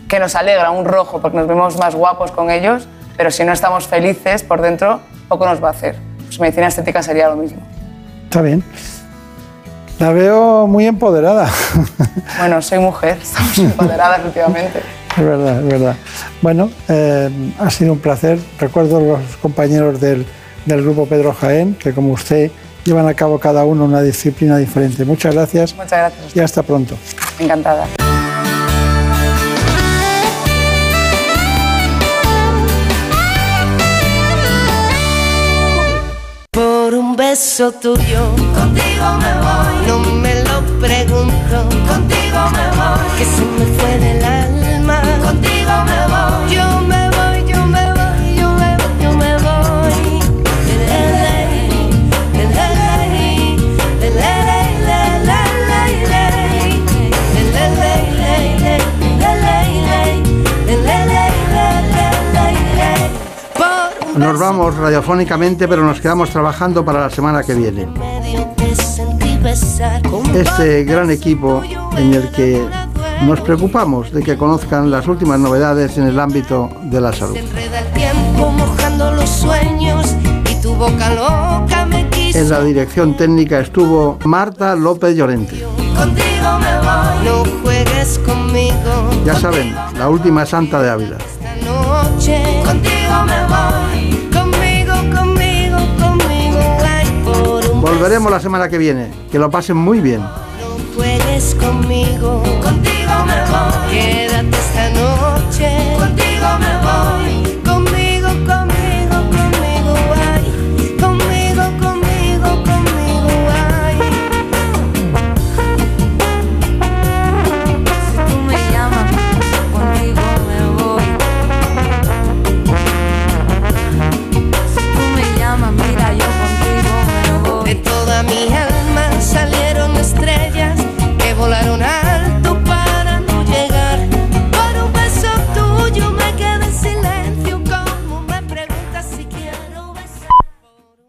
que nos alegra, un rojo, porque nos vemos más guapos con ellos, pero si no estamos felices por dentro, poco nos va a hacer. Pues medicina estética sería lo mismo. Está bien. La veo muy empoderada. Bueno, soy mujer, estamos empoderadas últimamente. Es verdad, es verdad. Bueno, eh, ha sido un placer. Recuerdo a los compañeros del, del grupo Pedro Jaén, que como usted llevan a cabo cada uno una disciplina diferente. Muchas gracias Muchas gracias. y hasta pronto. Encantada. Por un beso tuyo, contigo me voy. No me lo pregunto, contigo me voy. Que Nos vamos radiofónicamente, pero nos quedamos trabajando para la semana que viene. Este gran equipo en el que nos preocupamos de que conozcan las últimas novedades en el ámbito de la salud. En la dirección técnica estuvo Marta López Llorente. Ya saben, la última santa de Ávila. Contigo me voy, Volveremos la semana que viene. Que lo pasen muy bien. juegues conmigo. Contigo